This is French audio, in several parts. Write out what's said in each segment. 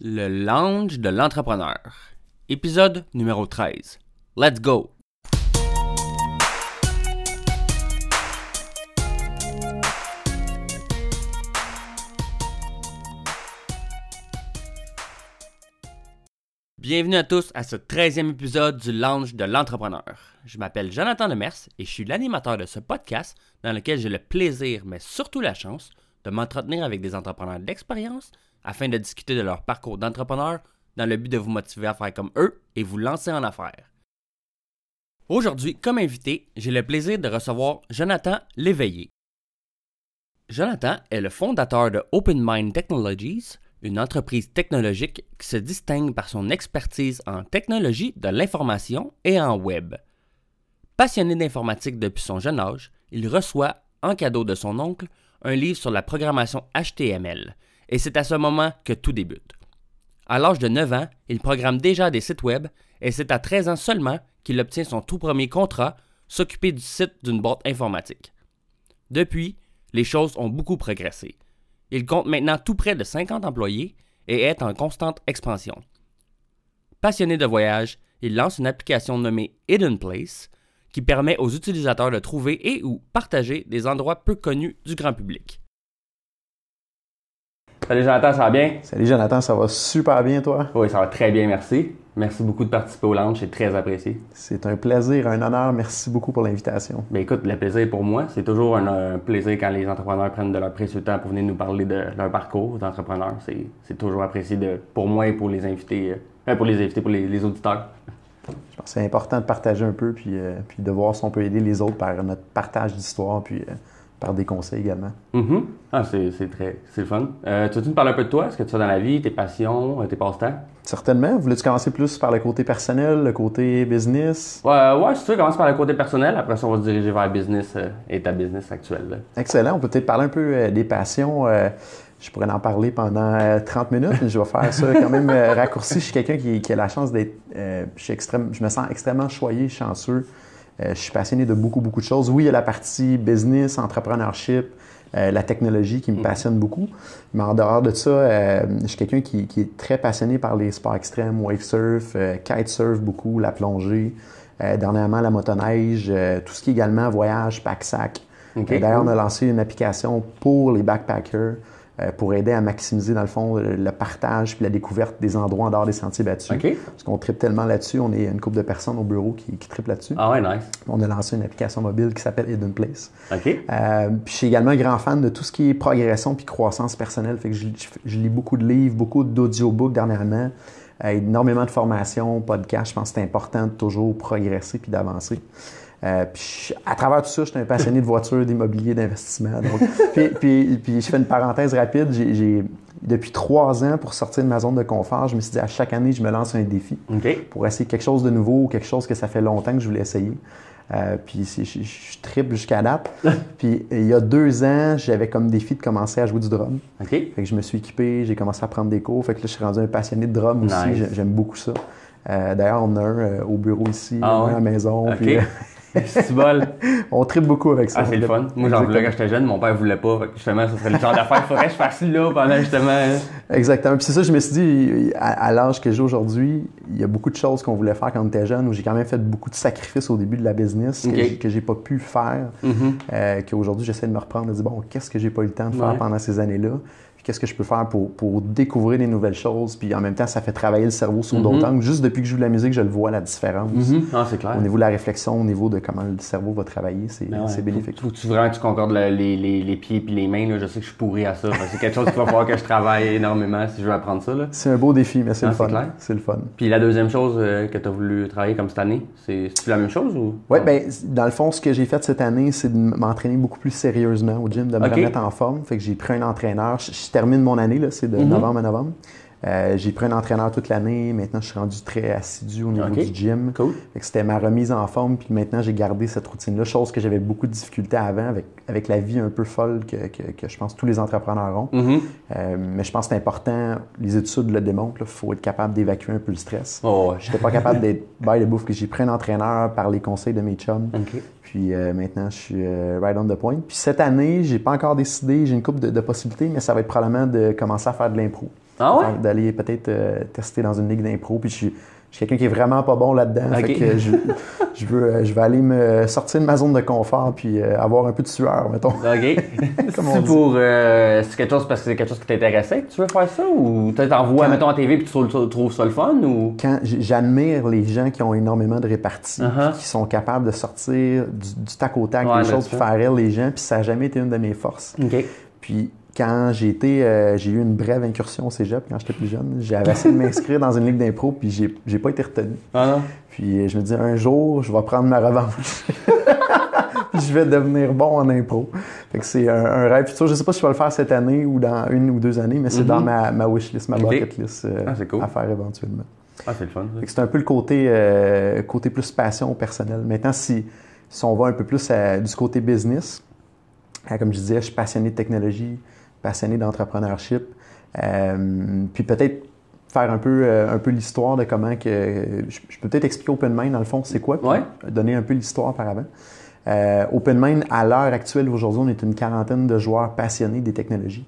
Le lounge de l'entrepreneur. Épisode numéro 13. Let's go! Bienvenue à tous à ce 13e épisode du Lounge de l'entrepreneur. Je m'appelle Jonathan Demers et je suis l'animateur de ce podcast dans lequel j'ai le plaisir, mais surtout la chance, de m'entretenir avec des entrepreneurs d'expérience afin de discuter de leur parcours d'entrepreneur dans le but de vous motiver à faire comme eux et vous lancer en affaires. Aujourd'hui, comme invité, j'ai le plaisir de recevoir Jonathan Léveillé. Jonathan est le fondateur de Open Mind Technologies, une entreprise technologique qui se distingue par son expertise en technologie de l'information et en web. Passionné d'informatique depuis son jeune âge, il reçoit, en cadeau de son oncle, un livre sur la programmation HTML, et c'est à ce moment que tout débute. À l'âge de 9 ans, il programme déjà des sites web et c'est à 13 ans seulement qu'il obtient son tout premier contrat, s'occuper du site d'une boîte informatique. Depuis, les choses ont beaucoup progressé. Il compte maintenant tout près de 50 employés et est en constante expansion. Passionné de voyage, il lance une application nommée Hidden Place qui permet aux utilisateurs de trouver et ou partager des endroits peu connus du grand public. Salut Jonathan, ça va bien? Salut Jonathan, ça va super bien toi? Oui, ça va très bien, merci. Merci beaucoup de participer au lounge, c'est très apprécié. C'est un plaisir, un honneur. Merci beaucoup pour l'invitation. Ben écoute, le plaisir pour moi, c'est toujours un, plaisir quand les entrepreneurs prennent de leur précieux temps pour venir nous parler de leur parcours d'entrepreneur. C'est toujours apprécié de, pour moi et pour les invités, euh, pour les invités, pour les, auditeurs. Je pense que c'est important de partager un peu puis, euh, puis de voir si on peut aider les autres par notre partage d'histoire puis euh, par des conseils également. Mm-hmm. Ah, c'est très c'est fun. Euh, tu veux-tu nous parler un peu de toi? Ce que tu fais dans la vie, tes passions, euh, tes passe-temps? Certainement. Voulais-tu commencer plus par le côté personnel, le côté business? Ouais, ouais si tu veux, commencer par le côté personnel. Après ça, on va se diriger vers le business euh, et ta business actuelle. Excellent. On peut peut-être parler un peu des passions. je pourrais en parler pendant 30 minutes, mais je vais faire ça quand même raccourci. Je suis quelqu'un qui, qui, a la chance d'être... je, je me sens extrêmement choyé, chanceux. Euh, je suis passionné de beaucoup, beaucoup de choses. Oui, il y a la partie business, entrepreneurship, euh, la technologie qui me mm. passionne beaucoup. Mais en dehors de ça, euh, je suis quelqu'un qui, est très passionné par les sports extrêmes, wave surf, kitesurf beaucoup, la plongée, dernièrement la motoneige, tout ce qui est également voyage, pack-sac. D'ailleurs, on a lancé une application pour les backpackers euh, pour aider à maximiser, dans le fond, le partage puis la découverte des endroits en dehors des sentiers battus. Parce qu'on tripe tellement là-dessus. On est une couple de personnes au bureau qui, qui trippent là-dessus. Ah ouais, nice. On a lancé une application mobile qui s'appelle Hidden Place. OK. Euh, puis je suis également un grand fan de tout ce qui est progression puis croissance personnelle. Fait que je, lis beaucoup de livres, beaucoup d'audiobooks dernièrement. Euh, énormément de formations, podcasts. Je pense que c'est important de toujours progresser puis d'avancer. Euh, puis à travers tout ça, je suis un passionné de voitures, d'immobilier, d'investissement. puis, puis, puis, je fais une parenthèse rapide. J'ai, depuis trois ans, pour sortir de ma zone de confort, je me suis dit à chaque année, je me lance un défi pour essayer quelque chose de nouveau, quelque chose que ça fait longtemps que je voulais essayer. Euh, puis je, je, tripe jusqu'à date. puis il y a deux ans, j'avais comme défi de commencer à jouer du drum. Fait que je me suis équipé, j'ai commencé à prendre des cours. Fait que là, je suis rendu un passionné de drum aussi. J'aime beaucoup ça. Euh, d'ailleurs, on a un au bureau ici, ah, à la maison. Puis, on tripe beaucoup avec ça. Ah, c'est le fun. Moi, j'en voulais quand j'étais jeune, mon père voulait pas. justement, ça serait le genre d'affaire qu'il faudrait que je fasse là pendant justement. Exactement. Puis c'est ça, je me suis dit, à, l'âge que j'ai aujourd'hui, il y a beaucoup de choses qu'on voulait faire quand on était jeune, où j'ai quand même fait beaucoup de sacrifices au début de la business que, j'ai pas pu faire, euh, qu'aujourd'hui j'essaie de me reprendre, de dire, bon, qu'est-ce que j'ai pas eu le temps de faire pendant ces années-là? Qu'est-ce que je peux faire pour, pour, découvrir des nouvelles choses. Puis en même temps, ça fait travailler le cerveau sur d'autres mhm. angles. Juste depuis que je joue de la musique, je le vois, la différence. Mhm. ah, c'est clair. Au niveau de la réflexion, au niveau de comment le cerveau va travailler, c'est ben bénéfique. Faut, tu vraiment tu concordes les, les, les, pieds et les mains. Là. Je sais que je suis pourri à ça. c'est quelque chose qu'il va falloir que je travaille énormément si je veux apprendre ça. C'est un beau défi, mais c'est le fun. C'est le fun. Puis la deuxième chose euh, que tu as voulu travailler comme cette année, c'est la même chose ou? Oui, ben, dans le fond, ce que j'ai fait cette année, c'est de m'entraîner beaucoup plus sérieusement au gym, de me remettre en forme. Fait que j'ai pris un entraîneur. je termine mon année, là, c'est de mhm. novembre à novembre. Euh, j'ai pris un entraîneur toute l'année. Maintenant, je suis rendu très assidu au niveau du gym. C'était ma remise en forme. Puis maintenant, j'ai gardé cette routine-là, chose que j'avais beaucoup de difficultés avant avec, avec la vie un peu folle que, que, je pense tous les entrepreneurs ont. Mhm. Euh, mais je pense que c'est important. Les études le démontrent. Il faut être capable d'évacuer un peu le stress. Oh, je n'étais pas capable d'être bail de bouffe. que J'ai pris un entraîneur par les conseils de mes chums. Puis euh, maintenant, je suis right on the point. Puis cette année, j'ai pas encore décidé. J'ai une couple de, de possibilités, mais ça va être probablement de commencer à faire de l'impro. Ah D'aller peut-être tester dans une ligue d'impro. Puis je suis je suis quelqu'un qui est vraiment pas bon là-dedans. que je, je, veux, euh, je vais aller me sortir de ma zone de confort puis euh, avoir un peu de sueur, mettons. OK. c'est pour. Euh, c'est quelque chose parce que c'est quelque chose qui t'intéressait que tu veux faire ça ou tu t'envoies, mettons, à TV puis tu trouves, ça le fun ou? Quand j'admire les gens qui ont énormément de réparties, uh-huh. qui sont capables de sortir du, tac au tac des choses pour faire rire les gens, puis ça n'a jamais été une de mes forces. OK. Puis quand j'ai été, euh, j'ai eu une brève incursion au cégep quand j'étais plus jeune. J'avais essayé de m'inscrire dans une ligue d'impro, puis j'ai, j'ai pas été retenu. Ah non? Puis euh, je me dis, un jour, je vais prendre ma revanche. je vais devenir bon en impro. Fait que c'est un, rêve futur. Je sais pas si je vais le faire cette année ou dans une ou deux années, mais c'est dans mm-hmm. ma, ma wishlist, ma bucket list euh, ah, à faire éventuellement. Ah, c'est le fun. c'est un peu le côté, côté plus passion personnel. Maintenant, si, si on va un peu plus du côté business, comme je disais, je suis passionné de technologie passionné d'entrepreneurship. Euh, puis peut-être faire un peu, euh, un peu l'histoire de comment que. Je, peux peut-être expliquer OpenMind, dans le fond, c'est quoi, puis donner un peu l'histoire par avant. Euh, OpenMind, à l'heure actuelle, aujourd'hui, on est une quarantaine de joueurs passionnés des technologies.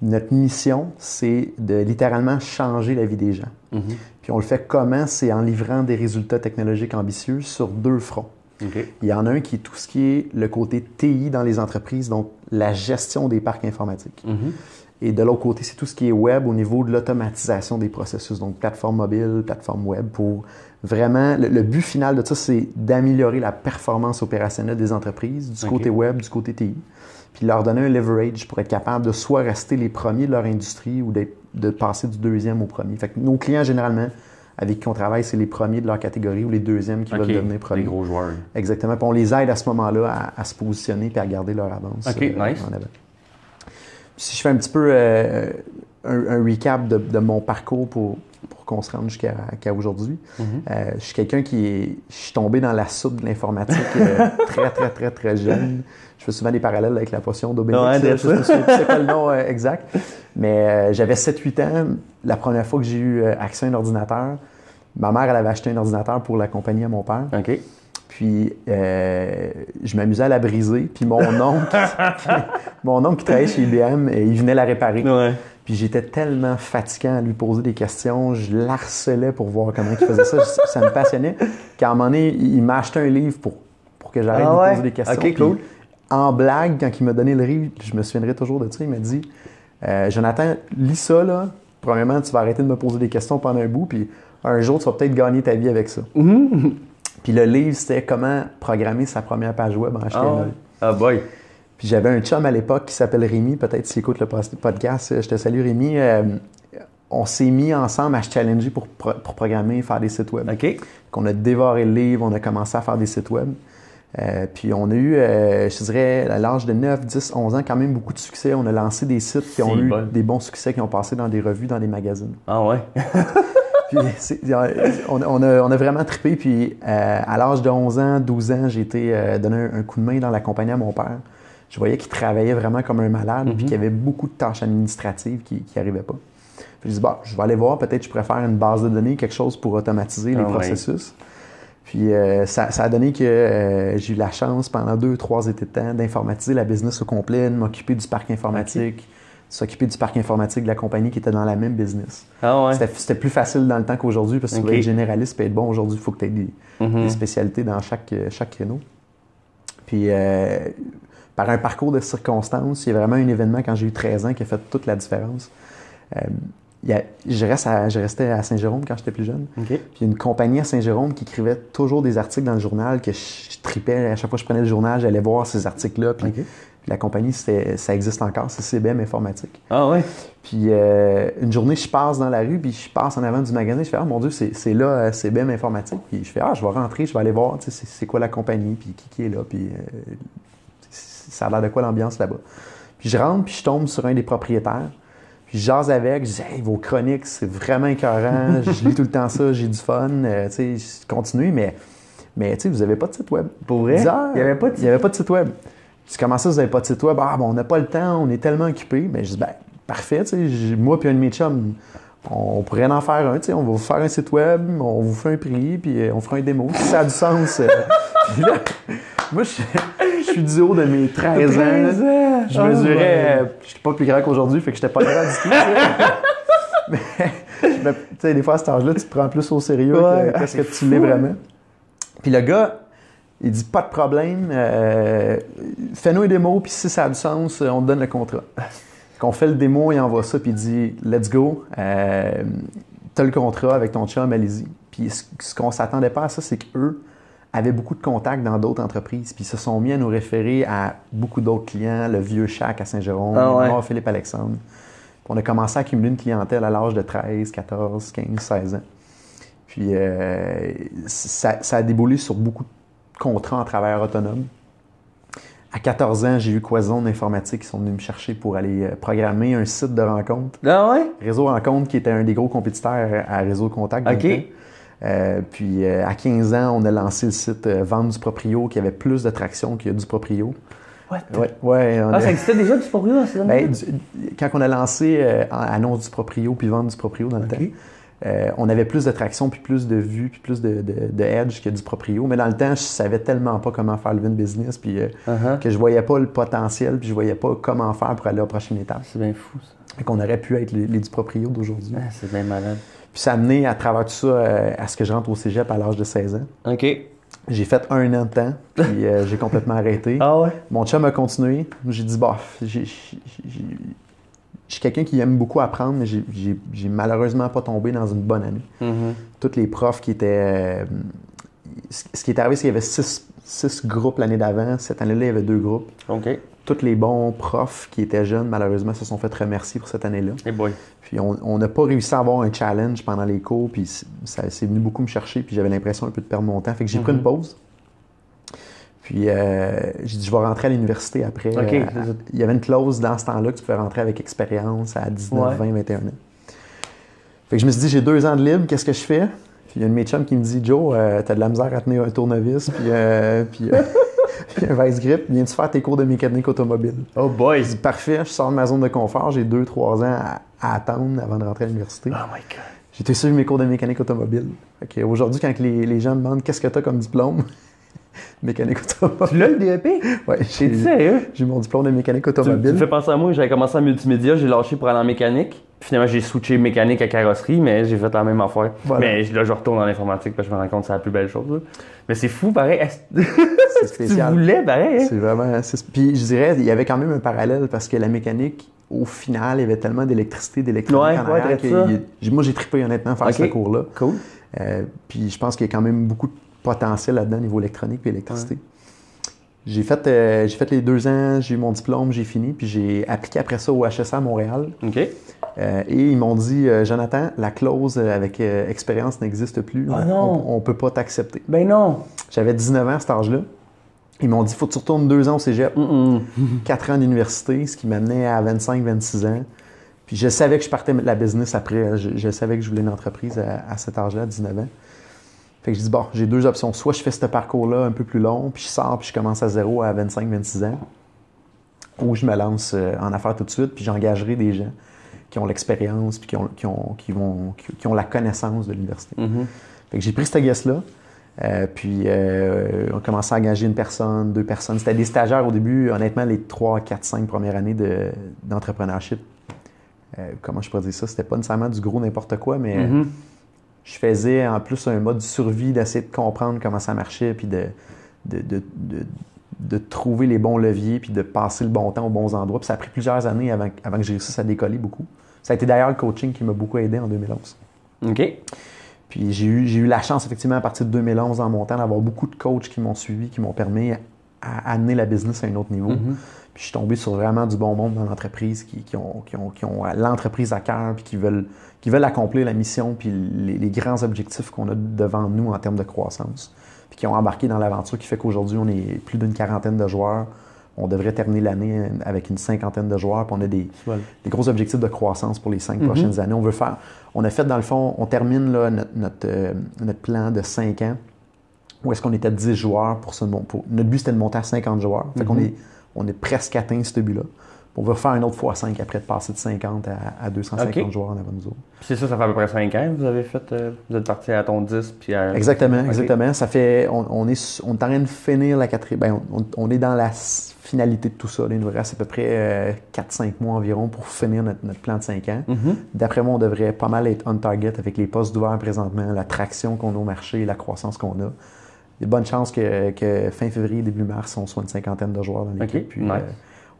Notre mission, c'est de littéralement changer la vie des gens. Mm-hmm. Puis on le fait comment? C'est en livrant des résultats technologiques ambitieux sur deux fronts. Il y en a un qui est tout ce qui est le côté TI dans les entreprises, donc la gestion des parcs informatiques. Mhm. Et de l'autre côté, c'est tout ce qui est web au niveau de l'automatisation des processus, donc plateforme mobile, plateforme web, pour vraiment, le, but final de ça, c'est d'améliorer la performance opérationnelle des entreprises, du côté web, du côté TI, puis leur donner un leverage pour être capable de soit rester les premiers de leur industrie ou de, de passer du deuxième au premier. Fait que nos clients, généralement, avec qui on travaille, c'est les premiers de leur catégorie ou les deuxièmes qui veulent devenir premiers. Les gros joueurs. Exactement. Puis on les aide à ce moment-là à, se positionner et à garder leur avance. OK, euh, nice. Si je fais un petit peu euh, un, recap de, mon parcours pour, pour qu'on se rende jusqu'à aujourd'hui, mm-hmm. euh, je suis quelqu'un qui est. Je suis tombé dans la soupe de l'informatique très, très, très, très jeune. Je fais souvent des parallèles avec la potion d'Obélix. Ouais, je sais pas le nom exact. Mais j'avais 7-8 ans la première fois que j'ai eu euh, accès à un ordinateur, ma mère, elle avait acheté un ordinateur pour l'accompagner à mon père. OK. Puis, euh, je m'amusais à la briser. Puis, mon oncle, mon oncle qui travaillait chez IBM, il venait la réparer. Ouais. Puis, j'étais tellement fatiguant à lui poser des questions. Je l'harcelais pour voir comment il faisait ça. ça me passionnait. Qu'à un moment donné, il m'a acheté un livre pour, pour que j'arrête ah de lui poser des questions. OK, cool. en blague, quand il m'a donné le livre, je me souviendrai toujours de ça, il m'a dit euh, Jonathan, lis ça, là, premièrement, tu vas arrêter de me poser des questions pendant un bout, puis un jour, tu vas peut-être gagner ta vie avec ça. Mhm. Puis le livre, c'était comment programmer sa première page web en HTML. Ah, ah boy! Puis j'avais un chum à l'époque qui s'appelle Rémi, peut-être s'il écoute le podcast, je te salue Rémi. Euh, on s'est mis ensemble à se challenger pour, pour programmer, faire des sites web. OK. Qu'on a dévoré le livre, on a commencé à faire des sites web. Euh, puis on a eu, euh, je dirais, à l'âge de 9, 10, 11 ans, quand même beaucoup de succès. On a lancé des sites qui ont eu des bons succès, qui ont passé dans des revues, dans des magazines. Ah ouais? puis on, on, a, on, a, vraiment trippé. Puis euh, à l'âge de 11 ans, 12 ans, j'ai été donner un, coup de main dans la compagnie à mon père. Je voyais qu'il travaillait vraiment comme un malade, puis mm-hmm. qu'il y avait beaucoup de tâches administratives qui n'arrivaient pas. Puis je dis, bah, je vais aller voir, peut-être je pourrais faire une base de données, quelque chose pour automatiser les ah processus. Puis euh, ça, a donné que euh, j'ai eu la chance pendant deux, trois étés de temps d'informatiser la business au complet, de m'occuper du parc informatique, s'occuper du parc informatique de la compagnie qui était dans la même business. Ah ouais. C'était plus facile dans le temps qu'aujourd'hui parce que tu être généraliste et être bon aujourd'hui, il faut que tu aies mm-hmm. des, spécialités dans chaque, chaque créneau. Puis euh, par un parcours de circonstances, il y a vraiment un événement quand j'ai eu 13 ans qui a fait toute la différence je, reste je restais à Saint-Jérôme quand j'étais plus jeune. Puis il y a une compagnie à Saint-Jérôme qui écrivait toujours des articles dans le journal que je, tripais. À chaque fois que je prenais le journal, j'allais voir ces articles-là. Puis, la compagnie, ça existe encore, c'est CBM Informatique. Ah ouais? Puis euh, une journée, je passe dans la rue, puis je passe en avant du magasin. Je fais, ah mon Dieu, c'est là euh, CBM Informatique. Puis je fais, ah, je vais rentrer, je vais aller voir, c'est quoi la compagnie, puis qui, qui est là, puis euh, ça a l'air de quoi l'ambiance là-bas. Puis je rentre, puis je tombe sur un des propriétaires. Puis je jase avec, je dis hey, vos chroniques, c'est vraiment écœurant, je lis tout le temps ça, j'ai du fun, euh, tu sais, continue, mais, mais tu sais, vous n'avez pas de site web. Pour vrai? il n'y avait pas de site web. Dis comment ça, vous n'avez pas de site web? Ah, bon, on n'a pas le temps, on est tellement occupés. Mais je dis, ben, parfait, tu sais, moi puis un de mes chums, on pourrait en faire un, tu sais, on va vous faire un site web, on vous fait un prix, puis euh, on fera un démo. Si ça a du sens. Euh, moi, je je suis du haut de mes 13, ans. Je mesurais. Je suis pas plus grand qu'aujourd'hui, fait que j'étais pas grand du tout. mais, tu sais, des fois, à cet âge-là, tu te prends plus au sérieux que ce que tu l'es vraiment. Puis le gars, il dit pas de problème, euh, fais-nous une démo, puis si ça a du sens, on te donne le contrat. Qu'on fait le démo, il envoie ça, puis il dit let's go, euh, t'as le contrat avec ton chum, allez-y. Puis ce, qu'on s'attendait pas à ça, c'est qu'eux avaient beaucoup de contacts dans d'autres entreprises, puis ils se sont mis à nous référer à beaucoup d'autres clients, le vieux Chac à Saint-Jérôme, ah Philippe Alexandre. on a commencé à accumuler une clientèle à l'âge de 13, 14, 15, 16 ans. Puis euh, ça, ça, a déboulé sur beaucoup de contrat en travailleur autonome. À 14 ans, j'ai eu Quaison Informatique qui sont venus me chercher pour aller euh, programmer un site de rencontre. Ah ouais? Réseau Rencontre qui était un des gros compétiteurs à Réseau Contact. OK. Euh, puis euh, à 15 ans, on a lancé le site Vente du Proprio qui avait plus de traction que du Proprio. What? Ouais, ouais, ah, ça existait déjà du Proprio? Ben, quand on a lancé Annonce du Proprio puis Vente du Proprio dans le temps, euh, on avait plus de traction, puis plus de vues, puis plus de, de, edge que du proprio. Mais dans le temps, je savais tellement pas comment faire le vin business, puis euh, uh-huh. que je voyais pas le potentiel, puis je voyais pas comment faire pour aller à la prochaine étape. C'est bien fou, ça. qu'on aurait pu être les, du proprio d'aujourd'hui. Ah, c'est bien malade. Puis ça a amené à travers tout ça euh, à ce que je rentre au cégep à l'âge de 16 ans. OK. J'ai fait un an de temps, puis j'ai complètement arrêté. Ah ouais? Mon chum a continué. J'ai dit, bof, j'ai je suis quelqu'un qui aime beaucoup apprendre, mais j'ai malheureusement pas tombé dans une bonne année. Mm-hmm. Toutes les profs qui étaient. Euh, ce qui est arrivé, c'est qu'il y avait six, groupes l'année d'avant. Cette année-là, il y avait deux groupes. OK. Tous les bons profs qui étaient jeunes, malheureusement, se sont fait remercier pour cette année-là. Hey boy. Puis on n'a pas réussi à avoir un challenge pendant les cours, puis ça c'est venu beaucoup me chercher, puis j'avais l'impression un peu de perdre mon temps. Fait que j'ai pris une mm-hmm. pause. Puis euh, j'ai dit, je vais rentrer à l'université après. Euh, il y avait une clause dans ce temps-là que tu pouvais rentrer avec expérience à 19, 20, 21 ans. Fait que je me suis dit, j'ai deux ans de libre, qu'est-ce que je fais? Puis il y a une de mes chums qui me dit, Joe, euh, t'as de la misère à tenir un tournevis, puis, puis, un vice grip, viens-tu faire tes cours de mécanique automobile? Oh boy! Je dis, parfait, je sors de ma zone de confort, j'ai deux, trois ans à, attendre avant de rentrer à l'université. Oh my God! J'ai suivre mes cours de mécanique automobile. Aujourd'hui, quand les, les gens me demandent qu'est-ce que tu as comme diplôme, mécanique automobile. Tu l'as le DEP? Oui. J'ai sérieux? J'ai mon diplôme de mécanique automobile. Tu, me fais penser à moi, j'avais commencé en multimédia, j'ai lâché pour aller en mécanique. finalement, j'ai switché mécanique à carrosserie, mais j'ai fait la même affaire. Mais là, je retourne dans l'informatique parce que je me rends compte que c'est la plus belle chose. Mais c'est fou, pareil. C'est spécial. tu voulais, pareil. Hein? C'est vraiment. Puis je dirais, il y avait quand même un parallèle parce que la mécanique, au final, il y avait tellement d'électricité, d'électronique en que moi, j'ai trippé honnêtement faire ce cours-là. Cool. Euh, puis je pense qu'il y a quand même beaucoup de potentiel là-dedans, niveau électronique et électricité. J'ai fait, euh, j'ai fait les deux ans, j'ai eu mon diplôme, j'ai fini, puis j'ai appliqué après ça au HSA à Montréal. OK. Euh, et ils m'ont dit, euh, Jonathan, la clause avec expérience n'existe plus. Ah non. On ne peut pas t'accepter. Ben non. J'avais 19 ans à cet âge-là. Ils m'ont dit, faut que tu retournes deux ans au cégep, quatre ans d'université, ce qui m'amenait à 25-26 ans. Puis je savais que je partais de la business après. Je, savais que je voulais une entreprise à, à cet âge-là, 19 ans. Fait que je dis, bon, j'ai deux options. Soit je fais ce parcours-là un peu plus long, puis je sors, puis je commence à zéro à 25-26 ans. Ou je me lance euh, en affaires tout de suite, puis j'engagerai des gens qui ont l'expérience, puis qui ont, qui, ont, qui, vont, qui, ont la connaissance de l'université. Mm-hmm. Fait que j'ai pris cette guest-là. Euh, puis euh, on commençait à engager une personne, deux personnes. C'était des stagiaires au début, honnêtement, les trois, quatre, cinq premières années d'entrepreneurship. comment je pourrais dire ça? C'était pas nécessairement du gros n'importe quoi, mais mm-hmm je faisais en plus un mode survie d'essayer de comprendre comment ça marchait, puis de, de, trouver les bons leviers, puis de passer le bon temps aux bons endroits. Puis ça a pris plusieurs années avant, avant que j'ai réussi à décoller beaucoup. Ça a été d'ailleurs le coaching qui m'a beaucoup aidé en 2011. OK. Puis j'ai eu, eu la chance, effectivement, à partir de 2011, en montant, d'avoir beaucoup de coachs qui m'ont suivi, qui m'ont permis à amener la business à un autre niveau. Mm-hmm. Puis je suis tombé sur vraiment du bon monde dans l'entreprise qui, ont, qui ont l'entreprise à cœur, puis qui veulent qui veulent accomplir la mission puis les, grands objectifs qu'on a devant nous en termes de croissance, puis qui ont embarqué dans l'aventure qui fait qu'aujourd'hui, on est plus d'une quarantaine de joueurs. On devrait terminer l'année avec une cinquantaine de joueurs, puis on a des, des gros objectifs de croissance pour les cinq mm-hmm. prochaines années. On veut faire, on a fait dans le fond, on termine là, notre, euh, notre, plan de cinq ans, où est-ce qu'on était 10 joueurs pour ce pour, Notre but c'était de monter à 50 joueurs. Fait qu'on mm-hmm. est, on est presque atteint ce but-là on va faire un autre fois 5 après de passer de 50 à, 250 joueurs en avant nous autres. C'est ça, ça fait à peu près 5 ans que vous avez fait, euh, vous êtes parti à ton 10 puis à... Exactement, exactement. Ça fait, on, est, on est en train de finir la quatrième, ben, on, est dans la finalité de tout ça. Il nous reste à peu près 4-5 euh, mois environ pour finir notre, plan de 5 ans. Mm-hmm. D'après moi, on devrait pas mal être on target avec les postes ouverts présentement, la traction qu'on a au marché, la croissance qu'on a. Il y a de bonnes chances que, fin février, début mars, on soit une cinquantaine de joueurs dans l'équipe. Euh,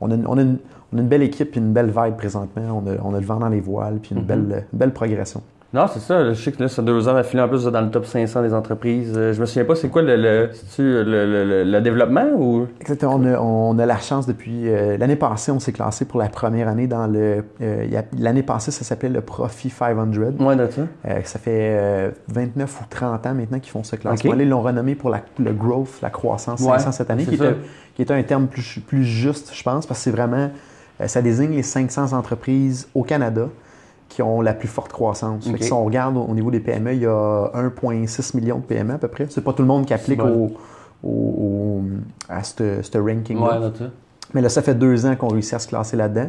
on, a, une, belle équipe et une belle vibe présentement. On a, le vent dans les voiles puis une, mm-hmm. belle progression. Non, c'est ça. Je sais que là, c'est deux ans d'affilée en plus dans le top 500 des entreprises. Euh, je me souviens pas, c'est quoi le, le, le, le, développement ou? Exactement. On a, on a la chance depuis euh, l'année passée, on s'est classé pour la première année dans le. Euh, l'année passée, ça s'appelait le Profi 500. Ouais, d'accord. ça fait 29 ou 30 ans maintenant qu'ils font ce classement. Ils l'ont renommé pour la, le growth, la croissance 500 cette année, qui est, qui est, un terme plus, plus juste, je pense, parce que c'est vraiment. ça désigne les 500 entreprises au Canada qui ont la plus forte croissance. si on regarde au niveau des PME, il y a 1,6 million de PME à peu près. C'est pas tout le monde qui applique au, à ce ranking -là. Mais là, ça fait deux ans qu'on réussit à se classer là-dedans.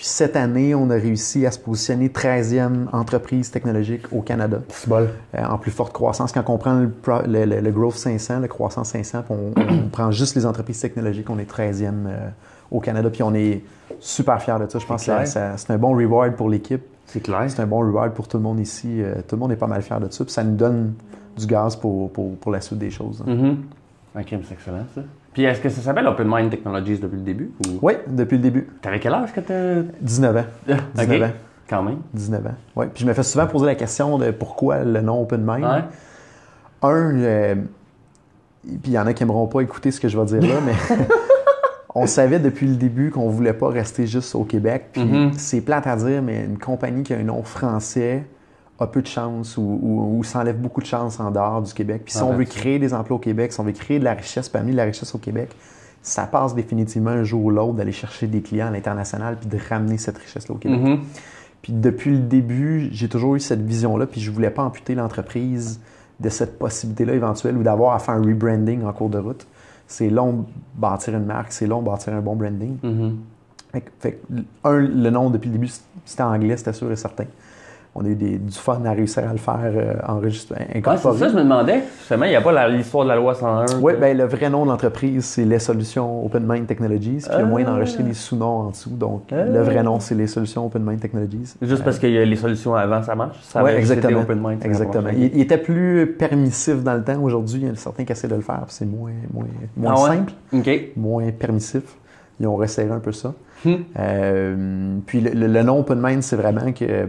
Puis cette année, on a réussi à se positionner 13e entreprise technologique au Canada. Bon. Euh, en plus forte croissance. Quand on prend le, le, Growth 500, le croissance 500, on, on, prend juste les entreprises technologiques, on est 13e euh, au Canada. Puis on est super fiers de ça. Je pense que c'est un bon reward pour l'équipe. C'est clair. C'est un bon reward pour tout le monde ici. Euh, tout le monde est pas mal fier de ça. Puis ça nous donne du gaz pour, pour, la suite des choses. Mm -hmm. Ok, c'est excellent ça. Puis est-ce que ça s'appelle Open Mind Technologies depuis le début? Oui, depuis le début. T'avais quel âge que tu 19 ans. 19 ans. Quand même. 19 ans. Oui. Puis je me fais souvent poser la question de pourquoi le nom Open Mind. Ouais. Un, euh, puis il y en a qui n'aimeront pas écouter ce que je vais dire là, mais on savait depuis le début qu'on voulait pas rester juste au Québec. Puis mm-hmm. c'est plate à dire, mais une compagnie qui a un nom français a peu de chance ou, s'enlève beaucoup de chance en dehors du Québec. Puis si on veut créer des emplois au Québec, si on veut créer de la richesse parmi la richesse au Québec, ça passe définitivement un jour ou l'autre d'aller chercher des clients à l'international puis de ramener cette richesse-là au Québec. Mm-hmm. Puis depuis le début, j'ai toujours eu cette vision-là, puis je voulais pas amputer l'entreprise de cette possibilité-là éventuelle ou d'avoir à faire un rebranding en cours de route c'est long bâtir une marque, c'est long bâtir un bon branding. Mm-hmm. fait, un, le nom depuis le début, c'était anglais, c'était sûr et certain on a eu du fun à réussir à le faire euh, enregistrer, incorporer. c'est ça, je me demandais. Justement, il n'y a pas l'histoire de la loi 101. Oui, ben, le vrai nom de l'entreprise, c'est les solutions Open Mind Technologies. Puis il y a moyen d'enregistrer des sous-noms en dessous. Donc, ah. le vrai nom, c'est les solutions Open Mind Technologies. Juste parce qu'il y a les solutions avant, ça marche? Oui, exactement. Open Mind, exactement. Il, était plus permissif dans le temps. Aujourd'hui, il y a certains qui essaient de le faire. C'est moins, moins, moins ah simple, moins permissif. Ils ont resserré un peu ça. Hmm. Euh, puis le, le, nom Open Mind, c'est vraiment que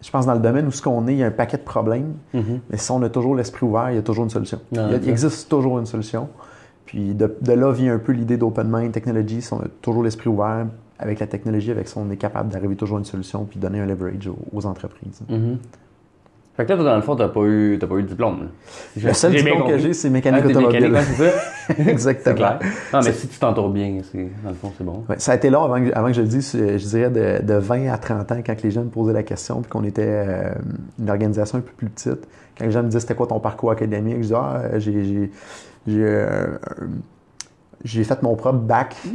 je pense, dans le domaine où ce qu'on est, il y a un paquet de problèmes. Mm-hmm. Mais si on a toujours l'esprit ouvert, il y a toujours une solution. Ah, il, existe toujours une solution. Puis de, là vient un peu l'idée d'Open Mind Technology. Si on a toujours l'esprit ouvert avec la technologie, avec ça, on est capable d'arriver toujours à une solution puis donner un leverage aux, entreprises. Mm-hmm. Fait que toi, dans le fond, t'as pas eu, pas eu de diplôme. Le seul diplôme que j'ai, c'est mécanique ah, automobile. c'est ça? Exactement. Clair. Non, mais si tu t'entoures bien, dans le fond, c'est bon. ça a été long avant que, avant que je le dise, je dirais de, de, 20 à 30 ans, quand les gens me posaient la question, puis qu'on était euh, une organisation un peu plus petite. Quand les gens me disaient c'était quoi ton parcours académique, je disais, ah, j'ai, j'ai, euh, j'ai fait mon propre bac.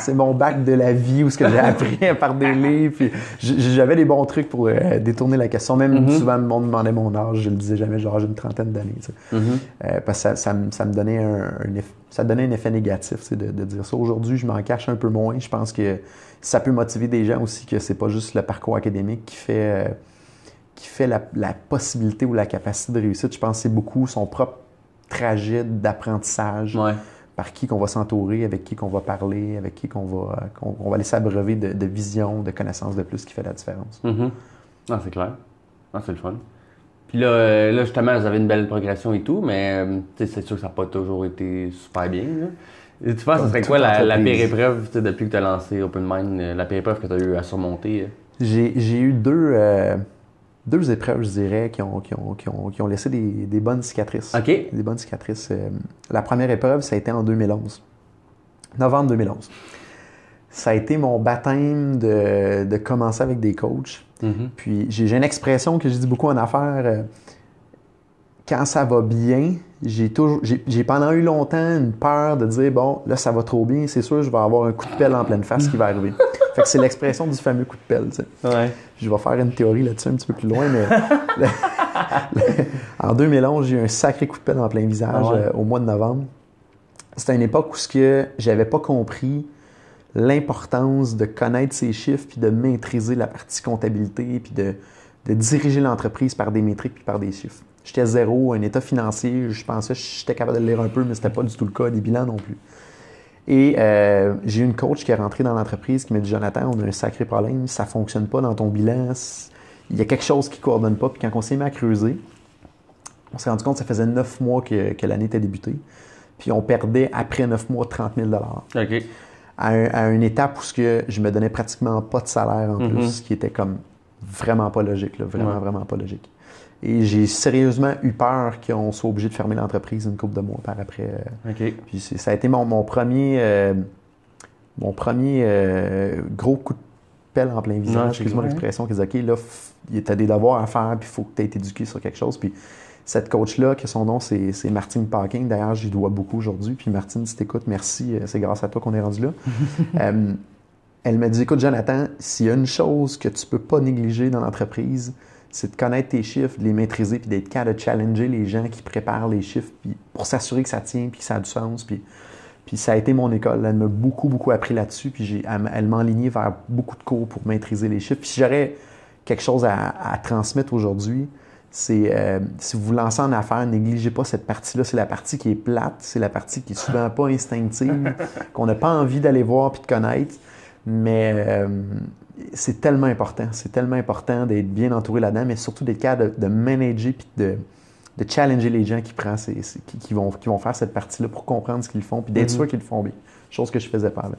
c'est mon bac de la vie où ce que j'ai appris par des livres. j'avais des bons trucs pour euh, détourner la question. Même mm-hmm. souvent, le monde me demandait mon âge. Je le disais jamais, genre j'ai une trentaine d'années. Mm-hmm. Euh, parce que ça, me donnait un, effet, ça donnait un effet négatif de, de, dire ça. Aujourd'hui, je m'en cache un peu moins. Je pense que ça peut motiver des gens aussi que c'est pas juste le parcours académique qui fait, euh, qui fait la, la possibilité ou la capacité de réussite. Je pense que c'est beaucoup son propre trajet d'apprentissage. Par qui qu'on va s'entourer, avec qui qu'on va parler, avec qui qu'on va, qu'on, va laisser abreuver de, vision, de connaissances de plus qui fait la différence. Mm-hmm. Ah, c'est clair. Ah, c'est le fun. Puis là, euh, là, justement, vous avez une belle progression et tout, mais euh, c'est sûr que ça n'a pas toujours été super bien. tu penses que ce serait quoi la, pire épreuve depuis que tu as lancé Open Mind, euh, la pire épreuve que tu as eu à surmonter? J'ai, eu deux deux épreuves, je dirais, qui ont, qui ont, qui ont, qui ont laissé des, des, bonnes cicatrices. OK. Des bonnes cicatrices. Euh, la première épreuve, ça a été en 2011. Novembre 2011. Ça a été mon baptême de, de commencer avec des coachs. Mm-hmm. Puis j'ai une expression que je dis beaucoup en affaires. Euh, quand ça va bien, j'ai toujours, j'ai pendant eu longtemps une peur de dire bon, là ça va trop bien, c'est sûr je vais avoir un coup de pelle en pleine face qui va arriver. fait que c'est l'expression du fameux coup de pelle. Tu sais. Je vais faire une théorie là-dessus un petit peu plus loin, mais en 2011 j'ai eu un sacré coup de pelle en plein visage ah euh, au mois de novembre. C'était une époque où ce que j'avais pas compris l'importance de connaître ces chiffres puis de maîtriser la partie comptabilité puis de, de diriger l'entreprise par des métriques puis par des chiffres. J'étais zéro, un état financier, je pensais que j'étais capable de le lire un peu, mais c'était pas du tout le cas, des bilans non plus. Et euh, j'ai eu une coach qui est rentrée dans l'entreprise qui m'a dit Jonathan, on a un sacré problème, ça fonctionne pas dans ton bilan, il y a quelque chose qui coordonne pas. Puis quand on s'est mis à creuser, on s'est rendu compte que ça faisait neuf mois que, l'année était débutée. Puis on perdait après neuf mois 30 000 OK. À, une étape où ce que je me donnais pratiquement pas de salaire en mm-hmm. plus, ce qui était comme vraiment pas logique, vraiment, vraiment pas logique. Et j'ai sérieusement eu peur qu'on soit obligé de fermer l'entreprise une couple de mois par après. OK. Puis ça a été mon, mon premier, euh, mon premier euh, gros coup de pelle en plein visage. Excuse-moi l'expression, qui disait OK, là, tu as des devoirs à faire, puis il faut que tu aies été éduqué sur quelque chose. Puis cette coach-là, que son nom, c'est, Martine Parking. D'ailleurs, j'y dois beaucoup aujourd'hui. Puis Martine, si t'écoutes, merci. Euh, c'est grâce à toi qu'on est rendu là. elle m'a dit Écoute, Jonathan, s'il y a une chose que tu peux pas négliger dans l'entreprise, c'est de connaître tes chiffres, de les maîtriser, puis d'être capable de challenger les gens qui préparent les chiffres puis pour s'assurer que ça tient, puis que ça a du sens. Puis, puis ça a été mon école. Elle m'a beaucoup, beaucoup appris là-dessus, puis elle, m'a aligné vers beaucoup de cours pour maîtriser les chiffres. Puis j'aurais quelque chose à, transmettre aujourd'hui, c'est euh, si vous vous lancez en affaires, négligez pas cette partie-là. C'est la partie qui est plate, c'est la partie qui est souvent pas instinctive, qu'on n'a pas envie d'aller voir puis de connaître. Mais euh, c'est tellement important. C'est tellement important d'être bien entouré là-dedans, mais surtout d'être capable de, manager puis de, de, challenger les gens qui, prennent qui, vont, qui vont faire cette partie-là pour comprendre ce qu'ils font puis d'être mm-hmm. sûr qu'ils le font bien. Chose que je faisais pas là.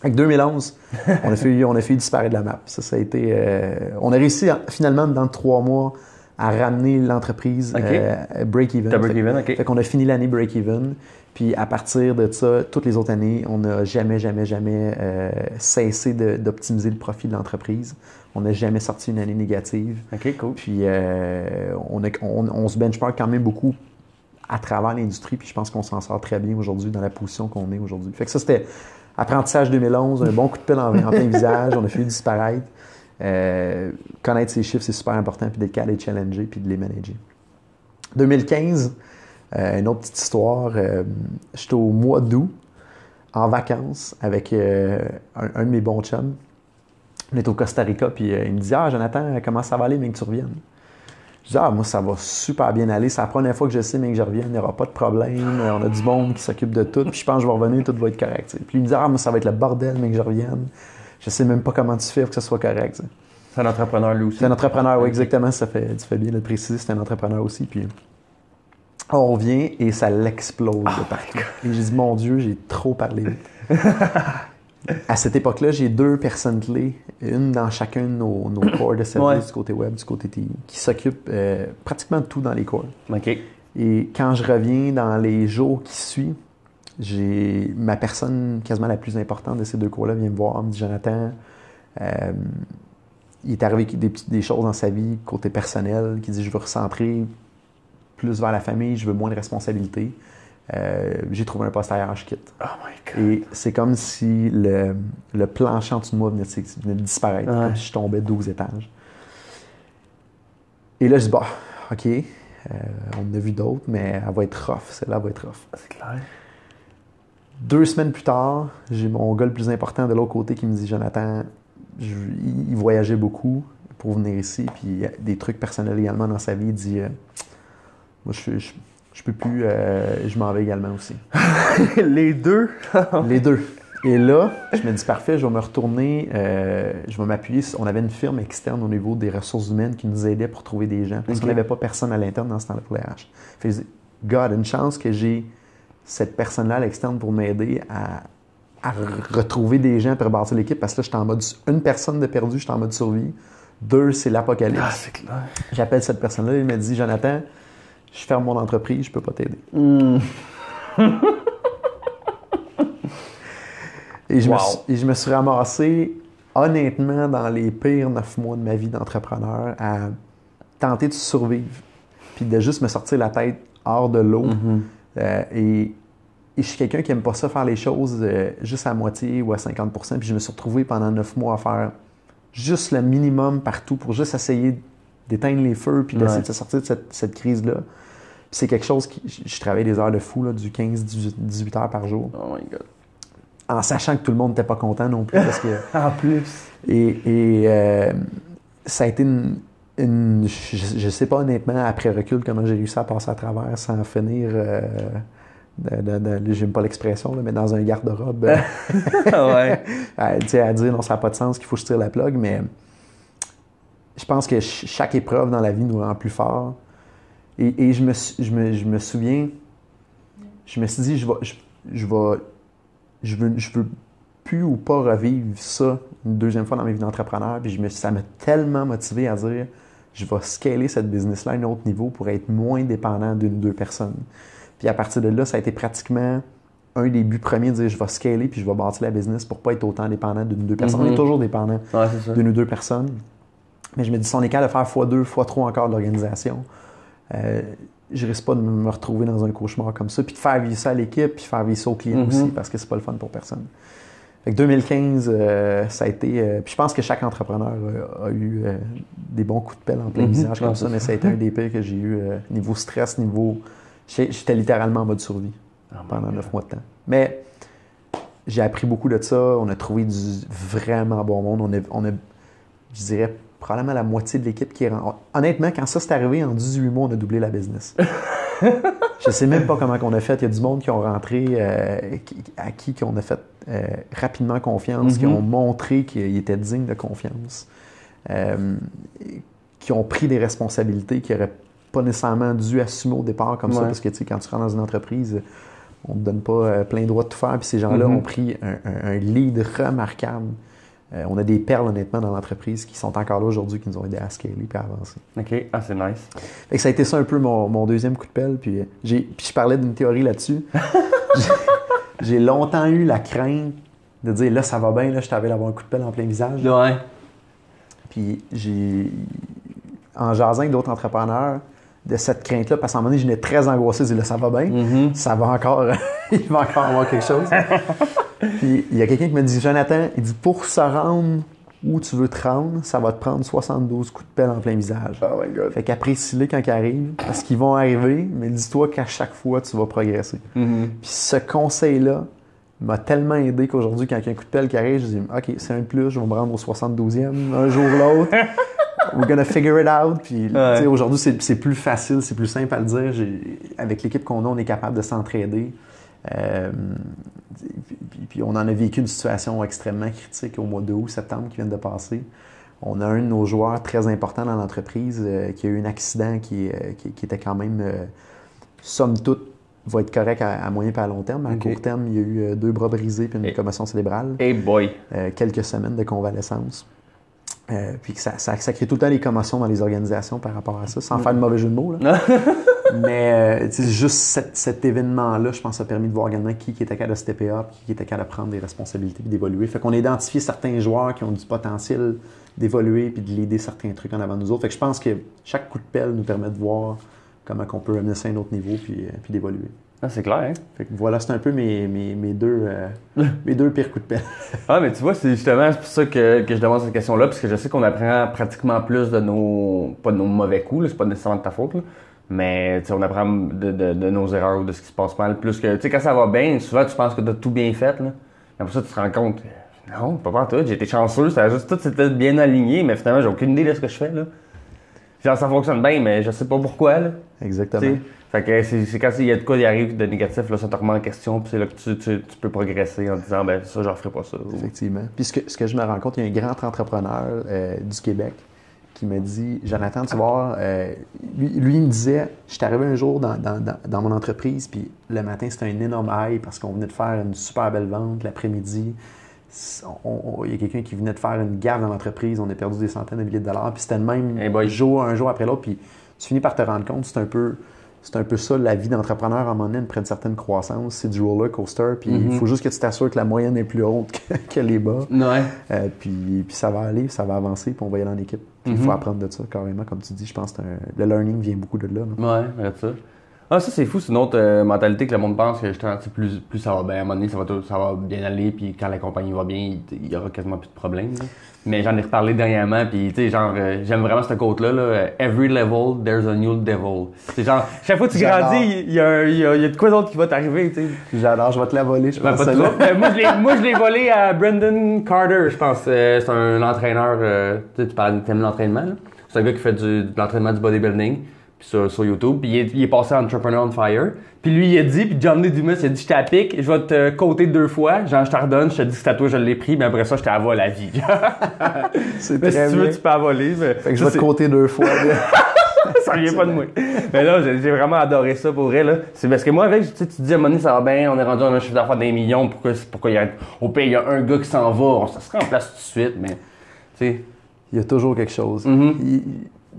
Avec 2011, on a fait, on a fait disparaître la map. Ça, ça a été. Euh, on a réussi finalement dans trois mois à ramener l'entreprise euh, break-even. Break-even, Fait qu'on a fini l'année break-even. Puis à partir de ça, toutes les autres années, on n'a jamais, jamais, jamais euh, cessé d'optimiser le profit de l'entreprise. On n'a jamais sorti une année négative. OK, cool. Puis euh, on, on, se benchmark quand même beaucoup à travers l'industrie, puis je pense qu'on s'en sort très bien aujourd'hui dans la position qu'on est aujourd'hui. Fait que ça, c'était apprentissage 2011, un bon coup de pelle en, plein visage, on a fait disparaître. Euh, connaître ces chiffres, c'est super important, puis d'être capable de les challenger, puis de les manager. 2015, euh, une autre petite histoire. Euh, j'étais au mois d'août, en vacances, avec euh, un, de mes bons chums. On est au Costa Rica, puis il me dit Ah, Jonathan, comment ça va aller, mais que tu reviennes Je dis Ah, moi, ça va super bien aller. C'est la première fois que je sais, mais que je revienne, il n'y aura pas de problème. On a du monde qui s'occupe de tout. Puis je pense que je vais revenir, tout va être correct. Puis il me dit Ah, moi, ça va être le bordel, mais que je revienne. Je sais même pas comment tu fais pour que ça soit correct. C'est un entrepreneur, lui aussi. C'est un entrepreneur, oui, exactement. Ça fait, tu fais bien de le préciser. C'est un entrepreneur aussi. Puis on revient et ça l'explose de partout. Et j'ai dit, mon Dieu, j'ai trop parlé. À cette époque-là, j'ai deux personnes clés, une dans chacun de nos, nos corps de service, du côté web, du côté TI, qui s'occupent euh, pratiquement de tout dans les corps. Et quand je reviens dans les jours qui suivent, j'ai ma personne quasiment la plus importante de ces deux cours-là vient me voir, me dit Jonathan, euh, il est arrivé des, des choses dans sa vie, côté personnel, qui dit je veux recentrer plus vers la famille, je veux moins de responsabilités. Euh, j'ai trouvé un poste ailleurs, je quitte. Oh my God. Et c'est comme si le, le plancher en dessous de moi venait de, disparaître, comme si je tombais 12 étages. Et là, je dis, bah, OK, euh, on en a vu d'autres, mais elle va être rough, celle-là va être rough. C'est clair. Deux semaines plus tard, j'ai mon gars le plus important de l'autre côté qui me dit, Jonathan, il voyageait beaucoup pour venir ici, puis il y a des trucs personnels également dans sa vie. Il dit, euh, moi, je, je, peux plus. Euh, je m'en vais également aussi. Les deux? Les deux. Et là, je me dis, parfait, je vais me retourner, euh, je vais m'appuyer. On avait une firme externe au niveau des ressources humaines qui nous aidait pour trouver des gens. Parce qu'on n'avait pas personne à l'interne dans ce temps-là pour les RH. Fait je God, une chance que j'ai cette personne-là à l'externe pour m'aider à, retrouver des gens pour bâtir l'équipe. Parce que là, j'étais en mode, une personne de perdu, j'étais en mode survie. Deux, c'est l'apocalypse. Ah, c'est clair. J'appelle cette personne-là, il me dit, Jonathan, je ferme mon entreprise, je peux pas t'aider. Hmm. et, je me suis, et je me suis ramassé, honnêtement, dans les pires neuf mois de ma vie d'entrepreneur, à tenter de survivre. puis de juste me sortir la tête hors de l'eau. Mhm. Euh, et, je suis quelqu'un qui aime pas ça faire les choses euh, juste à moitié ou à 50% Puis je me suis retrouvé pendant neuf mois à faire juste le minimum partout pour juste essayer d'éteindre les feux puis d'essayer de se sortir de cette, crise-là. C'est quelque chose qui. Je, travaillais des heures de fou, là, du 15-18 heures par jour. Oh my God. En sachant que tout le monde n'était pas content non plus. Parce que, en plus. Et, et ça a été une, je ne sais pas honnêtement, après recul, comment j'ai réussi à passer à travers sans finir. Euh, j'aime pas l'expression, mais dans un garde-robe. ouais. à, à dire non, ça n'a pas de sens, qu'il faut que je tire la plug, mais je pense que chaque épreuve dans la vie nous rend plus fort. Et, je, me, je, me, je, me, souviens, je me suis dit, je vais, je, je vais, je veux, je veux plus ou pas revivre ça une deuxième fois dans ma vie d'entrepreneur. Puis je me, ça m'a tellement motivé à dire, je vais scaler cette business-là à un autre niveau pour être moins dépendant d'une ou deux personnes. Puis à partir de là, ça a été pratiquement un des buts premiers de dire je vais scaler puis je vais bâtir la business pour pas être autant dépendant d'une ou deux personnes. On est mhm. toujours dépendant d'une ou deux personnes. Mais je me dis, si on est capable de faire x2, x3 encore de l'organisation, euh, je risque pas de me retrouver dans un cauchemar comme ça, puis de faire vivre ça à l'équipe, puis faire vivre ça aux clients mhm. aussi, parce que c'est pas le fun pour personne. 2015, euh, ça a été. Euh, puis je pense que chaque entrepreneur a, eu euh, des bons coups de pelle en plein mhm. visage comme ça, mais ça a été un des pires que j'ai eu niveau stress, niveau. J'étais littéralement en mode survie ah, pendant neuf mois de temps. Mais j'ai appris beaucoup de ça. On a trouvé du vraiment bon monde. On a, on a je dirais, probablement la moitié de l'équipe qui est. Honnêtement, quand ça s'est arrivé, en 18 mois, on a doublé la business. je sais même pas comment on a fait. Il y a du monde qui ont rentré, euh, à qui on a fait euh, rapidement confiance, qui mhm. ont montré qu'ils étaient dignes de confiance, euh, qui ont pris des responsabilités qui n'auraient pas nécessairement dû assumer au départ comme ça, parce que quand tu rentres dans une entreprise, on ne te donne pas plein droit de tout faire. Puis ces gens-là mhm. ont pris un lead remarquable euh, on a des perles, honnêtement, dans l'entreprise qui sont encore là aujourd'hui, qui nous ont aidé à scaler et à avancer. OK. Ah, c'est nice. ça a été ça un peu mon, deuxième coup de pelle. Puis, euh, puis je parlais d'une théorie là-dessus. j'ai longtemps eu la crainte de dire là, ça va bien, là, je t'avais d'avoir un coup de pelle en plein visage. Ouais. Puis j'ai. En jasant avec d'autres entrepreneurs, de cette crainte-là, parce qu'à un moment donné, je n'étais très angoissé, je disais là, ça va bien, mm-hmm. ça va encore, il va encore avoir quelque chose. Puis il y a quelqu'un qui me dit Jonathan, il dit pour se rendre où tu veux te rendre, ça va te prendre 72 coups de pelle en plein visage. Oh my God. Fait qu'apprécie-les quand ils arrivent, parce qu'ils vont arriver, mais dis-toi qu'à chaque fois, tu vas progresser. Mm-hmm. Puis ce conseil-là m'a tellement aidé qu'aujourd'hui, quand il y a un coup de pelle qui arrive, je dis OK, c'est un plus, je vais me rendre au 72e un jour ou l'autre. We're gonna figure it out. Puis aujourd'hui, c'est plus facile, c'est plus simple à le dire. Avec l'équipe qu'on a, on est capable de s'entraider. Euh, puis, on en a vécu une situation extrêmement critique au mois de août, septembre qui vient de passer. On a un de nos joueurs très importants dans l'entreprise euh, qui a eu un accident qui, euh, était quand même, somme toute, va être correct à, moyen et à long terme. À court terme, il y a eu deux bras brisés puis une commotion cérébrale. Hey boy! quelques semaines de convalescence. Puis ça, ça, crée tout le temps des commotions dans les organisations par rapport à ça, sans faire de mauvais jeu de mots. Là. Mais euh, juste cet, événement-là, je pense, a permis de voir également qui, était capable de stepper up, qui était capable de prendre des responsabilités et d'évoluer. Fait qu'on a identifié certains joueurs qui ont du potentiel d'évoluer puis de l'aider certains trucs en avant de nous autres. Fait que je pense que chaque coup de pelle nous permet de voir comment on peut amener ça à un autre niveau puis, euh, puis d'évoluer. Ah, c'est clair, hein? Fait que voilà, c'est un peu mes, mes, mes deux, euh, mes deux pires coups de pelle. ah, mais tu vois, c'est justement pour ça que, que je demande cette question-là, parce que je sais qu'on apprend pratiquement plus de nos, pas de nos mauvais coups, c'est pas nécessairement de ta faute, là, mais on apprend de, de, de, nos erreurs ou de ce qui se passe mal. Plus que, tu sais, quand ça va bien, souvent tu penses que tu as tout bien fait. Là. Après ça, tu te rends compte, non, pas pour tout, j'ai été chanceux, ça a juste tout c'était bien aligné, mais finalement, j'ai aucune idée de ce que je fais. Là. Genre, ça fonctionne bien, mais je sais pas pourquoi. Là. Exactement. Fait que c'est quand il y a de quoi qui arrive de négatif, là, ça te remet en question, puis c'est là que tu, tu, tu, peux progresser en disant, ben ça, je ferai pas ça. Effectivement. Puis ce que, ce que je me rends compte, il y a un grand entrepreneur euh, du Québec qui me dit Jonathan, tu vois, euh, lui, il me disait Je suis arrivé un jour dans, dans, dans, mon entreprise, puis le matin, c'était un énorme high parce qu'on venait de faire une super belle vente. L'après-midi, il y a quelqu'un qui venait de faire une gaffe dans l'entreprise. On a perdu des centaines de milliers de dollars. Puis c'était le même jour, un jour après l'autre. Puis tu finis par te rendre compte, c'est un peu c'est un peu ça, la vie d'entrepreneur à un moment donné, prend une certaine croissance. C'est du roller coaster, puis il mhm. faut juste que tu t'assures que la moyenne est plus haute que, les bas. Ouais. Euh, puis, puis ça va aller, ça va avancer, puis on va y aller en équipe. Il faut mhm. apprendre de ça carrément, comme tu dis. Je pense que le learning vient beaucoup de là. là. Ouais, ça. Ah, ça, c'est fou. C'est une autre euh, mentalité que le monde pense que justement, plus, plus ça va bien, à un moment donné, ça va, ça va bien aller, puis quand la compagnie va bien, il y aura quasiment plus de problèmes. Mais j'en ai reparlé dernièrement, puis tu sais, genre, euh, j'aime vraiment cette quote-là, là, Every level, there's a new devil. C'est genre, chaque fois que tu grandis, il y, a, y, a, y a de quoi d'autre qui va t'arriver, tu sais. J'adore, je vais te la voler, je ben, pense. Pas euh, moi, je l'ai volé à Brendan Carter, je pense. c'est un entraîneur, tu sais, tu parles, de l'entraînement, C'est un gars qui fait du, de l'entraînement du bodybuilding sur, sur YouTube. Puis il est, il est, passé à Entrepreneur on Fire. Puis lui, il a dit, puis John Lee Dumas, il a dit, je t'applique, je vais te coter deux fois. Genre, je te redonne, je te dis que toi, je l'ai pris, mais après ça, je t'avoue la vie. c'est mais si tu veux, tu peux voler. Mais... Fait que je vais te coter deux fois. ça vient pas de moi. Mais là, j'ai vraiment adoré ça pour vrai. Là. C'est parce que moi, avec, tu, sais, tu te dis, à un ça va bien, on est rendu à un chiffre d'affaires d'un million. Pourquoi, pourquoi il y a, au pays, il y a un gars qui s'en va, ça serait en place tout de suite, mais, tu sais. Il y a toujours quelque chose. Mm-hmm il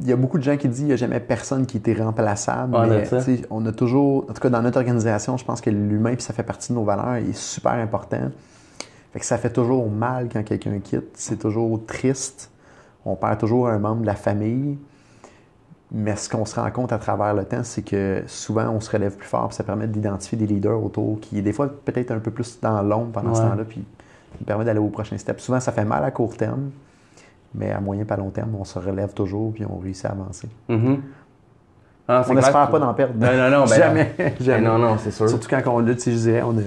y a beaucoup de gens qui disent qu'il n'y a jamais personne qui était remplaçable. mais, on a toujours, en tout cas dans notre organisation, je pense que l'humain, puis ça fait partie de nos valeurs, est super important. Fait que ça fait toujours mal quand quelqu'un quitte. C'est toujours triste. On perd toujours un membre de la famille. Mais ce qu'on se rend compte à travers le temps, c'est que souvent, on se relève plus fort, puis ça permet d'identifier des leaders autour qui, des fois, peut-être un peu plus dans l'ombre pendant ce temps-là, puis qui permet d'aller au prochain step. Souvent, ça fait mal à court terme, mais à moyen pas long terme, on se relève toujours puis on réussit à avancer. Mm-hmm. Ah, on n'espère pas d'en perdre. Non, non, non. Ben jamais. Ben jamais. non, non, c'est sûr. Surtout quand on lutte, je dirais, on a,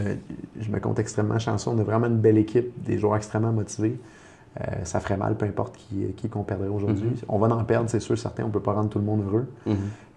je me compte extrêmement chanceux. On a vraiment une belle équipe, des joueurs extrêmement motivés. Euh, ça ferait mal, peu importe qui, qu'on perdrait aujourd'hui. Mm-hmm. On va en perdre, c'est sûr, certain. On ne peut pas rendre tout le monde heureux. Mm-hmm.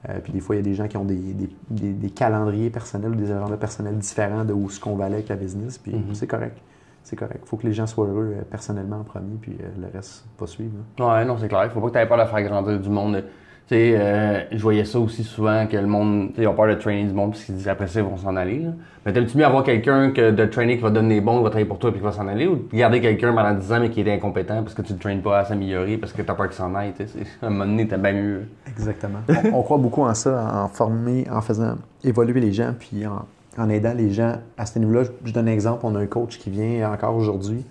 Euh, puis des fois, il y a des gens qui ont des, des, des, calendriers personnels ou des agendas personnels différents de où ce qu'on va aller avec la business. Puis c'est correct c'est correct. Il faut que les gens soient heureux euh, personnellement en premier, puis euh, le reste pas suivre. Ouais, non, c'est clair. Il faut pas que tu aies peur de faire grandir du monde. Tu sais, euh, je voyais ça aussi souvent que le monde, tu sais, ont peur de trainer du monde parce qu'ils disent après ça, ils vont s'en aller. Là. Mais t'aimes-tu mieux avoir quelqu'un que de trainer qui va donner des bons, qui va travailler pour toi et qui va s'en aller ou garder quelqu'un pendant 10 ans mais qui est incompétent parce que tu ne traînes pas à s'améliorer parce que tu as peur qu'il s'en aille, tu sais? À un moment donné, t'as bien mieux. Exactement. on, on, croit beaucoup en ça, en former, en faisant évoluer les gens puis en, en aidant les gens à ce niveau-là. Je, donne un exemple. On a un coach qui vient encore aujourd'hui.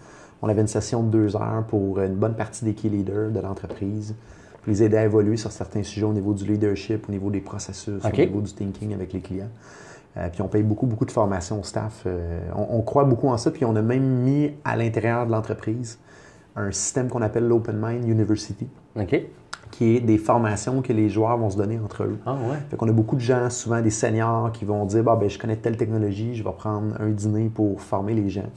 On avait une session de deux heures pour une bonne partie des key leaders de l'entreprise, pour les aider à évoluer sur certains sujets au niveau du leadership, au niveau des processus, au niveau du thinking avec les clients. Euh, puis on paye beaucoup, beaucoup de formation au staff. Euh, on, croit beaucoup en ça, puis on a même mis à l'intérieur de l'entreprise un système qu'on appelle l'Open Mind University. Qui est des formations que les joueurs vont se donner entre eux. Ah ouais. Fait qu'on a beaucoup de gens, souvent des seniors, qui vont dire bah, ben, je connais telle technologie, je vais prendre un dîner pour former les gens.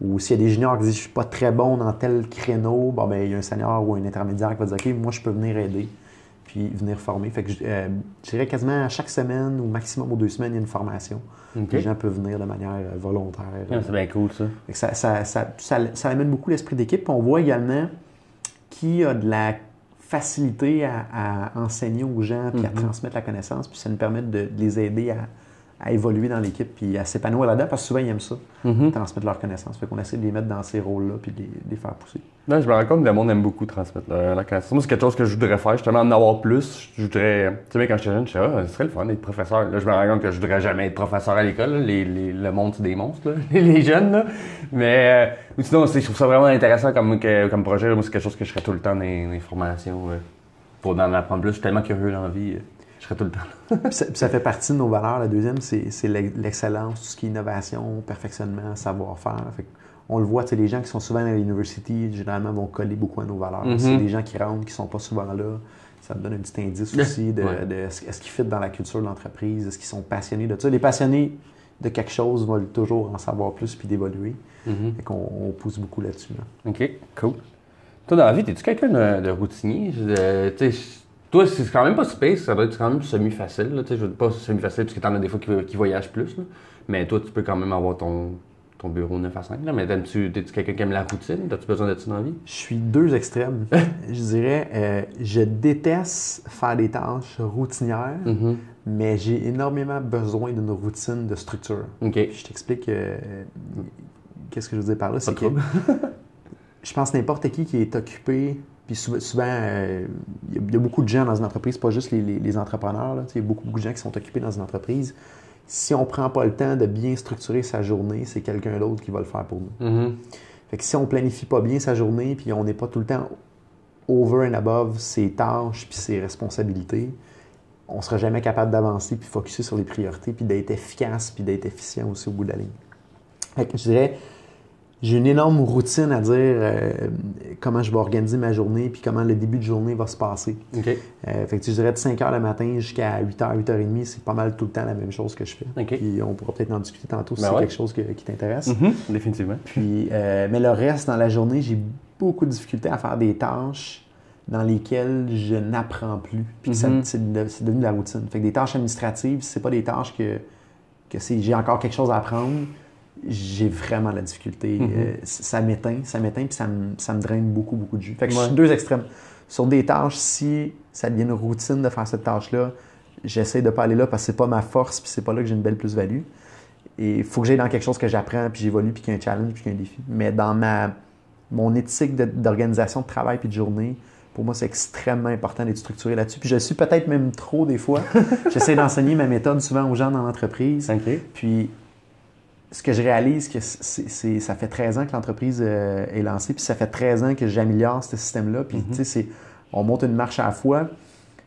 Ou s'il y a des juniors qui disent je suis pas très bon dans tel créneau, bah, ben, il y a un senior ou un intermédiaire qui va dire OK, moi je peux venir aider puis venir former. Fait que euh, je dirais quasiment à chaque semaine ou maximum aux deux semaines, il y a une formation. Les gens peuvent venir de manière euh, volontaire. c'est bien cool ça. ça, ça, ça amène beaucoup l'esprit d'équipe. On voit également qui a de la facilité à, enseigner aux gens puis à mm-hmm. transmettre la connaissance, puis ça nous permet de, les aider à, évoluer dans l'équipe puis à s'épanouir là-dedans parce que souvent ils aiment ça, mm-hmm. transmettre leur connaissance. Fait qu'on essaie de les mettre dans ces rôles-là puis de les, faire pousser. je me rends compte que le monde aime beaucoup transmettre la, connaissance. Moi, c'est quelque chose que je voudrais faire, justement, en avoir plus. Je voudrais. Tu sais, quand j'étais jeune, je disais, ah, ce serait le fun d'être professeur. Là, je me rends compte que je voudrais jamais être professeur à l'école. Les, le monde, c'est des monstres, les jeunes. Là. Mais euh, sinon, je trouve ça vraiment intéressant comme, comme projet. Moi, c'est quelque chose que je ferais tout le temps dans les, formations. pour en apprendre plus. Je suis tellement curieux dans la vie. Serais tout le temps ça, ça, fait partie de nos valeurs. La deuxième, c'est l'excellence, tout ce qui est innovation, perfectionnement, savoir-faire. On le voit, les gens qui sont souvent à l'université, généralement, vont coller beaucoup à nos valeurs. Mm-hmm. C'est des gens qui rentrent, qui ne sont pas souvent là. Ça me donne un petit indice aussi de, est-ce qu'ils fit dans la culture de l'entreprise, est-ce qu'ils sont passionnés de ça? Les passionnés de quelque chose veulent toujours en savoir plus puis d'évoluer. Mm on pousse beaucoup là-dessus. OK, cool. Toi, dans la vie, es-tu quelqu'un de, routinier? Toi, c'est quand même pas space, ça doit être quand même semi-facile. Je veux pas semi-facile parce que t'en as des fois qui, voyagent plus. Mais toi, tu peux quand même avoir ton, ton bureau 9 à 5. Là. Mais t'es-tu quelqu'un qui aime la routine? As-tu besoin de ça dans la vie? Je suis deux extrêmes. je dirais, euh, je déteste faire des tâches routinières, mm-hmm. mais j'ai énormément besoin d'une routine de structure. Je t'explique euh, qu'est-ce que je veux dire par là. C'est que je pense n'importe qui qui est occupé Puis souvent, il y, a beaucoup de gens dans une entreprise, pas juste les, entrepreneurs. Il y a beaucoup, beaucoup de gens qui sont occupés dans une entreprise. Si on ne prend pas le temps de bien structurer sa journée, c'est quelqu'un d'autre qui va le faire pour nous. Mm-hmm. Fait que si on planifie pas bien sa journée, puis on n'est pas tout le temps over and above ses tâches puis ses responsabilités, on ne sera jamais capable d'avancer puis focuser sur les priorités puis d'être efficace puis d'être efficient aussi au bout de la ligne. Fait que je dirais, j'ai une énorme routine à dire euh, comment je vais organiser ma journée puis comment le début de journée va se passer. Euh, fait que je dirais de 5 h le matin jusqu'à 8 h, 8 h 30, c'est pas mal tout le temps la même chose que je fais. Puis on pourra peut-être en discuter tantôt si ben c'est quelque chose qui t'intéresse. Mm-hmm. définitivement. Puis, euh, mais le reste, dans la journée, j'ai beaucoup de difficultés à faire des tâches dans lesquelles je n'apprends plus. Puis mm-hmm. c'est devenu de la routine. Fait que des tâches administratives, c'est pas des tâches que, que j'ai encore quelque chose à apprendre j'ai vraiment la difficulté. Mhm. Euh, ça m'éteint, ça m'éteint, puis ça me, ça me, draine beaucoup, beaucoup de jus. Fait que je suis deux extrêmes. Sur des tâches, si ça devient une routine de faire cette tâche-là, j'essaie de pas aller là parce que c'est pas ma force, puis c'est pas là que j'ai une belle plus-value. Et il faut que j'aille dans quelque chose que j'apprends, puis j'évolue, puis qu'il y a un challenge, puis qu'il y a un défi. Mais dans ma, mon éthique d'organisation de, travail puis de journée, pour moi, c'est extrêmement important d'être structuré là-dessus. Puis je suis peut-être même trop des fois. J'essaie d'enseigner ma méthode souvent aux gens dans l'entreprise. Puis ce que je réalise, que c'est, ça fait 13 ans que l'entreprise euh, est lancée, puis ça fait 13 ans que j'améliore ce système-là. Puis, mm-hmm. tu sais, on monte une marche à la fois.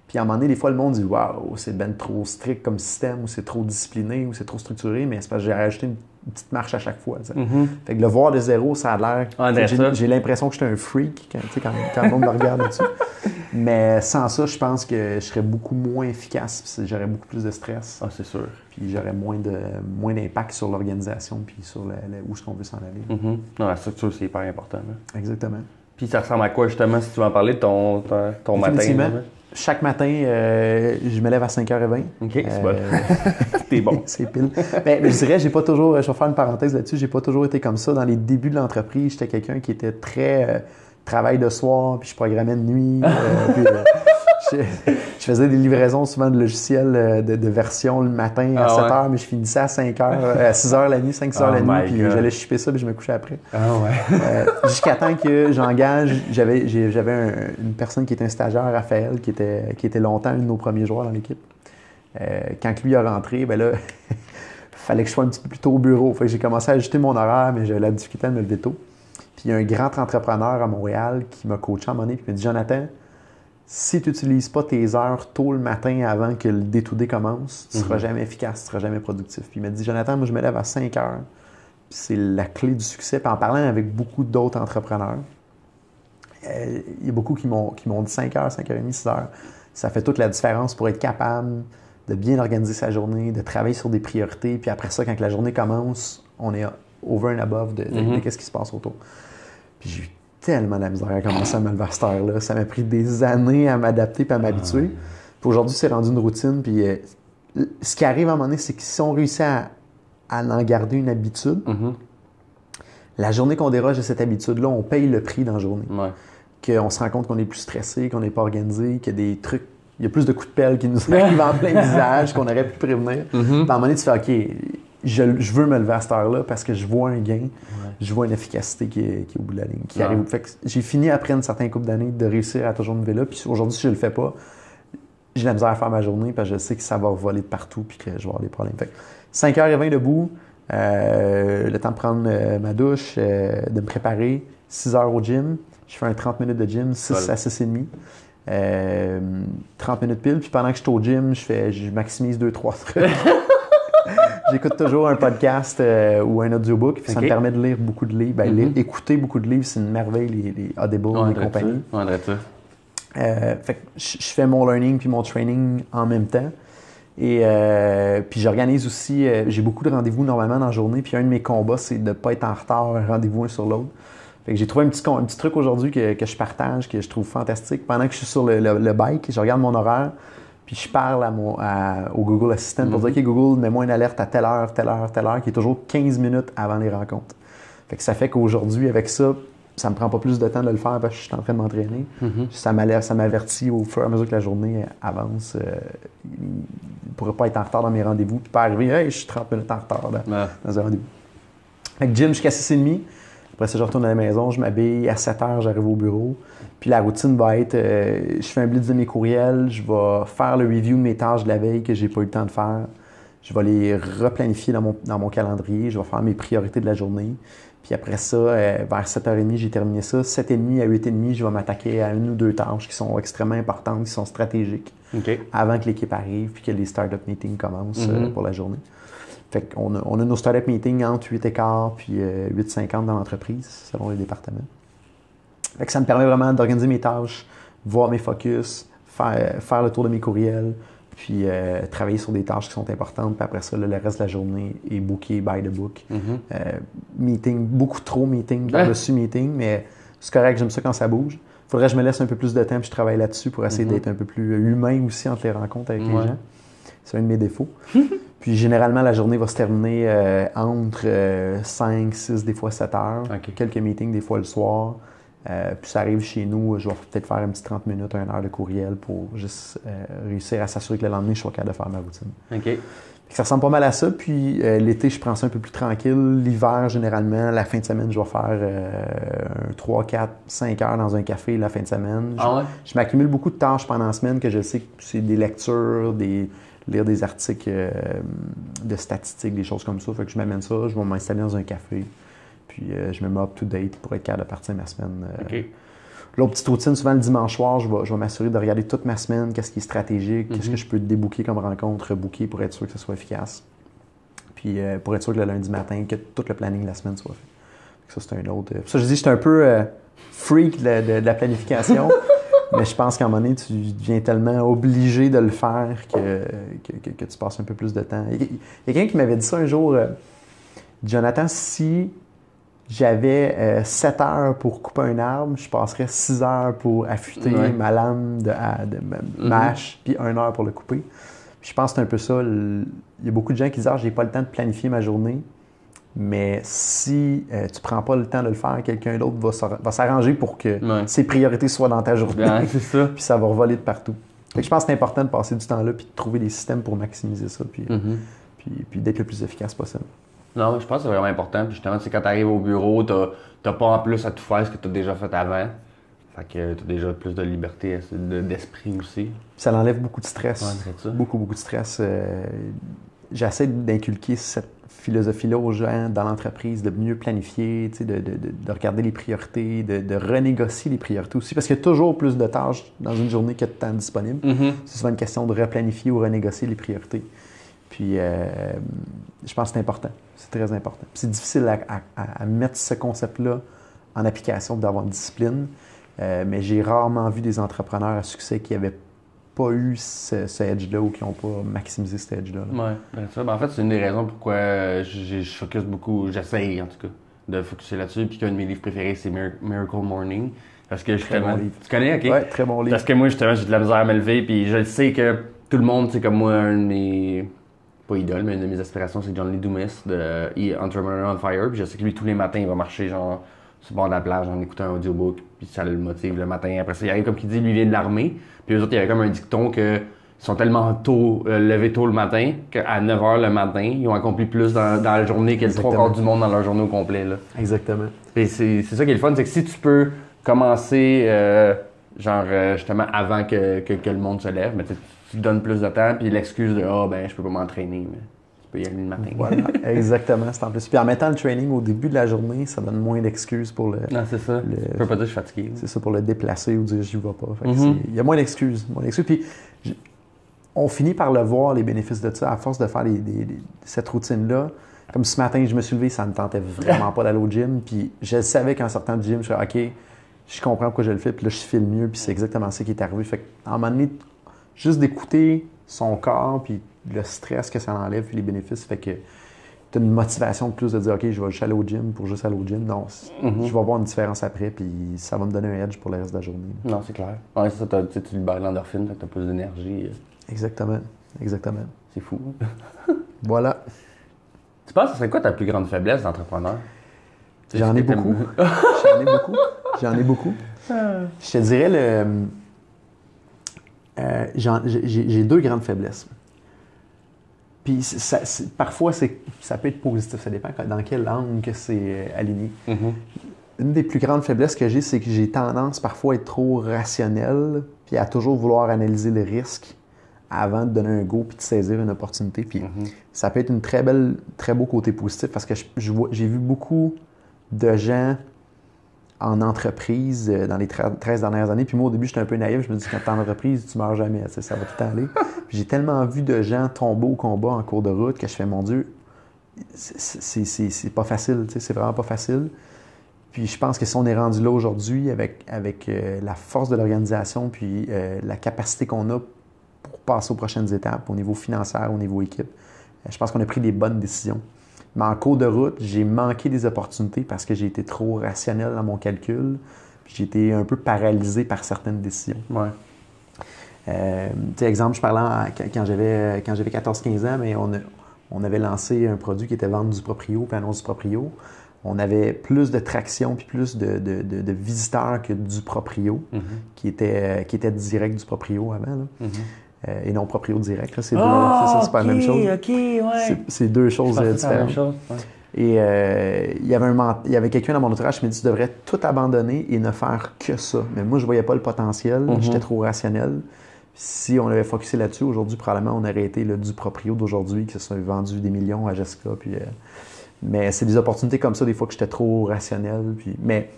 Puis, à un moment donné, des fois, le monde dit Waouh, c'est ben trop strict comme système, ou c'est trop discipliné, ou c'est trop structuré. Mais c'est parce que j'ai rajouté une petite marche à chaque fois. Mm-hmm. Fait que le voir de zéro, ça a l'air. Ah, j'ai, l'impression que j'étais un freak quand, quand, quand le monde me regarde dessus. Mais sans ça, je pense que je serais beaucoup moins efficace, j'aurais beaucoup plus de stress. Ah, c'est sûr. Puis j'aurais moins de moins d'impact sur l'organisation puis sur où est-ce qu'on veut s'en aller. Mm-hmm. Non, la structure, c'est hyper important. Exactement. Puis ça ressemble à quoi justement si tu veux en parler de ton, ton, matin? Chaque matin, euh, je me lève à 5h20. OK, c'est bon. Euh, T'es bon. c'est pile. Mais, je dirais, j'ai pas toujours, je vais faire une parenthèse là-dessus, j'ai pas toujours été comme ça. Dans les débuts de l'entreprise, j'étais quelqu'un qui était très euh, travail de soir, puis je programmais de nuit. Je, faisais des livraisons souvent de logiciels euh, de, version le matin à 7 ah h, mais je finissais à 5 h, euh, à 6 h la nuit, 5 h la nuit, puis j'allais shipper ça, puis je me couchais après. Ah ouais. Euh, jusqu'à temps que j'engage, j'avais, j'avais une personne qui était un stagiaire, Raphaël, qui était, qui était longtemps un de nos premiers joueurs dans l'équipe. quand lui est rentré, ben là, fallait que je sois un petit peu plus tôt au bureau. Fait que j'ai commencé à ajuster mon horaire, mais j'avais la difficulté à me lever tôt. Puis il y a un grand entrepreneur à Montréal qui m'a coaché à un moment donné, puis il m'a dit Jonathan, si tu n'utilises pas tes heures tôt le matin avant que le D2D commence, tu ne seras mhm. jamais efficace, tu ne seras jamais productif. Puis il m'a dit, Jonathan, moi je me lève à 5 heures. C'est la clé du succès. Puis en parlant avec beaucoup d'autres entrepreneurs, euh, il y a beaucoup qui m'ont dit 5 heures, 5 h 30, 6 heures. Ça fait toute la différence pour être capable de bien organiser sa journée, de travailler sur des priorités. Puis après ça, quand la journée commence, on est over and above de, de, mhm. ce qui se passe autour. Puis tellement de la misère à commencer à me lever à cette heure-là. Ça m'a pris des années à m'adapter et à m'habituer. Puis aujourd'hui, c'est rendu une routine. Puis euh, ce qui arrive à un moment donné, c'est que si on réussit à, en garder une habitude, mm-hmm. la journée qu'on déroge de cette habitude-là, on paye le prix dans la journée. Ouais. Qu'on se rend compte qu'on est plus stressé, qu'on n'est pas organisé, qu'il y a des trucs il y a plus de coups de pelle qui nous arrivent en plein visage qu'on aurait pu prévenir. Mm-hmm. Puis à un moment donné, tu fais OK, je, veux me lever à cette heure-là parce que je vois un gain, je vois une efficacité qui est, au bout de la ligne, qui arrive. j'ai fini après une certaine couple d'années de réussir à toujours me lever là. Puis aujourd'hui, si je le fais pas, j'ai la misère à faire ma journée parce que je sais que ça va voler de partout puis que je vais avoir des problèmes. Fait 5h20 debout, euh, le temps de prendre euh, ma douche, euh, de me préparer, 6 h au gym. Je fais un 30 minutes de gym, 6 à 6,5. 30 minutes pile, puis pendant que je suis au gym, je fais je maximise 2-3 trucs. J'écoute toujours un podcast euh, ou un audiobook, puis ça me permet de lire beaucoup de livres. Ben, mm-hmm. écouter beaucoup de livres, c'est une merveille, les, les Audible et compagnie. Euh, fait que je fais mon learning puis mon training en même temps. Et euh, puis j'organise aussi, j'ai beaucoup de rendez-vous normalement dans la journée, puis un de mes combats, c'est de ne pas être en retard un rendez-vous un sur l'autre. Fait que j'ai trouvé un petit, un petit truc aujourd'hui que, que, je partage, que je trouve fantastique. Pendant que je suis sur le, le, le bike, je regarde mon horaire, puis je parle à mon, au Google Assistant pour dire, mhm. OK, Google, mets-moi une alerte à telle heure, telle heure, telle heure, qui est toujours 15 minutes avant les rencontres. Fait que ça fait qu'aujourd'hui, avec ça, ça me prend pas plus de temps de le faire parce que je suis en train de m'entraîner. Mhm. Ça Ça m'avertit au fur et à mesure que la journée avance. Euh, il ne pourrait pas être en retard dans mes rendez-vous, puis pas arriver, hey, je suis 30 minutes en retard dans, un rendez-vous. Fait que gym jusqu'à 6h30. Après ça, je retourne à la maison, je m'habille. À 7 heures, j'arrive au bureau. Puis la routine va être euh, je fais un blitz de mes courriels, je vais faire le review de mes tâches de la veille que j'ai pas eu le temps de faire. Je vais les replanifier dans mon, dans mon calendrier. Je vais faire mes priorités de la journée. Puis après ça, euh, vers 7h30, j'ai terminé ça. 7h30 à 8h30, je vais m'attaquer à une ou deux tâches qui sont extrêmement importantes, qui sont stratégiques, avant que l'équipe arrive puis que les start-up meetings commencent euh, mm-hmm. pour la journée. Fait qu'on a, on a nos start-up meetings entre 8h15 puis 8h50 dans l'entreprise, selon les départements ça me permet vraiment d'organiser mes tâches, voir mes focus, faire, le tour de mes courriels, puis euh, travailler sur des tâches qui sont importantes. Puis après ça, le reste de la journée est booké by the book. Mm-hmm. Euh, meeting, beaucoup trop meeting, dessus meeting, mais c'est correct, j'aime ça quand ça bouge. Faudrait que je me laisse un peu plus de temps puis je travaille là-dessus pour essayer mm-hmm. d'être un peu plus humain aussi entre les rencontres avec les gens. C'est un de mes défauts. puis généralement, la journée va se terminer euh, entre 5, 6, des fois 7 heures. Quelques meetings, des fois le soir. Euh, puis ça arrive chez nous, je vais peut-être faire un petit 30 minutes, une heure de courriel pour juste euh, réussir à s'assurer que le lendemain, je sois capable de faire ma routine. OK. Ça ressemble pas mal à ça. Puis euh, l'été, je prends ça un peu plus tranquille. L'hiver, généralement, la fin de semaine, je vais faire 3, 4, 5 heures dans un café la fin de semaine. Ah ouais? Je, m'accumule beaucoup de tâches pendant la semaine que je sais que c'est des lectures, des lire des articles de statistiques, des choses comme ça. Fait que je m'amène ça, je vais m'installer dans un café. Puis euh, je me mets up-to-date pour être capable de partir ma semaine. Euh. L'autre petite routine, souvent le dimanche soir, je vais, m'assurer de regarder toute ma semaine, qu'est-ce qui est stratégique, qu'est-ce que mhm. je peux débooker comme rencontre, booker pour être sûr que ce soit efficace. Puis euh, pour être sûr que le lundi matin, que tout le planning de la semaine soit fait. Ça, c'est un autre. ça, je dis, je suis un peu freak de, la planification. mais je pense qu'à un moment donné, tu deviens tellement obligé de le faire que, que, tu passes un peu plus de temps. Il y a quelqu'un qui m'avait dit ça un jour, Jonathan, si j'avais 7 euh, heures pour couper un arbre, je passerais 6 heures pour affûter ma lame de, de, mhm. mâche, puis 1 heure pour le couper. je pense que c'est un peu ça. Il y a beaucoup de gens qui disent Ah, j'ai pas le temps de planifier ma journée. Mais si tu euh, tu prends pas le temps de le faire, quelqu'un d'autre va s'arranger pour que ses priorités soient dans ta journée. ça. puis ça va voler de partout. je pense que c'est important de passer du temps là puis de trouver des systèmes pour maximiser ça puis, mhm. puis d'être le plus efficace possible. Non, je pense que c'est vraiment important. Puis justement, c'est quand tu arrives au bureau, tu n'as pas en plus à tout faire ce que tu as déjà fait avant. Fait que tu as déjà plus de liberté d'esprit aussi. Ça enlève beaucoup de stress. beaucoup, beaucoup de stress. Euh, j'essaie d'inculquer cette philosophie-là aux gens dans l'entreprise, de mieux planifier, de, de, de, regarder les priorités, de, renégocier les priorités aussi, parce qu'il y a toujours plus de tâches dans une journée a de temps disponible. Mm-hmm. C'est souvent une question de replanifier ou renégocier les priorités. Puis, euh, je pense que c'est important. C'est très important. c'est difficile à, mettre ce concept-là en application, d'avoir une discipline. Euh, mais j'ai rarement vu des entrepreneurs à succès qui n'avaient pas eu ce, edge-là ou qui n'ont pas maximisé cet edge-là. Oui, bien sûr. Ben, en fait, c'est une des raisons pourquoi je, focus beaucoup, j'essaye en tout cas, de focuser là-dessus. Puis qu'un de mes livres préférés, c'est Miracle Morning. Parce que justement. Très bon livre. Tu connais, OK? Oui, très bon livre. Parce que moi, justement, j'ai de la misère à me lever. Puis je sais que tout le monde, c'est comme moi, un de mes pas idole, mais une de mes aspirations, c'est John Lee Dumas de Entrepreneur on Fire. Puis je sais que lui, tous les matins, il va marcher genre sur le bord de la plage en écoutant un audiobook, puis ça le motive le matin. Après ça, il arrive comme qui dit, lui, il vient de l'armée. Puis eux autres, il y avait comme un dicton que ils sont tellement tôt, euh, levés tôt le matin qu'à 9 h le matin, ils ont accompli plus dans, la journée que le trois quarts du monde dans leur journée au complet. Là. Exactement. Et c'est ça qui est le fun, c'est que si tu peux commencer, euh, genre, euh, justement, avant que, que, le monde se lève, mais tu donnes plus de temps, puis l'excuse de Ah, oh, ben, je peux pas m'entraîner, mais peux y aller le matin. Voilà, exactement. C'est en plus. Puis en mettant le training au début de la journée, ça donne moins d'excuses pour le. Non, c'est ça. Le, peux pas dire je suis fatigué. C'est ça, pour le déplacer ou dire j'y vais pas. Mm-hmm. Il y a moins d'excuses. Moins d'excuses. Puis on finit par le voir, les bénéfices de ça, à force de faire cette routine-là. Comme ce matin, je me suis levé, ça me tentait vraiment pas d'aller au gym. Puis je savais qu'en sortant du gym, je suis OK, je comprends pourquoi je le fais, puis là, je file mieux, puis c'est exactement ça qui est arrivé. Fait qu'à un moment donné, juste d'écouter son corps, puis le stress que ça enlève, puis les bénéfices, fait que tu as une motivation de plus de dire, OK, je vais juste aller au gym pour juste aller au gym. Non, mhm. je vais voir une différence après, puis ça va me donner un edge pour le reste de la journée. Non, c'est clair. Ouais, ça, tu libères l'endorphine, tu as plus d'énergie. Euh. Exactement. Exactement. C'est fou. voilà. Tu penses que c'est quoi ta plus grande faiblesse d'entrepreneur? J'en ai, beaucoup. J'en ai beaucoup. J'en ai beaucoup. Je te dirais le euh, j'ai deux grandes faiblesses. Puis parfois, ça peut être positif, ça dépend dans quel angle que c'est euh, aligné. Mm-hmm. une des plus grandes faiblesses que j'ai, c'est que j'ai tendance parfois à être trop rationnel, puis à toujours vouloir analyser le risque avant de donner un go puis de saisir une opportunité. Puis mhm. ça peut être une très belle, très beau côté positif parce que j'ai vu beaucoup de gens en entreprise euh, dans les 13 dernières années. Puis moi, au début, j'étais un peu naïf. Je me dis, quand t'es en entreprise, tu meurs jamais. Ça va tout aller. j'ai tellement vu de gens tomber au combat en cours de route que je fais, mon Dieu, c'est pas facile. C'est vraiment pas facile. Puis je pense que si on est rendu là aujourd'hui avec, avec euh, la force de l'organisation puis euh, la capacité qu'on a pour passer aux prochaines étapes au niveau financier, au niveau équipe, je pense qu'on a pris des bonnes décisions. Mais en cours de route, j'ai manqué des opportunités parce que j'ai été trop rationnel dans mon calcul. Puis j'ai été un peu paralysé par certaines décisions. Ouais. Euh, exemple, je parlais quand j'avais quand j'avais 14-15 ans, mais on, on avait lancé un produit qui était vendre du proprio puis annonce du proprio. On avait plus de traction puis plus de, de, visiteurs que du proprio, mm-hmm. qui, était, qui était direct du proprio avant. Là. Mm-hmm. Euh, et non proprio direct. C'est ah, pas la même chose. ouais. C'est deux choses différentes. Et euh, il y avait, un, il y avait quelqu'un dans mon entourage qui m'a dit Tu devrais tout abandonner et ne faire que ça. Mais moi, je voyais pas le potentiel. Mm-hmm. J'étais trop rationnel. Si on avait focusé là-dessus, aujourd'hui, probablement, on aurait été le du proprio d'aujourd'hui qui se sont vendu des millions à Jessica. Puis, euh, mais c'est des opportunités comme ça, des fois, que j'étais trop rationnel. Puis, mais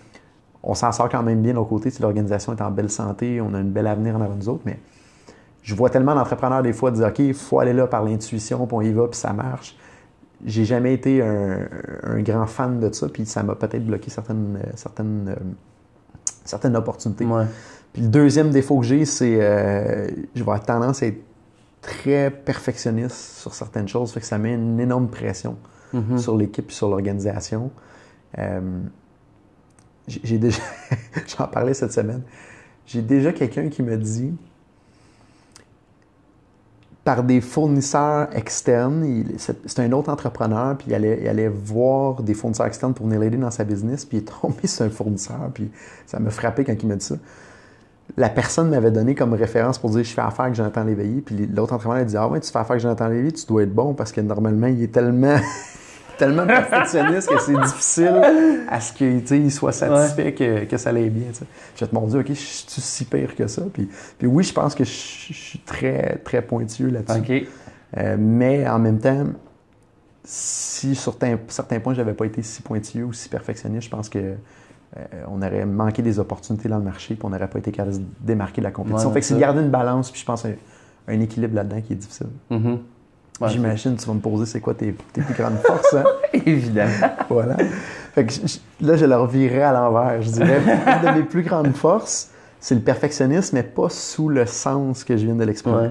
on s'en sort quand même bien de l'autre côté. L'organisation est en belle santé, on a un bel avenir en avant nous autres. Mais je vois tellement d'entrepreneurs des fois dire OK, il faut aller là par l'intuition, puis on y va, puis ça marche. J'ai jamais été un, grand fan de ça, puis ça m'a peut-être bloqué certaines, certaines, euh, certaines opportunités. Puis le deuxième défaut que j'ai, c'est euh, je vois tendance à être très perfectionniste sur certaines choses, fait que ça met une énorme pression mm-hmm. sur l'équipe et sur l'organisation. Euh, j'ai déjà, j'en parlais cette semaine, j'ai déjà quelqu'un qui me dit par des fournisseurs externes. C'est un autre entrepreneur, puis il allait, allait, voir des fournisseurs externes pour venir l'aider dans sa business, puis il est tombé sur un fournisseur, puis ça m'a frappé quand il m'a dit ça. La personne m'avait donné comme référence pour dire je fais affaire avec Jonathan Léveillé, puis l'autre entrepreneur a dit Ah ouais, tu fais affaire avec Jonathan Léveillé, tu dois être bon parce que normalement, il est tellement tellement perfectionniste que c'est difficile à ce qu'il soit satisfait que, ça allait bien. Je vais te demander, OK, je suis si pire que ça? Puis, puis oui, je pense que je, suis très, très pointueux là-dessus. Euh, mais en même temps, si sur certains points, je n'avais pas été si pointilleux ou si perfectionniste, je pense que euh, on aurait manqué des opportunités dans le marché, puis on n'aurait pas été capable de démarquer la compétition. fait que c'est garder une balance, puis je pense un, un équilibre là-dedans qui est difficile. J'imagine, tu vas me poser c'est quoi tes, plus grandes forces. Hein? Évidemment. voilà. Fait que là, je leur virerai à l'envers. Je dirais, une de mes plus grandes forces, c'est le perfectionnisme, mais pas sous le sens que je viens de l'exprimer.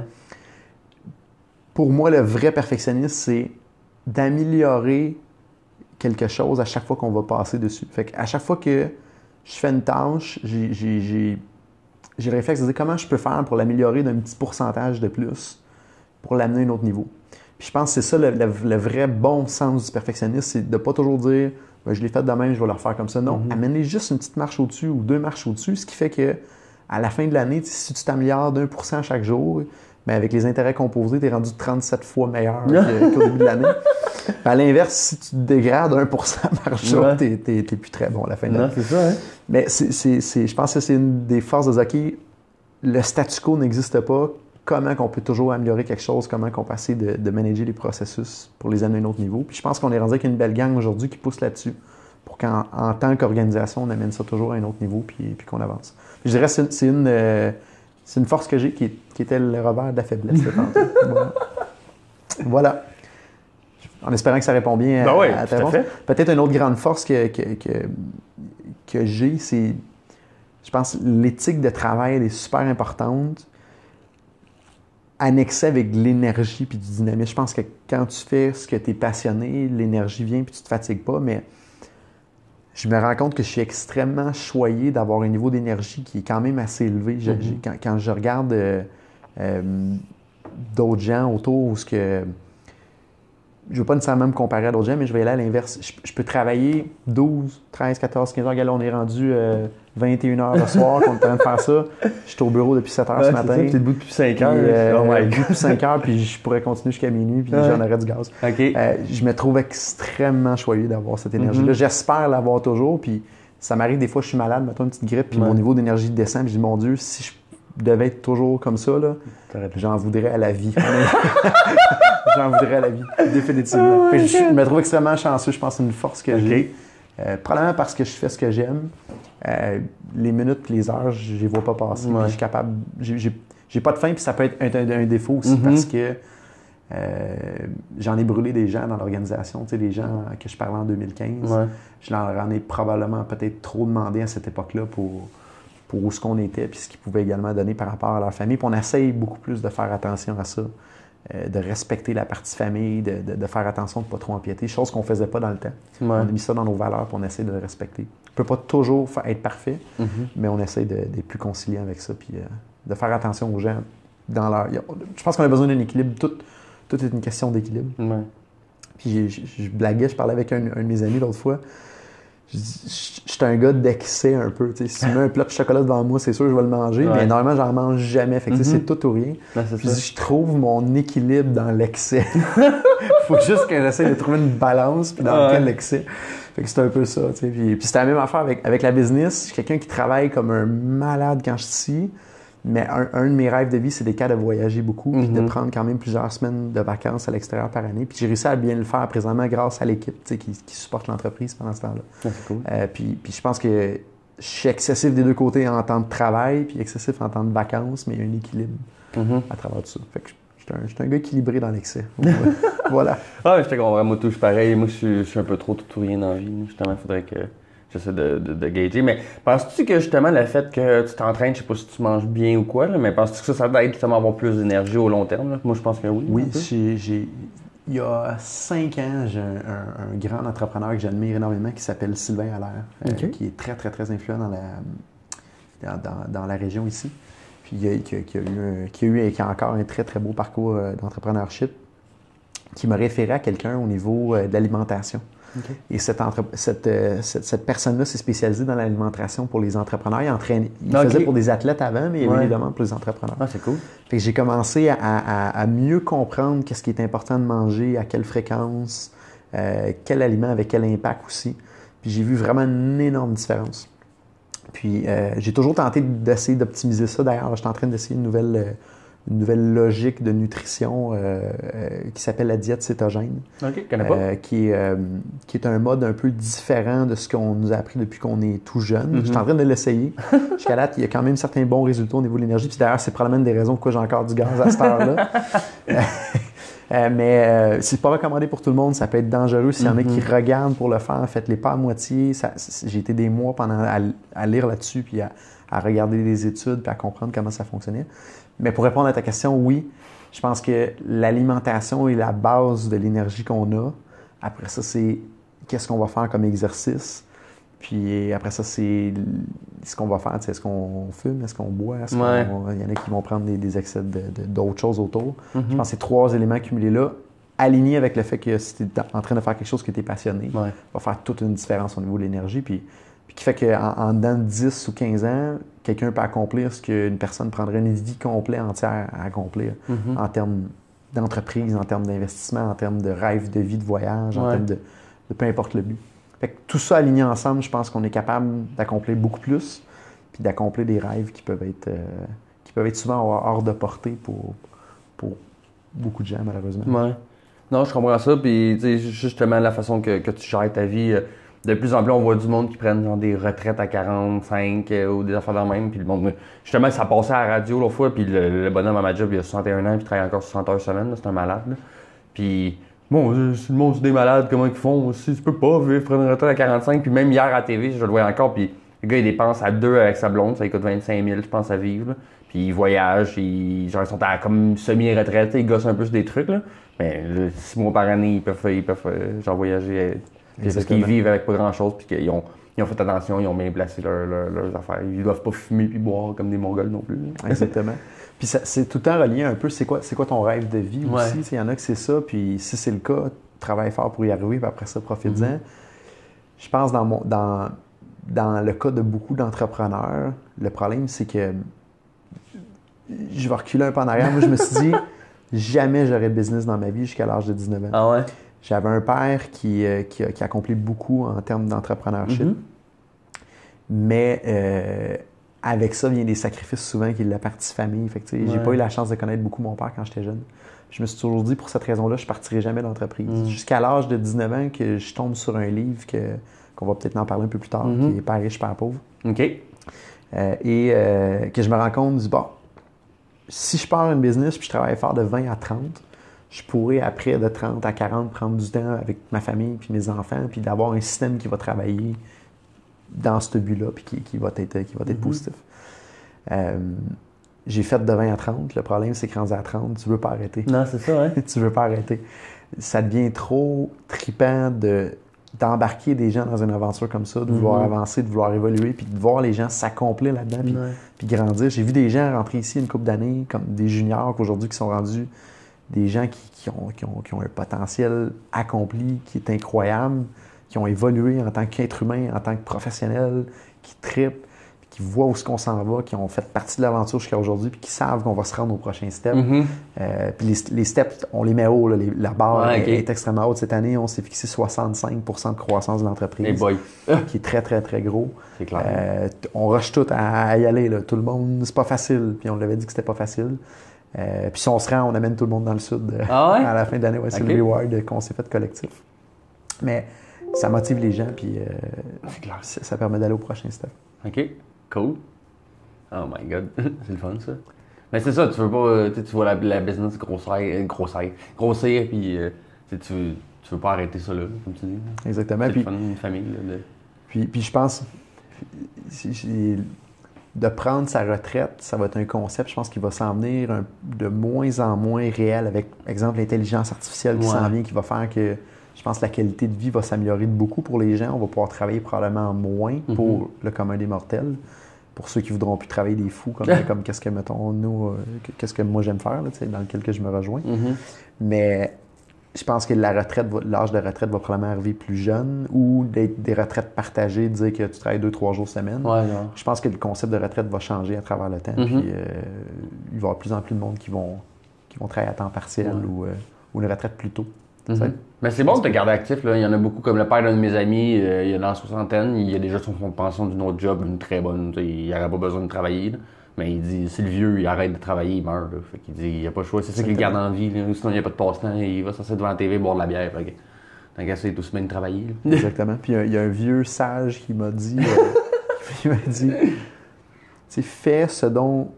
Pour moi, le vrai perfectionnisme, c'est d'améliorer quelque chose à chaque fois qu'on va passer dessus. Fait qu'à chaque fois que je fais une tâche, j'ai le réflexe de dire comment je peux faire pour l'améliorer d'un petit pourcentage de plus pour l'amener à un autre niveau je pense que c'est ça le, vrai bon sens du perfectionnisme, c'est de ne pas toujours dire ben, je l'ai fait demain, je vais le refaire comme ça. Non, amener juste une petite marche au-dessus ou deux marches au-dessus, ce qui fait que à la fin de l'année, si tu t'améliores d'un pour cent chaque jour, mais ben, avec les intérêts composés, tu es rendu 37 fois meilleur qu'au début de l'année. À l'inverse, si tu te dégrades d'un pour cent par jour, tu n'es plus très bon à la fin de l'année. Hein. Mais je pense que c'est une des forces de hockey. Le statu quo n'existe pas comment on peut toujours améliorer quelque chose, comment on peut essayer de, manager les processus pour les amener à un autre niveau. Puis je pense qu'on est rendu avec une belle gang aujourd'hui qui pousse là-dessus pour qu'en tant qu'organisation, on amène ça toujours à un autre niveau puis, puis qu'on avance. je dirais que c'est une, euh, une force que j'ai qui, était le revers de la faiblesse. voilà. voilà. En espérant que ça répond bien à, ben ta réponse. Peut-être une autre grande force que, que, que, que j'ai, c'est, je pense, l'éthique de travail elle est super importante annexé avec l'énergie puis du dynamisme. Je pense que quand tu fais ce que tu es passionné, l'énergie vient puis tu te fatigues pas, mais je me rends compte que je suis extrêmement choyé d'avoir un niveau d'énergie qui est quand même assez élevé. Mm-hmm. quand, je regarde euh, euh, d'autres gens autour où ce que je ne veux pas nécessairement me comparer à d'autres gens, mais je vais aller à l'inverse. Je, peux travailler 12, 13, 14, 15 heures. Là, on est rendu 21 euh, heures le soir qu'on est en train de faire ça. Je suis au bureau depuis 7 heures ce matin. Tu es debout depuis 5 heures. Euh, oh depuis 5 heures, puis je pourrais continuer jusqu'à minuit, puis j'en aurais du gaz. Euh, je me trouve extrêmement choyé d'avoir cette énergie-là. Mm-hmm. J'espère l'avoir toujours, puis ça m'arrive des fois, je suis malade, mettons une petite grippe, puis mon niveau d'énergie descend, puis je dis, mon Dieu, si je devais être toujours comme ça, là, j'en voudrais à la vie. j'en voudrais à la vie, définitivement. Oh je, me trouve extrêmement chanceux, je pense que c'est une force que j'ai. Euh, probablement parce que je fais ce que j'aime. Euh, les minutes et les heures, je les vois pas passer. Je suis capable. J'ai pas de faim, puis ça peut être un, défaut aussi mm-hmm. parce que euh, j'en ai brûlé des gens dans l'organisation, tu sais, des gens que je parlais en 2015. Je leur en ai probablement peut-être trop demandé à cette époque-là pour, pour où ce qu'on était, puis ce qu'ils pouvaient également donner par rapport à leur famille. Puis on essaye beaucoup plus de faire attention à ça, euh, de respecter la partie famille, de, faire attention de ne pas trop empiéter, chose qu'on ne faisait pas dans le temps. On a mis ça dans nos valeurs, puis on essaie de le respecter. On ne peut pas toujours être parfait, mm-hmm. mais on essaie d'être plus conciliant avec ça, puis euh, de faire attention aux gens dans leur... Je pense qu'on a besoin d'un équilibre tout tout est une question d'équilibre. Puis je blaguais, je parlais avec un, de mes amis l'autre fois. J'étais un gars d'excès un peu. Si tu mets un plat de chocolat devant moi, c'est sûr que je vais le manger, mais normalement, j'en mange jamais. Fait que c'est mm-hmm. tout ou rien. puis je trouve mon équilibre dans l'excès. faut juste que j'essaie de trouver une balance puis dans lequel l'excès. Fait que c'est un peu ça. Puis, puis c'était la même affaire avec, avec la business. Je suis quelqu'un qui travaille comme un malade quand je suis ici. Mais un, de mes rêves de vie, c'est des cas de voyager beaucoup, puis de mhm. prendre quand même plusieurs semaines de vacances à l'extérieur par année. Puis j'ai réussi à bien le faire présentement grâce à l'équipe qui, qui supporte l'entreprise pendant ce temps-là. Ah, cool. euh, puis, puis, je pense que je suis excessif des deux côtés en temps de travail, puis excessif en temps de vacances, mais il y a un équilibre mhm. à travers tout ça. Fait que je suis un, gars équilibré dans l'excès. voilà. Ah, je te comprends. Moi, touche pareil. Moi, je suis, un peu trop tout ou rien dans la vie. Justement, il faudrait que j'essaie de, de, de gager. Mais penses-tu que justement le fait que tu t'entraînes, je sais pas si tu manges bien ou quoi, mais penses-tu que ça, ça va être justement avoir plus d'énergie au long terme? Moi, je pense que oui. Oui, j'ai. Il y a cinq ans, j'ai un, grand entrepreneur que j'admire énormément qui s'appelle Sylvain Allaire, euh, qui est très, très, très influent dans la, dans, la région ici. Puis qui a, qui, a, eu, qui a eu et qui a encore un très, très beau parcours euh, d'entrepreneurship, qui m'a référé à quelqu'un au niveau euh, de l'alimentation. Et euh, cette, cette, personne-là s'est spécialisée dans l'alimentation pour les entrepreneurs. Il, entraîne, il faisait pour des athlètes avant, mais il y avait des demandes pour les entrepreneurs. Ah, c'est cool. Fait que j'ai commencé à, mieux comprendre qu'est-ce qui est important de manger, à quelle fréquence, euh, quel aliment avec quel impact aussi. Puis j'ai vu vraiment une énorme différence. Puis euh, j'ai toujours tenté d'essayer d'optimiser ça. D'ailleurs, je suis en train d'essayer une nouvelle une nouvelle logique de nutrition euh, euh, qui s'appelle la diète cétogène. OK, connais pas. Euh, qui, est, qui est un mode un peu différent de ce qu'on nous a appris depuis qu'on est tout jeune. Je suis en train de l'essayer. Jusqu'à date, il y a quand même certains bons résultats au niveau de l'énergie. Puis d'ailleurs, c'est probablement une des raisons pourquoi j'ai encore du gaz à cette heure-là. mais c'est pas recommandé pour tout le monde. Ça peut être dangereux. S'il y en a qui mm-hmm. regardent pour le faire, faites-les pas à moitié. J'ai été des mois pendant à, lire là-dessus, puis à, à, regarder des études, puis à comprendre comment ça fonctionnait. Mais pour répondre à ta question, oui, je pense que l'alimentation est la base de l'énergie qu'on a. Après ça, c'est qu'est-ce qu'on va faire comme exercice. Puis après ça, c'est ce qu'on va faire. Est-ce qu'on fume? Est-ce qu'on boit? Il y en a qui vont prendre des, excès d'autres choses autour. Mm-hmm. Je pense que ces trois éléments cumulés là, alignés avec le fait que si tu es en train de faire quelque chose que tu es passionné, va faire toute une différence au niveau de l'énergie. Puis qui fait qu'en en, dedans de 10 ou 15 ans, quelqu'un peut accomplir ce qu'une personne prendrait une vie complète entière à accomplir mhm. en termes d'entreprise, en termes d'investissement, en termes de rêve de vie, de voyage, en termes de, peu importe le but. Fait que tout ça aligné ensemble, je pense qu'on est capable d'accomplir beaucoup plus, puis d'accomplir des rêves qui peuvent être, euh, qui peuvent être souvent hors de portée pour, pour beaucoup de gens, malheureusement. Ouais. Non, je comprends ça. Puis, justement, la façon que, que tu gères ta vie, euh, de plus en plus, on voit du monde qui prennent des retraites à 45 euh, ou des affaires de même. Puis le monde, justement, ça passait à la radio l'autre fois, puis le, bonhomme à ma job, il a 61 ans, puis il travaille encore 60 heures semaine, c'est un malade. Puis, bon, euh, si le monde, c'est des malades, comment ils font? Si tu peux pas vivre, prendre une retraite à 45, puis même hier à la TV, je le vois encore, puis le gars, il dépense à deux avec sa blonde, ça coûte 25 000, je pense, à vivre. Puis il voyage, ils, genre, ils sont à comme semi-retraite, ils gossent un peu des trucs, là. Mais six mois par année, ils peuvent, ils peuvent euh, genre, voyager c'est parce qu'ils vivent avec pas grand-chose, puis qu'ils ont, ils ont fait attention, ils ont bien placé leurs affaires. Ils doivent pas fumer puis boire comme des Mongols non plus. Exactement. puis c'est tout le temps relié un peu, c'est quoi, quoi ton rêve de vie aussi? Il y en a que c'est ça, puis si c'est le cas, travaille fort pour y arriver, puis après ça, profite-en. Mm-hmm. Je pense dans, mon, dans, dans le cas de beaucoup d'entrepreneurs, le problème, c'est que je vais reculer un peu en arrière. Moi, je me suis dit, jamais j'aurais de business dans ma vie jusqu'à l'âge de 19 ans. Ah ouais? J'avais un père qui, euh, qui, a, accompli beaucoup en termes d'entrepreneurship. Mm-hmm. Mais euh, avec ça vient des sacrifices souvent qui est la partie famille. Fait que, j'ai pas eu la chance de connaître beaucoup mon père quand j'étais jeune. Je me suis toujours dit, pour cette raison-là, je partirai jamais d'entreprise. Mm. Jusqu'à l'âge de 19 ans que je tombe sur un livre que, qu'on va peut-être en parler un peu plus tard, mm-hmm. qui est Père riche, Père pauvre. OK. Euh, et euh, que je me rends compte du bon, si je pars une business puis je travaille fort de 20 à 30, je pourrais après de 30 à 40 prendre du temps avec ma famille puis mes enfants puis d'avoir un système qui va travailler dans ce but-là puis qui, va être, qui va être mm-hmm. positif. Euh, j'ai fait de 20 à 30. Le problème, c'est que rendu à 30, tu veux pas arrêter. Non, c'est ça, hein? tu veux pas arrêter. Ça devient trop tripant de d'embarquer des gens dans une aventure comme ça, de vouloir mhm. avancer, de vouloir évoluer, puis de voir les gens s'accomplir là-dedans, puis, grandir. J'ai vu des gens rentrer ici une couple d'années, comme des juniors aujourd'hui qui sont rendus des gens qui, ont, qui, ont, qui, ont, un potentiel accompli qui est incroyable, qui ont évolué en tant qu'être humain, en tant que professionnel, qui tripent qui voient où ce qu'on s'en va, qui ont fait partie de l'aventure jusqu'à aujourd'hui, puis qui savent qu'on va se rendre au prochain step. Mm-hmm. Euh, puis les, steps, on les met haut. la barre est, extrêmement haute. Cette année, on s'est fixé 65% de croissance de l'entreprise, qui est très, très, très gros. C'est clair. Euh, on rush tout à, y aller. Là. Tout le monde, c'est pas facile. Puis on l'avait dit que c'était pas facile. Euh, puis si on se rend, on amène tout le monde dans le sud ah à la fin de l'année. Ouais, C'est le reward qu'on s'est fait collectif. Mais ça motive les gens, puis ça, ça, permet d'aller au prochain step. OK. Cool. Oh my god, c'est le fun ça. Mais c'est ça, tu veux pas, tu vois la, business grossir, grossir, grossir, puis euh, tu, veux, tu veux pas arrêter ça là, comme tu dis. Exactement. C'est fun, une famille. Là, puis, puis je pense, de prendre sa retraite, ça va être un concept, je pense, qui va s'en venir de moins en moins réel avec, exemple, l'intelligence artificielle qui s'en vient, qui va faire que je pense la qualité de vie va s'améliorer beaucoup pour les gens. On va pouvoir travailler probablement moins mm-hmm. pour le commun des mortels pour ceux qui voudront plus travailler des fous, comme, comme qu'est-ce que, mettons, nous, euh, qu'est-ce que moi j'aime faire, là, dans lequel je me rejoins. Mm-hmm. Mais je pense que la retraite, l'âge de retraite va probablement arriver plus jeune ou des, des retraites partagées, dire que tu travailles deux, trois jours semaine. je pense que le concept de retraite va changer à travers le temps. Mm-hmm. Puis, euh, il va y avoir de plus en plus de monde qui vont, qui vont travailler à temps partiel ou, euh, ou une retraite plus tôt. Mhm. Mais c'est bon de te garder actif. Là. Il y en a beaucoup, comme le père d'un de mes amis, euh, il est dans la soixantaine, il a déjà son fonds de pension d'une autre job, une très bonne. Il n'aurait pas besoin de travailler. Mais il dit, si le vieux, il arrête de travailler, il meurt. Fait qu'il dit, il n'y a pas le choix. C'est ça qu'il garde en vie. Sinon, il n'y a pas de passe-temps. Il va s'asseoir devant la TV, boire de la bière. Tant qu'à c'est tout semaine de travailler. Exactement. Puis il y, a un vieux sage qui m'a dit, euh, il m'a dit, fais ce dont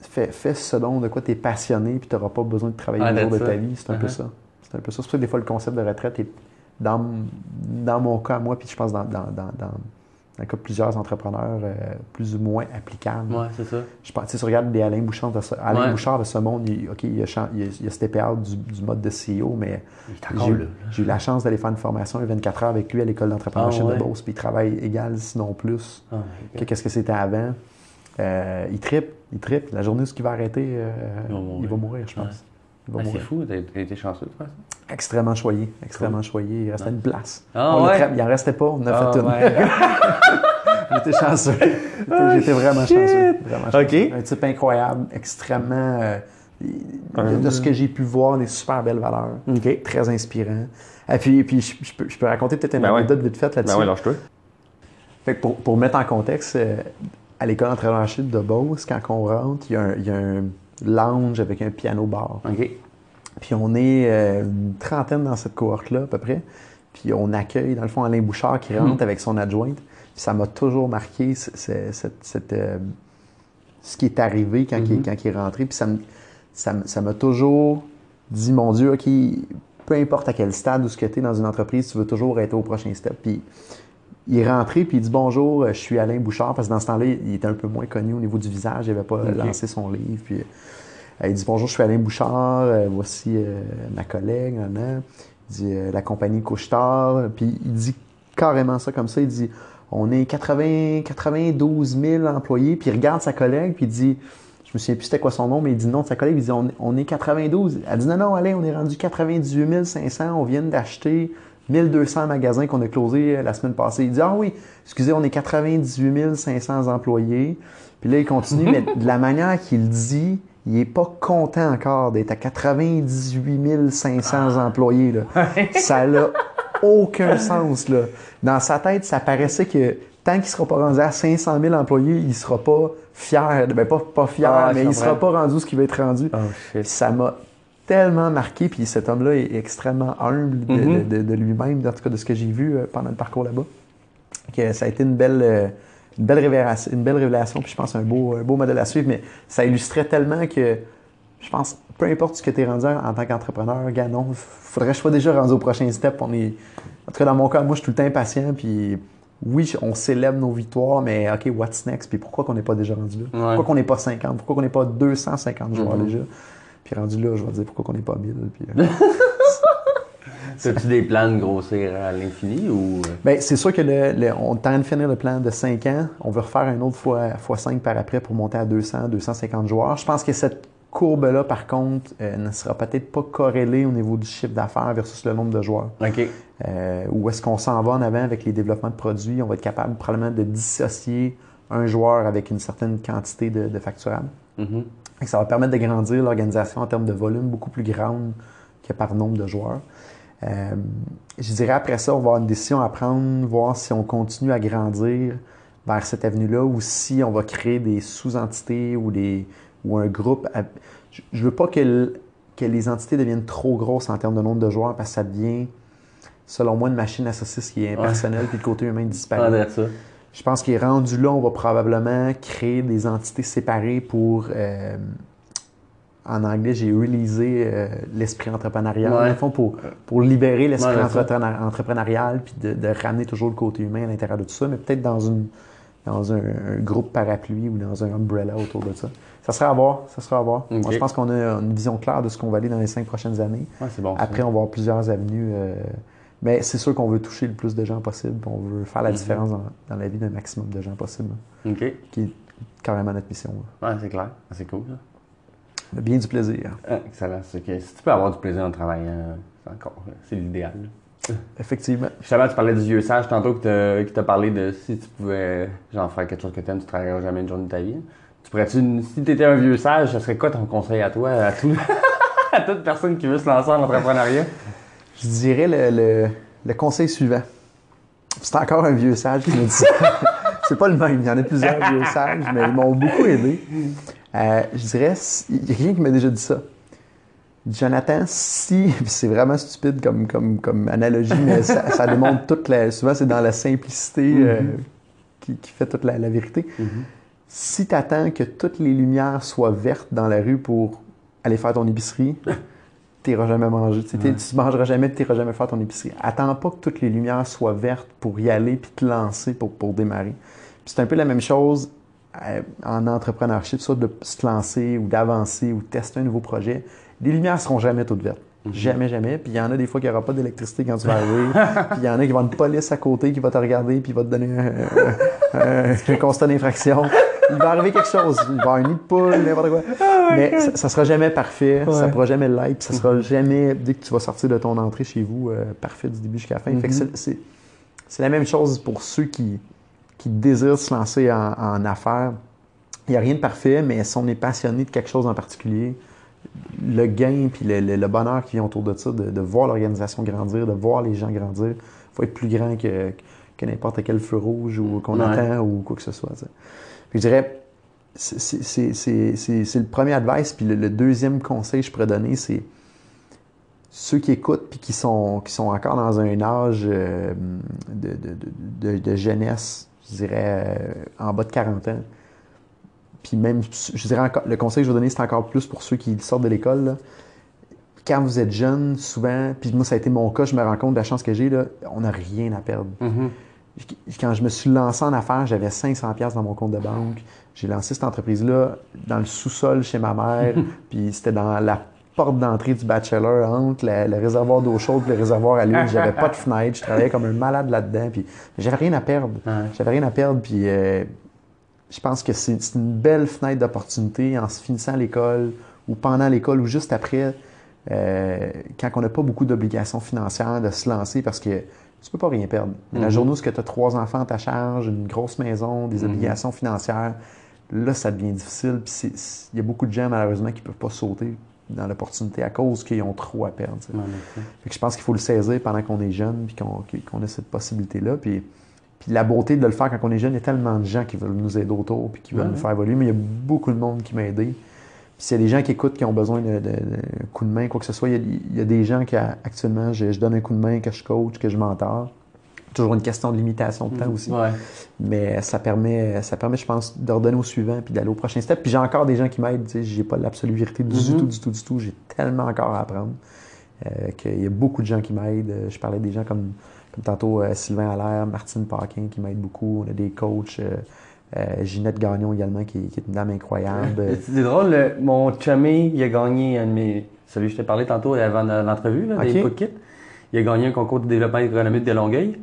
fais, fais ce dont de quoi tu es passionné, puis tu n'auras pas besoin de travailler le jour de ta vie. C'est un peu uh-huh. ça. C'est un peu ça. C'est pour ça que des fois, le concept de retraite est, dans, dans mon cas, moi, puis je pense dans, dans, dans, dans le cas de plusieurs entrepreneurs, euh, plus ou moins applicable. Oui, c'est ça. Je pense, si tu regardes des Alain Bouchard de ce, Alain Bouchard de ce monde, il, OK, il a, il a, step out du, du, mode de CEO, mais j'ai eu la chance d'aller faire une formation de 24 heures avec lui à l'école d'entrepreneurship ah, de Beauce, puis il travaille égal, sinon plus, oh, que qu'est-ce que c'était avant. Euh, il tripe, il tripe. La journée où il va arrêter, euh, il va mourir, je pense. Ah, c'est fou, t'as été chanceux de faire ça? Extrêmement choyé, extrêmement choyé. Il restait une place. Ah, ouais? il en restait pas, on en a ah, fait une. J'étais chanceux. J'étais vraiment chanceux. Vraiment chanceux. Un type incroyable, extrêmement. Euh, de ce que j'ai pu voir, des super belles valeurs. Très inspirant. Et puis, puis je, peux, je peux raconter peut-être une ben anecdote vite faite là-dessus. Ben ouais, lâche-toi. Fait pour, pour mettre en contexte, euh, à l'école d'entrepreneurship de Beauce, quand on rentre, il y a un, il y a un lounge avec un piano bar. Puis on est euh, une trentaine dans cette cohorte-là, à peu près. Puis on accueille, dans le fond, Alain Bouchard qui rentre hmm. avec son adjointe. Puis ça m'a toujours marqué cette, euh, ce qui est arrivé quand, il, hmm. quand il est rentré. Puis ça m'a toujours dit, mon Dieu, OK, peu importe à quel stade ou ce que tu es dans une entreprise, tu veux toujours être au prochain step. Puis il est rentré puis il dit bonjour, je suis Alain Bouchard parce que dans ce temps-là, il était un peu moins connu au niveau du visage, il n'avait pas lancé son livre. Puis euh, il dit bonjour, je suis Alain Bouchard, euh, voici euh, ma collègue, Il dit la compagnie Couchetard. Puis il dit carrément ça comme ça. Il dit on est 80, 92 000 employés. Puis il regarde sa collègue, puis il dit je me souviens plus c'était quoi son nom, mais il dit non de sa collègue. Il dit on, on est 92. Elle dit non, non, Alain, on est rendu 98 500. On vient d'acheter 1200 magasins qu'on a closés la semaine passée. Il dit Ah oui, excusez, on est 98 500 employés. Puis là, il continue, mais de la manière qu'il dit, il n'est pas content encore d'être à 98 500 ah. employés. Là. ça n'a aucun sens. Là. Dans sa tête, ça paraissait que tant qu'il ne sera pas rendu à 500 000 employés, il ne sera pas fier. Ben, pas, pas fier, Ah, mais il ne sera pas rendu ce qui va être rendu. Oh, shit. Ça m'a tellement marqué. Puis cet homme-là est extrêmement humble de, Mhm. de- de- de lui-même, en tout cas de ce que j'ai vu euh, pendant le parcours là-bas. Que ça a été une belle, euh, une belle révélation, une belle révélation. Puis je pense un beau, un beau modèle à suivre. Mais ça illustrait tellement que je pense, peu importe ce que tu es rendu en tant qu'entrepreneur, gars, non, faudrait que je sois déjà rendu au prochain step. On est, en tout cas, dans mon cas, moi, je suis tout le temps impatient. Puis oui, on célèbre nos victoires, mais OK, what's next? Puis pourquoi qu'on n'est pas déjà rendu là? Ouais. Pourquoi qu'on n'est pas 50? Pourquoi qu'on n'est pas 250 joueurs Mhm. déjà? Puis rendu là, je vais dire pourquoi qu'on n'est pas 1000. Puis, euh, As-tu des plans de grossir à l'infini ou? ben, c'est sûr que le, le- on train de finir le plan de 5 ans. On veut refaire un autre fois, fois 5 par après pour monter à 200, 250 joueurs. Je pense que cette courbe-là, par contre, euh, ne sera peut-être pas corrélée au niveau du chiffre d'affaires versus le nombre de joueurs. OK. Euh, où est-ce qu'on s'en va en avant avec les développements de produits? On va être capable probablement de dissocier un joueur avec une certaine quantité de, de facturables. Mhm. Que ça va permettre de grandir l'organisation en termes de volume beaucoup plus grande que par nombre de joueurs. Euh, je dirais après ça, on va avoir une décision à prendre, voir si on continue à grandir vers cette avenue-là ou si on va créer des sous-entités ou, des, ou un groupe. à- Je ne veux pas que, que les entités deviennent trop grosses en termes de nombre de joueurs parce que ça devient, selon moi, une machine à qui est impersonnelle puis le côté humain disparaît. Je pense qu'il est rendu là, on va probablement créer des entités séparées pour. euh, en anglais, j'ai releasé euh, l'esprit entrepreneurial. Ouais. Dans le fond, pour, pour libérer l'esprit Ouais, entrepreneur- entrepreneurial puis de, de ramener toujours le côté humain à l'intérieur de tout ça, mais peut-être dans, une, dans un, un groupe parapluie ou dans un umbrella autour de ça. Ça sera à voir. Ça sera à voir. Moi, je pense qu'on a une vision claire de ce qu'on va aller dans les cinq prochaines années. Ouais, bon. ça. Après, on va avoir plusieurs avenues. euh, mais c'est sûr qu'on veut toucher le plus de gens possible. On veut faire la Mhm. différence dans, dans la vie d'un maximum de gens possible. hein, OK. qui est carrément notre mission. Ouais, c'est clair. C'est cool, ça. Bien du plaisir. Ah, excellent. C'est que si tu peux avoir du plaisir en travaillant, c'est encore. euh, C'est l'idéal. Effectivement. Justement, tu parlais du vieux sage tantôt qui t'a parlé de si tu pouvais genre faire quelque chose que t'aimes, tu travaillerais jamais une journée de ta vie. Tu pourrais-tu, si t'étais un vieux sage, ce serait quoi ton conseil à toi, à, tout, à toute personne qui veut se lancer en entrepreneuriat? Je dirais le, le- le conseil suivant. C'est encore un vieux sage qui me dit ça. C'est pas le même. Il y en a plusieurs vieux sages, mais ils m'ont beaucoup aidé. Euh, je dirais, il y a quelqu'un qui m'a déjà dit ça. Jonathan, si, c'est vraiment stupide comme, comme, comme analogie, mais ça, ça démontre toute la. Souvent, c'est dans la simplicité euh, qui, qui fait toute la, la vérité. Si tu attends que toutes les lumières soient vertes dans la rue pour aller faire ton épicerie, tu n'iras jamais manger. Tu ne mangeras jamais tu n'iras jamais faire ton épicerie. Attends pas que toutes les lumières soient vertes pour y aller puis te lancer pour, pour démarrer. C'est un peu la même chose euh, en entrepreneurship, soit de se lancer ou d'avancer ou de tester un nouveau projet. Les lumières seront jamais toutes vertes. Jamais, jamais. Puis il y en a des fois qu'il n'y aura pas d'électricité quand tu vas arriver. puis il y en a qui vont une police à côté qui va te regarder puis va te donner un, un- un constat d'infraction. Il va arriver quelque chose. Il va y avoir un nid de poule, n'importe quoi. Mais ça, ça sera jamais parfait. Ça pourra jamais l'être. Ça sera jamais, dès que tu vas sortir de ton entrée chez vous, euh, parfait du début jusqu'à la fin. Fait que c'est- c'est la même chose pour ceux qui, qui désirent se lancer en, en affaires. Il n'y a rien de parfait, mais si on est passionné de quelque chose en particulier, le gain puis le, le- le bonheur qui vient autour de ça, de, de voir l'organisation grandir, de voir les gens grandir, il faut être plus grand que, que n'importe quel feu rouge ou qu'on Ouais. attend ou quoi que ce soit. Je dirais, c'est- le premier advice. Puis le, deuxième conseil que je pourrais donner, c'est ceux qui écoutent puis qui sont, qui sont encore dans un âge euh, de, de- jeunesse, je dirais euh, en bas de 40 ans. Puis même, je dirais encore, le conseil que je vais donner, c'est encore plus pour ceux qui sortent de l'école. Quand vous êtes jeune, souvent, puis moi, ça a été mon cas, je me rends compte de la chance que j'ai, on n'a rien à perdre. Mhm. Quand je me suis lancé en affaires, j'avais 500 pièces dans mon compte de banque. J'ai lancé cette entreprise-là dans le sous-sol chez ma mère, puis c'était dans la porte d'entrée du bachelor entre le réservoir d'eau chaude et le réservoir à l'huile. J'avais pas de fenêtre, je travaillais comme un malade là-dedans, puis j'avais rien à perdre. J'avais rien à perdre, puis euh, je pense que c'est c'est une belle fenêtre d'opportunité en se finissant l'école ou pendant l'école ou juste après, euh, quand on n'a pas beaucoup d'obligations financières, de se lancer parce que tu peux pas rien perdre. Mais La Mhm. journée où tu as trois enfants à ta charge, une grosse maison, des Mhm. obligations financières, là, ça devient difficile. Puis il y a beaucoup de gens, malheureusement, qui ne peuvent pas sauter dans l'opportunité à cause qu'ils ont trop à perdre. Fait que je pense qu'il faut le saisir pendant qu'on est jeune puis qu'on qu'on a cette possibilité-là. Puis, Puis la beauté de le faire quand on est jeune, il y a tellement de gens qui veulent nous aider autour puis qui veulent nous faire évoluer, mais il y a beaucoup de monde qui m'a aidé. Puis s'il y a des gens qui écoutent, qui ont besoin d'un coup de main, quoi que ce soit, il y a, des gens qui, actuellement, je, je, donne un coup de main, que je coach, que je mentor. Toujours une question de limitation de temps mhm. aussi. Mais ça permet, ça permet, je pense, d'ordonner au suivant puis d'aller au prochain step. Puis j'ai encore des gens qui m'aident. J'ai pas l'absolue vérité du mhm. tout, du tout, du tout. J'ai tellement encore à apprendre. Euh, qu'il y a beaucoup de gens qui m'aident. Je parlais des gens comme comme tantôt, euh, Sylvain Allaire, Martine Paquin qui m'aide beaucoup. On a des coachs. Euh, euh, Ginette Gagnon également, qui, est une dame incroyable. C'est drôle, mon chummy, il a gagné un de mes. Celui que je t'ai parlé tantôt avant l'entrevue, là, des Il a gagné un concours de développement économique de Longueuil.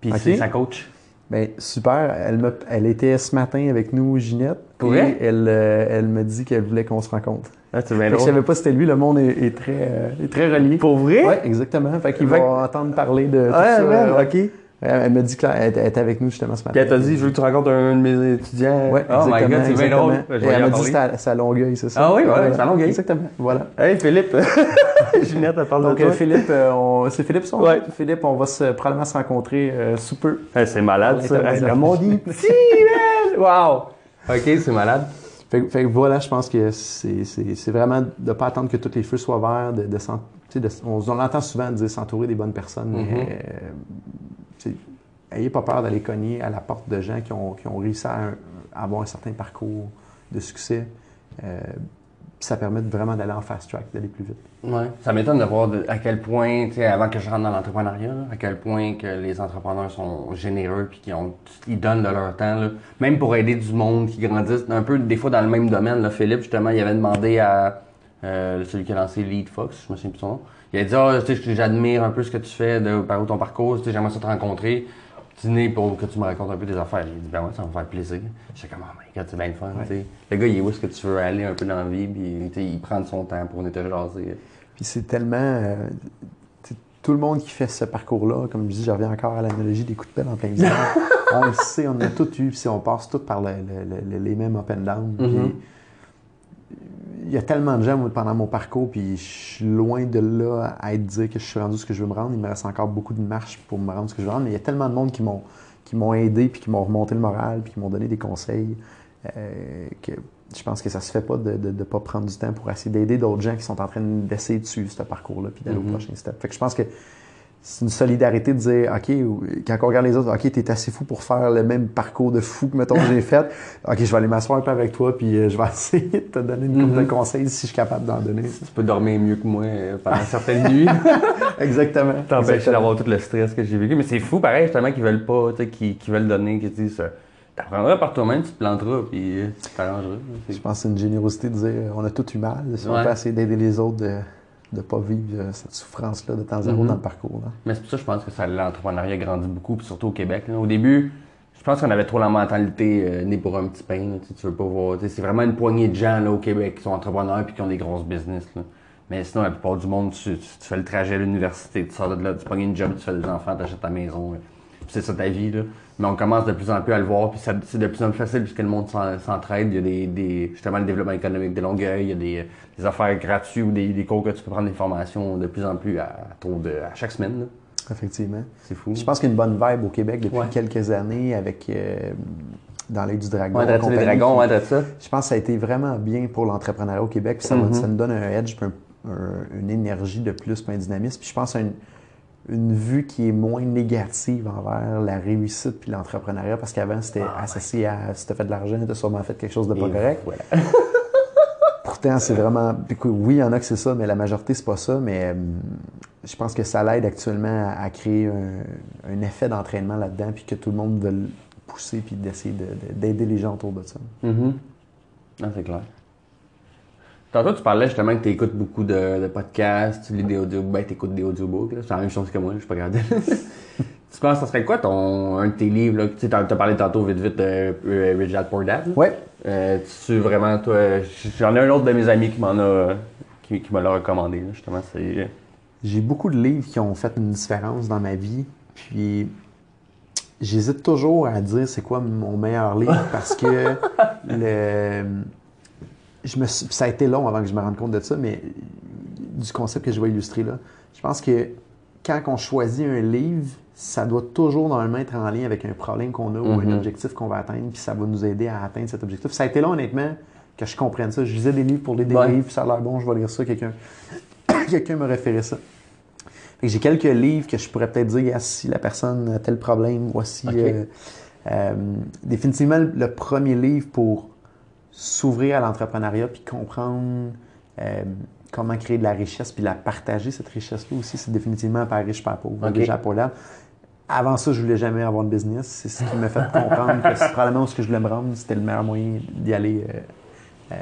Puis c'est sa coach. Bien, super. Elle, elle était ce matin avec nous, Ginette. Pour et elle, elle me dit qu'elle voulait qu'on se rencontre. Ah, c'est bien Je savais pas si c'était lui, le monde est, très, euh, est très relié. Pour vrai? Oui, exactement. Fait qu'il va entendre parler de tout ouais, ça. OK. Elle m'a dit qu'elle était avec nous justement ce matin. Puis elle t'a dit, je veux que tu rencontres un de mes étudiants. Oh my God, c'est bien drôle. elle m'a dit que c'était à Longueuil, c'est ça? Ah oui, ouais, c'est à Longueuil. Exactement, voilà. Hey Philippe, Ginette, elle parle Donc, de toi. Philippe, euh, c'est Philippe son Ouais. Philippe, on va se, probablement se rencontrer euh, sous peu. c'est malade ça. Hey, mon dit, petit, Wow! OK, c'est malade. Fait, fait, voilà, je pense que c'est vraiment de ne pas attendre que tous les feux soient verts, de, de, on, on, entend souvent dire s'entourer des bonnes personnes, mais mm-hmm. euh, ayez pas peur d'aller cogner à la porte de gens qui ont, qui ont réussi à, avoir un certain parcours de succès. Euh, ça permet vraiment d'aller en fast track, d'aller plus vite. Oui. Ça m'étonne de voir à quel point, avant que je rentre dans l'entrepreneuriat, à quel point que les entrepreneurs sont généreux puis qu'ils ils donnent de leur temps, même pour aider du monde qui grandissent un peu des fois dans le même domaine. Là. Philippe, justement, il avait demandé à euh, celui qui a lancé Lead Fox, je me souviens plus son nom. Il a dit, ah, tu sais, j'admire un peu ce que tu fais, de, par où ton parcours, tu sais, j'aimerais ça te rencontrer dîner pour que tu me racontes un peu des affaires. Il dit, ben ouais, ça va me faire plaisir. Je comme, oh my god, c'est bien fun. Le gars, il est où est-ce que tu veux aller un peu dans la vie, puis il prend son temps pour nous te jaser. Puis c'est tellement. Euh, tout le monde qui fait ce parcours-là, comme je dis, je reviens encore à l'analogie des coups de pelle en plein visage. on le sait, on a tout eu, puis on passe tout par les mêmes up and down. Mm-hmm il y a tellement de gens pendant mon parcours, puis je suis loin de là à être dire que je suis rendu ce que je veux me rendre. Il me reste encore beaucoup de marche pour me rendre ce que je veux rendre, mais il y a tellement de monde qui m'ont qui m'ont aidé, puis qui m'ont remonté le moral, puis qui m'ont donné des conseils, euh, que je pense que ça se fait pas de ne pas prendre du temps pour essayer d'aider d'autres gens qui sont en train d'essayer de suivre ce parcours-là, puis d'aller au mm-hmm. prochain step. Fait que je pense que c'est une solidarité de dire, OK, quand on regarde les autres, OK, t'es assez fou pour faire le même parcours de fou que, mettons, j'ai fait. OK, je vais aller m'asseoir un peu avec toi, puis euh, je vais essayer de te donner une couple de mm-hmm. conseils si je suis capable d'en donner. Tu peux dormir mieux que moi euh, pendant certaines nuits. Exactement. T'empêcher d'avoir tout le stress que j'ai vécu. Mais c'est fou, pareil, justement, qu'ils veulent pas, tu sais, qui, veulent donner, qui disent, t'apprendras par toi-même, tu te planteras, puis euh, tu t'arrangeras. Je pense que c'est une générosité de dire, on a tout eu mal. Si on peut essayer d'aider les autres, de de ne pas vivre euh, cette souffrance-là de temps zéro mm dans le parcours. Mais c'est pour ça que je pense que l'entrepreneuriat grandit beaucoup, puis surtout au Québec. Au début, je pense qu'on avait trop la mentalité euh, né pour un petit pain. tu veux pas voir. C'est vraiment une poignée de gens là, au Québec qui sont entrepreneurs et qui ont des grosses business. Mais sinon, la plupart du monde, tu, fais le trajet à l'université, tu sors de là, tu pognes une job, tu fais des enfants, tu achètes ta maison. C'est ça ta vie. Là mais on commence de plus en plus à le voir, puis c'est de plus en plus facile puisque le monde s'entraide. Il y a des, des, justement le développement économique de Longueuil, il y a des, des affaires gratuites ou des, des, cours que tu peux prendre des formations de plus en plus à, de, à chaque semaine. Effectivement. C'est fou. Je pense qu'il y a une bonne vibe au Québec depuis quelques années avec euh, dans l'œil du dragon. Ouais, les dragons, ouais, ça. Je pense que ça a été vraiment bien pour l'entrepreneuriat au Québec. Puis ça, mm-hmm. ça, nous donne un edge, une énergie de plus, un dynamisme. Puis je pense à une, une vue qui est moins négative envers la réussite puis l'entrepreneuriat parce qu'avant c'était ah, associé à si t'as fait de l'argent, t'as sûrement fait quelque chose de pas correct. Pourtant, c'est vraiment. Oui, il y en a que c'est ça, mais la majorité, c'est pas ça. Mais hum, je pense que ça l'aide actuellement à, créer un, effet d'entraînement là-dedans, puis que tout le monde veut pousser, puis d'essayer d'aider les gens autour de ça. Mm c'est clair. Tantôt, tu parlais justement que tu écoutes beaucoup de, podcasts, tu lis des audiobooks, ben, tu écoutes des audiobooks, c'est la même chose que moi, je suis pas grave. tu penses que ça serait quoi ton, un de tes livres, là? Tu as parlé tantôt vite vite de euh, Rich Dad Poor Dad. Oui. Euh, tu vraiment, toi, j'en ai un autre de mes amis qui m'en a, qui, qui me l'a recommandé, justement, c'est... J'ai beaucoup de livres qui ont fait une différence dans ma vie, puis j'hésite toujours à dire c'est quoi mon meilleur livre parce que le je me ça a été long avant que je me rende compte de ça, mais du concept que je vais illustrer là. Je pense que quand on choisit un livre, ça doit toujours normalement être en lien avec un problème qu'on a ou un Mhm. objectif qu'on va atteindre, puis ça va nous aider à atteindre cet objectif. Ça a été là, honnêtement, que je comprenne ça. Je lisais des livres pour lire des Ouais. livres, puis ça a l'air bon, je vais lire ça. Quelqu'un quelqu'un m'a référé ça. Que J'ai quelques livres que je pourrais peut-être dire, ah, si la personne a tel problème, voici. Ok. euh, euh, définitivement, le premier livre pour s'ouvrir à l'entrepreneuriat puis comprendre euh, comment créer de la richesse puis la partager, cette richesse-là aussi, c'est définitivement par riche, par pauvre. Déjà pour là. Avant ça, je voulais jamais avoir de business. C'est ce qui m'a fait comprendre que c'est probablement où ce que je voulais me rendre, c'était le meilleur moyen d'y aller euh, euh,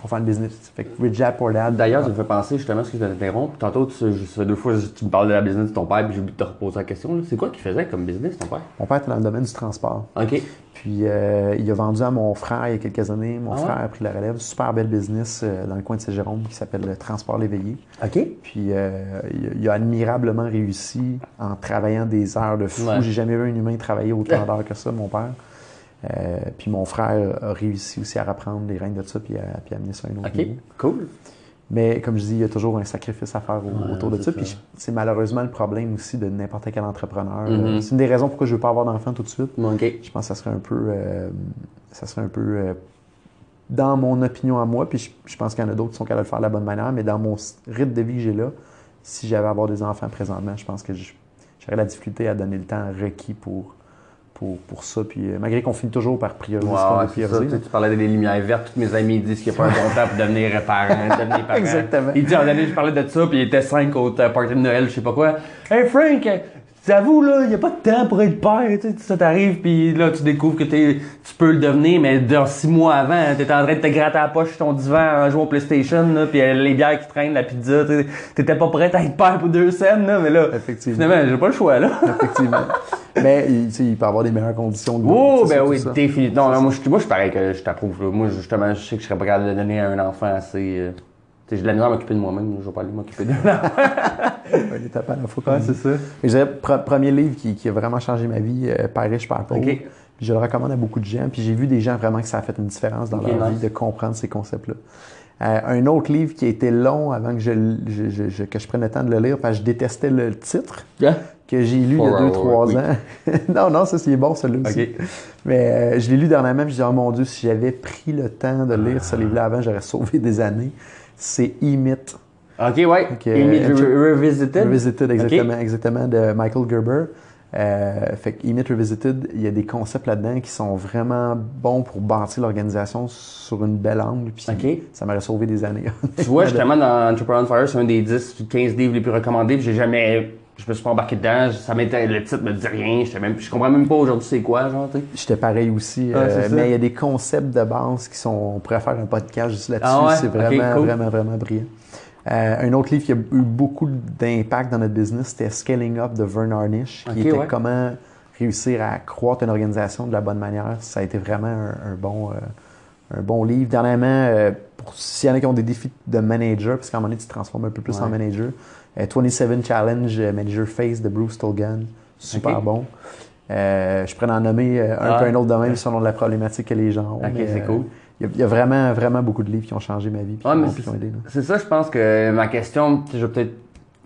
pour faire un business. Fait que Rich Dad Poor Dad. D'ailleurs, ça me fait penser justement ce que je t'interromps. Tantôt, tu, je- deux fois tu me parles de la business de ton père, puis j'ai oublié de te reposer la question. là. C'est quoi qu'il faisait comme business, ton père? Mon père était dans le domaine du transport. OK. Puis euh, il a vendu à mon frère il y a quelques années. Mon Ah ouais? frère a pris la relève. Super belle business euh, dans le coin de Saint-Jérôme qui s'appelle le Transport Léveillé. OK. Puis euh, il, a- il a admirablement réussi en travaillant des heures de fou. Ouais. J'ai jamais vu un humain travailler autant d'heures que ça, mon père. Euh, puis mon frère a réussi aussi à reprendre les règnes de ça puis à, puis à amener ça à un autre OK. niveau. Cool. Mais comme je dis, il y a toujours un sacrifice à faire au- Ouais, autour de ça. Puis c'est malheureusement le problème aussi de n'importe quel entrepreneur. Mhm. Euh, C'est une des raisons pourquoi je veux pas avoir d'enfant tout de suite. Je pense que ça serait un peu, euh, ça serait un peu euh, dans mon opinion à moi, puis je, je pense qu'il y en a d'autres qui sont capables de le faire de la bonne manière, mais dans mon rythme de vie que j'ai là, si j'avais à avoir des enfants présentement, je pense que j'aurais la difficulté à donner le temps requis pour, pour, pour ça. Puis euh, malgré qu'on finit toujours par prioriser ce qu'on Wow, veut ça. prioriser. Tu, parlais des lumières vertes. Tous mes amis disent qu'il n'y a pas un bon temps pour devenir parent, devenir parent. Exactement. Il dit, en année, je parlais de ça, puis il était cinq au euh, party de Noël, je sais pas quoi. Hey Frank, t'avoues, là, il n'y a pas de temps pour être père. Tu sais, ça t'arrive, puis là, tu découvres que t'es- tu peux le devenir, mais dans six mois avant, t'étais en train de te gratter la poche sur ton divan en jouant au PlayStation, là, puis euh, les bières qui traînent, la pizza. tu T'étais pas prêt à être père pour deux scènes, là, mais là, Effectivement. finalement, j'ai pas le choix, là. Effectivement. mais il, tu sais, il peut avoir des meilleures conditions de. Oh, ben oui, définitivement. Non, non, moi, je, moi, je suis pareil que je t'approuve. là. Moi, justement, je sais que je serais pas capable de donner à un enfant assez. euh, j'ai de la misère à m'occuper de moi-même. Je vais pas aller m'occuper enfant. Une étape à la fois. Ouais, c'est ça. Je premier livre qui, qui a vraiment changé ma vie, euh, Père riche, Père pauvre. Je le recommande à beaucoup de gens. Puis j'ai vu des gens vraiment que ça a fait une différence dans leur nice. vie de comprendre ces concepts-là. Euh, un autre livre qui a été long avant que je, l- je- je- je- que je prenne le temps de le lire, parce que je détestais le titre, que j'ai lu il y a Hour 2-3 Work ans. non, non, ça c'est bon, celui-là aussi. Mais euh, je l'ai lu dernièrement, puis je dis, oh mon Dieu, si j'avais pris le temps de lire ce livre-là avant, j'aurais sauvé des années. C'est E-Myth. Ok, ouais. Ok, Amy euh, Re- Revisited. Revisited, exactement, exactement, de Michael Gerber. Euh, fait que E-Myth Revisited, il y a des concepts là-dedans qui sont vraiment bons pour bâtir l'organisation sur une belle angle. Puis ça m'aurait sauvé des années. Tu vois, justement, dans Entrepreneur on Fire, c'est un des 10, 15 livres les plus recommandés. J'ai jamais. Je me suis pas embarqué dedans. Ça le titre me dit rien. Je, même, je comprends même pas aujourd'hui c'est quoi, genre, tu. J'étais pareil aussi. Ah, euh, mais il y a des concepts de base qui sont. On pourrait faire un podcast juste là-dessus. Ah ouais? C'est vraiment, cool. vraiment, vraiment brillant. Euh, un autre livre qui a eu beaucoup d'impact dans notre business, c'était Scaling Up de Vern Harnish, qui était ouais. comment réussir à croître une organisation de la bonne manière. Ça a été vraiment un, un bon, euh, un bon livre. Dernièrement, pour s'il y en a qui ont des défis de manager, parce qu'à un moment donné, tu te transformes un peu plus Ouais. en manager. Euh, 27 Challenge euh, Manager Face de Bruce Tolgan, super bon. Euh, je pourrais en nommer euh, un Ouais. peu un autre de même selon la problématique que les gens ont. Ok, c'est euh, cool. Il y, a- il y a vraiment, vraiment beaucoup de livres qui ont changé ma vie c'est- ça, je pense que ma question, je vais peut-être.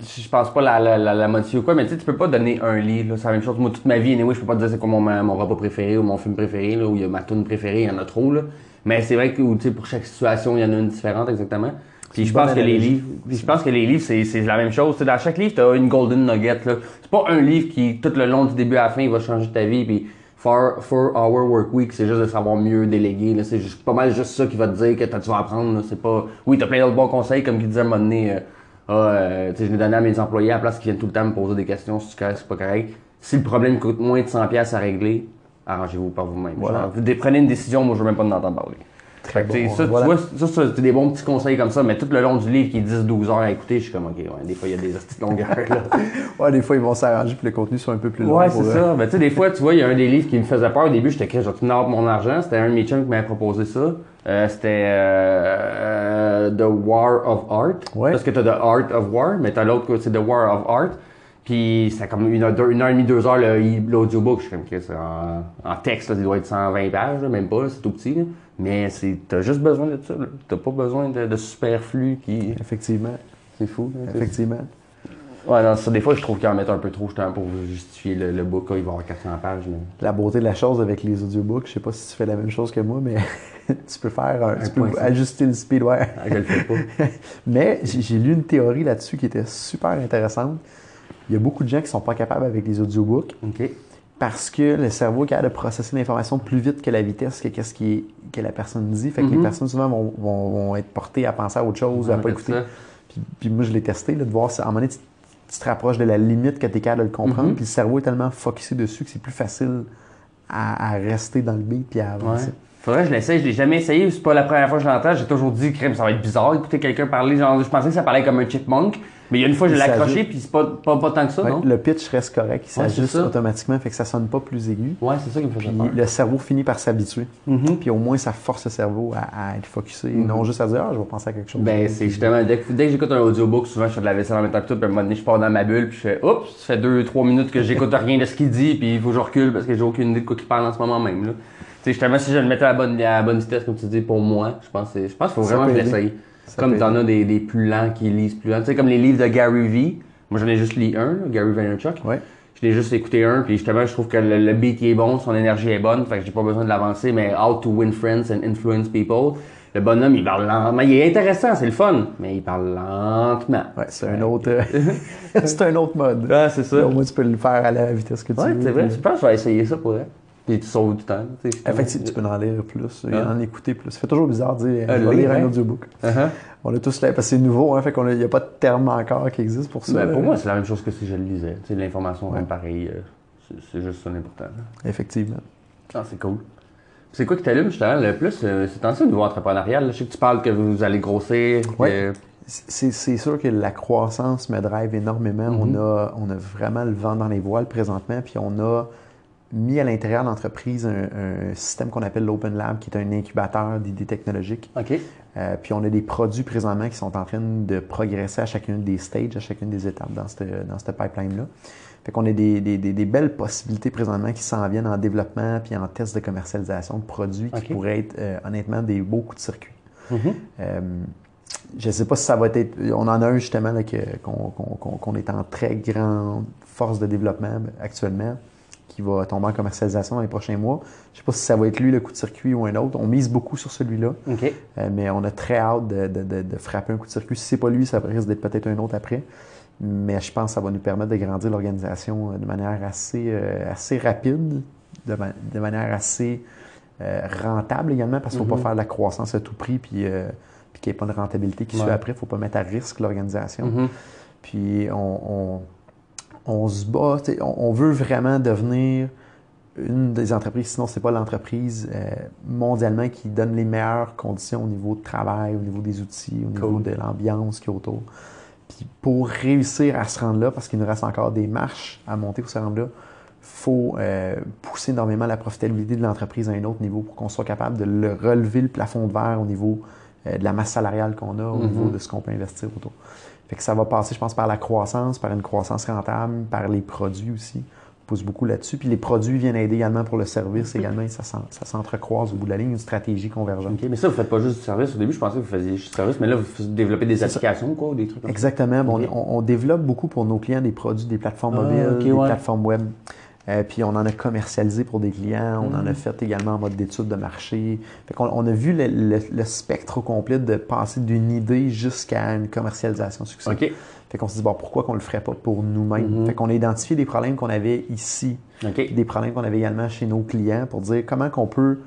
Je pense pas la, la, la, la modifier ou quoi, mais tu sais, tu peux pas donner un livre. C'est la même chose. Moi, toute ma vie, anyway, je peux pas te dire c'est quoi mon, mon repas préféré ou mon film préféré, là, où il y a ma tune préférée, il y en a trop. Là. Mais c'est vrai que tu sais, pour chaque situation, il y en a une différente exactement. Puis je pense que les livres, puis je pense que les livres, c'est, c'est la même chose. Dans chaque livre, tu as une golden nugget. Là. C'est pas un livre qui, tout le long du début à la fin, il va changer ta vie. Puis four, four hour work week, c'est juste de savoir mieux déléguer. Là. C'est juste, pas mal juste ça qui va te dire que t'as- tu vas apprendre. C'est pas, oui, t'as plein d'autres bons conseils, comme qui disait à un moment donné, euh, ah, euh, tu sais, je l'ai donné à mes employés à la place qu'ils viennent tout le temps me poser des questions si c'est pas correct. Si le problème coûte moins de 100$ pièces à régler, arrangez-vous par vous-même. Voilà. Genre, prenez une décision, moi je veux même pas en entendre parler. Très Fait que, tu sais, bon. ça, Voilà. tu vois, ça, ça, c'est des bons petits conseils comme ça, mais tout le long du livre qui est 10-12 heures à écouter, je suis comme, ok, ouais, des fois il y a des petites longueurs, là. Ouais, des fois, ils vont s'arranger puis le contenu soit un peu plus long. Ouais, c'est euh, ça. Ben, tu sais, des fois, tu vois, il y a un des livres qui me faisait peur. Au début, j'étais vais tout avoir mon argent. C'était un de mes chums qui m'avait proposé ça. Euh, c'était euh, euh, The War of Art. Ouais. Parce que t'as The Art of War, mais t'as l'autre, c'est The War of Art. Puis c'était comme une heure, deux- une heure et demie, deux heures l'audiobook. Je suis comme, que c'est en, en texte, là, il doit être 120 pages, là, même pas, là, c'est tout petit. là. Mais c'est, t'as juste besoin de ça. là. T'as pas besoin de, de superflu qui. Effectivement. C'est fou. là, c'est- Effectivement. Ouais, non, ça, des fois, je trouve qu'ils en mettent un peu trop justement pour justifier le, le book. il va avoir 400 pages. La beauté de la chose avec les audiobooks, je sais pas si tu fais la même chose que moi, mais tu peux faire, un, tu peux ajuster le speed. Ouais. Ah, je le fais pas. mais j'ai lu une théorie là-dessus qui était super intéressante. Il y a beaucoup de gens qui sont pas capables avec les audiobooks. OK parce que le cerveau est capable de processer l'information plus vite que la vitesse que, qu'est-ce qui que la personne dit. Fait que les mhm. personnes souvent vont, vont, être portées à penser à autre chose, à pas écouter. Puis, moi, je l'ai testé, de voir si à un moment donné, tu, te rapproches de la limite que tu es capable de le comprendre. Mhm. Puis le cerveau est tellement focusé dessus que c'est plus facile à, rester dans le beat puis à avancer. Faudrait que je l'essaye, je l'ai jamais essayé, c'est pas la première fois que je l'entends, j'ai toujours dit, crème, ça va être bizarre écouter quelqu'un parler, genre, je pensais que ça parlait comme un chipmunk, mais il y a une fois, je l'ai accroché, puis c'est pas, pas, pas, tant que ça, non? Le pitch reste correct, il s'ajuste automatiquement, fait que ça sonne pas plus aigu. Ouais, c'est ça qui me fait puis Le cerveau finit par s'habituer. Mm-hmm. Puis au moins, ça force le cerveau à, être focusé, mm-hmm. non juste à dire, ah, je vais penser à quelque chose. Ben, c'est justement, dès que, dès que j'écoute un audiobook, souvent, je fais de la vaisselle en même temps que tout, puis à un moment donné, je pars dans ma bulle, puis je fais, oups, ça fait deux, trois minutes que j'écoute rien de ce qu'il dit, puis il faut que je recule parce que j'ai aucune idée de quoi il parle en ce moment même, là. Tu sais, justement, si je le mettais à la bonne, à la bonne vitesse, comme tu dis, pour moi, je pense, je pense qu'il faut vraiment que je l'essaye. Comme t'en as des, des, plus lents qui lisent plus lents. Tu sais, comme les livres de Gary V. Moi, j'en ai juste lu un, Gary Vaynerchuk. Ouais. Je l'ai juste écouté un, puis justement, je trouve que le, beat est bon, son énergie est bonne, fait que j'ai pas besoin de l'avancer, mais How to Win Friends and Influence People. Le bonhomme, il parle lentement. Il est intéressant, c'est le fun, mais il parle lentement. Ouais, c'est un autre, c'est un autre mode. Ah, c'est ça. Au moins, tu peux le faire à la vitesse que tu ouais, veux. c'est vrai. Je pense que je vais essayer ça pour elle. Puis tu sauves du temps. Effectivement, tu peux en lire plus, en écouter plus. Ça fait toujours bizarre de dire, on va lire un audiobook. Uh-huh. On a tous parce que c'est nouveau, hein, fait qu'il n'y a pas de terme encore qui existe pour ça. Ben, pour moi, c'est la même chose que si je le lisais. L'information ouais. pareil, euh, c'est juste ça l'important. Effectivement. Ah, c'est cool. C'est quoi qui t'allume justement le plus? Euh, c'est en ça au niveau entrepreneurial. Je sais que tu parles que vous allez grossir. C'est sûr que la croissance me drive énormément. on, mm-hmm. a, on a vraiment le vent dans les voiles présentement, puis on a mis à l'intérieur de l'entreprise un, système qu'on appelle l'Open Lab, qui est un incubateur d'idées technologiques. OK. Euh, puis on a des produits présentement qui sont en train de progresser à chacune des stages, à chacune des étapes dans cette, dans cette pipeline-là. Fait qu'on a des, des, des, belles possibilités présentement qui s'en viennent en développement puis en test de commercialisation de produits qui pourraient être euh, honnêtement des beaux coups de circuit. Mm-hmm. Euh, je ne sais pas si ça va être. On en a un justement qu'on est en très grande force de développement actuellement qui va tomber en commercialisation dans les prochains mois. Je ne sais pas si ça va être lui le coup de circuit ou un autre. On mise beaucoup sur celui-là. Euh, mais on a très hâte de, frapper un coup de circuit. Si ce n'est pas lui, ça risque d'être peut-être un autre après. Mais je pense que ça va nous permettre de grandir l'organisation euh, de manière assez, euh, assez rapide, de, manière assez rentable également, parce qu'il ne faut pas mm-hmm. faire de la croissance à tout prix puis, puis qu'il n'y ait pas de rentabilité qui suit après. Il ne faut pas mettre à risque l'organisation. Mm-hmm. Puis on on se bat, on, veut vraiment devenir une des entreprises, sinon c'est pas l'entreprise euh, mondialement qui donne les meilleures conditions au niveau de travail, au niveau des outils, au niveau de l'ambiance qui est autour. Puis pour réussir à se rendre là, parce qu'il nous reste encore des marches à monter pour se rendre là, faut euh, pousser énormément la profitabilité de l'entreprise à un autre niveau pour qu'on soit capable de le relever le plafond de verre au niveau euh, de la masse salariale qu'on a, au mm-hmm. niveau de ce qu'on peut investir autour que ça va passer, je pense, par la croissance, par une croissance rentable, par les produits aussi. On pousse beaucoup là-dessus. Puis les produits viennent aider également pour le service également. Ça, ça s'entrecroise au bout de la ligne, une stratégie convergente. mais ça, vous ne faites pas juste du service. Au début, je pensais que vous faisiez juste du service, mais là, vous développez des applications, quoi, ou des trucs comme Exactement. on, développe beaucoup pour nos clients des produits, des plateformes ah, mobiles, des plateformes web. Euh, puis on en a commercialisé pour des clients, on en a mm. fait également en mode d'étude de marché. Fait on a vu le, spectre au complet de passer d'une idée jusqu'à une commercialisation succès. Okay. Fait qu'on se dit, bon, pourquoi qu'on le ferait pas pour nous-mêmes? Mm-hmm. Fait qu'on a identifié des problèmes qu'on avait ici, des problèmes qu'on avait également chez nos clients pour dire comment qu'on peut,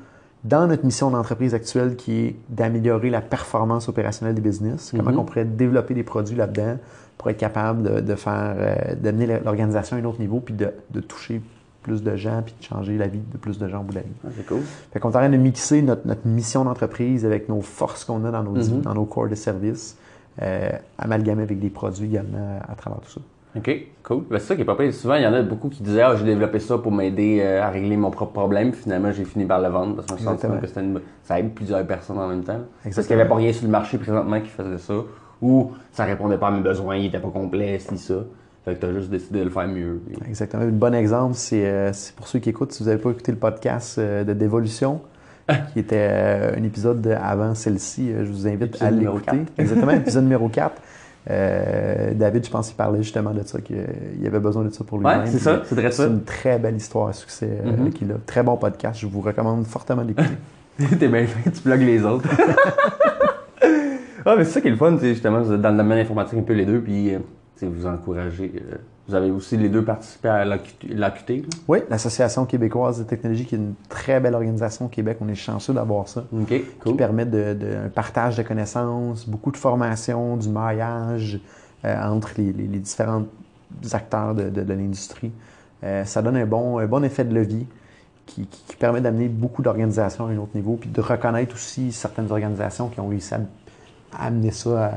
dans notre mission d'entreprise actuelle qui est d'améliorer la performance opérationnelle des business, comment mm-hmm. qu'on pourrait développer des produits là-dedans pour être capable de, faire, euh, d'amener l'organisation à un autre niveau, puis de, toucher plus de gens, puis de changer la vie de plus de gens au bout de la ligne. Ah, c'est cool. Fait qu'on est en train de mixer notre, mission d'entreprise avec nos forces qu'on a dans nos, mm-hmm. dans nos corps de service, euh, amalgamer avec des produits également à travers tout ça. OK, cool. Ben, c'est ça qui est pas pire. Souvent, il y en a beaucoup qui disaient Ah, j'ai développé ça pour m'aider euh, à régler mon propre problème. finalement, j'ai fini par le vendre parce que je me sens que une... ça aide plusieurs personnes en même temps. Parce qu'il n'y avait pas rien sur le marché présentement qui faisait ça ou ça répondait pas à mes besoins, il n'était pas complet, c'est ça. Fait que tu as juste décidé de le faire mieux. Exactement. Un bon exemple, euh, c'est pour ceux qui écoutent, si vous n'avez pas écouté le podcast euh, de Dévolution, qui était euh, un épisode avant celle-ci, je vous invite à l'écouter. Exactement, épisode numéro 4. Euh, David, je pense qu'il parlait justement de ça, qu'il avait besoin de ça pour lui-même. Ouais, c'est ça, c'est très ça. C'est une très belle histoire à succès mm-hmm. qu'il a. Très bon podcast, je vous recommande fortement d'écouter. T'es bien fait, tu blogues les autres. ah, mais c'est ça qui est le fun, justement, vous êtes dans le domaine informatique un peu les deux, puis vous encouragez. Vous avez aussi les deux participé à l'AQT? Oui, l'Association québécoise de technologie, qui est une très belle organisation au Québec. On est chanceux d'avoir ça. OK, cool. Qui permet de, un partage de connaissances, beaucoup de formation, du maillage euh, entre les, différents acteurs de, l'industrie. Euh, ça donne un bon, un bon effet de levier qui, permet d'amener beaucoup d'organisations à un autre niveau, puis de reconnaître aussi certaines organisations qui ont réussi à amener ça à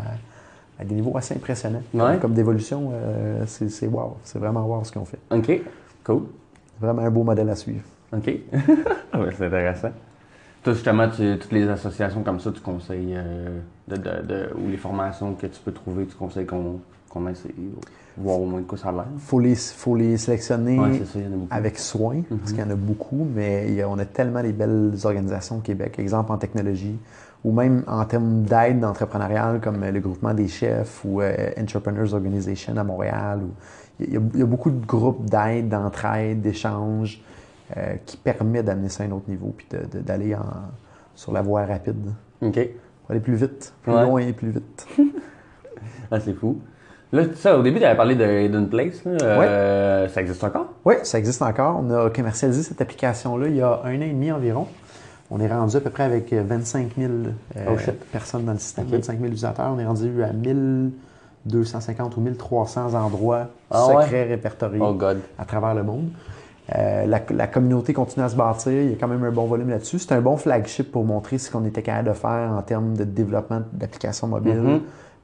à des niveaux assez impressionnants. Comme, d'évolution, euh, c'est wow. C'est vraiment wow ce qu'ils ont fait. OK. Cool. Vraiment un beau modèle à suivre. OK. C'est intéressant. Toi, justement, toutes les associations comme ça, tu conseilles, euh, de, ou les formations que tu peux trouver, tu conseilles qu'on qu essaie, voir au moins de quoi ça a l'air? Il faut les, faut les sélectionner avec soin, parce mm-hmm. qu'il y en a beaucoup, mais on a tellement de belles organisations au Québec. Exemple en technologie, ou même en termes d'aide entrepreneuriale comme le groupement des chefs ou euh, Entrepreneurs Organization à Montréal. il, y a, beaucoup de groupes d'aide, d'entraide, d'échange euh, qui permettent d'amener ça à un autre niveau puis d'aller sur la voie rapide. OK. Pour aller plus vite, plus loin et plus vite. ah, c'est fou. Là, ça, au début, tu avais parlé de Place. Euh, Ça existe encore? Oui, ça existe encore. On a commercialisé cette application-là il y a un an et demi environ. On est rendu à peu près avec 25 000 euh, personnes dans le système, 25 000 utilisateurs. On est rendu à 1250 ou 1300 endroits ah secrets répertoriés oh à travers le monde. Euh, la, communauté continue à se bâtir. Il y a quand même un bon volume là-dessus. C'est un bon flagship pour montrer ce qu'on était capable de faire en termes de développement d'applications mobiles. Mm-hmm.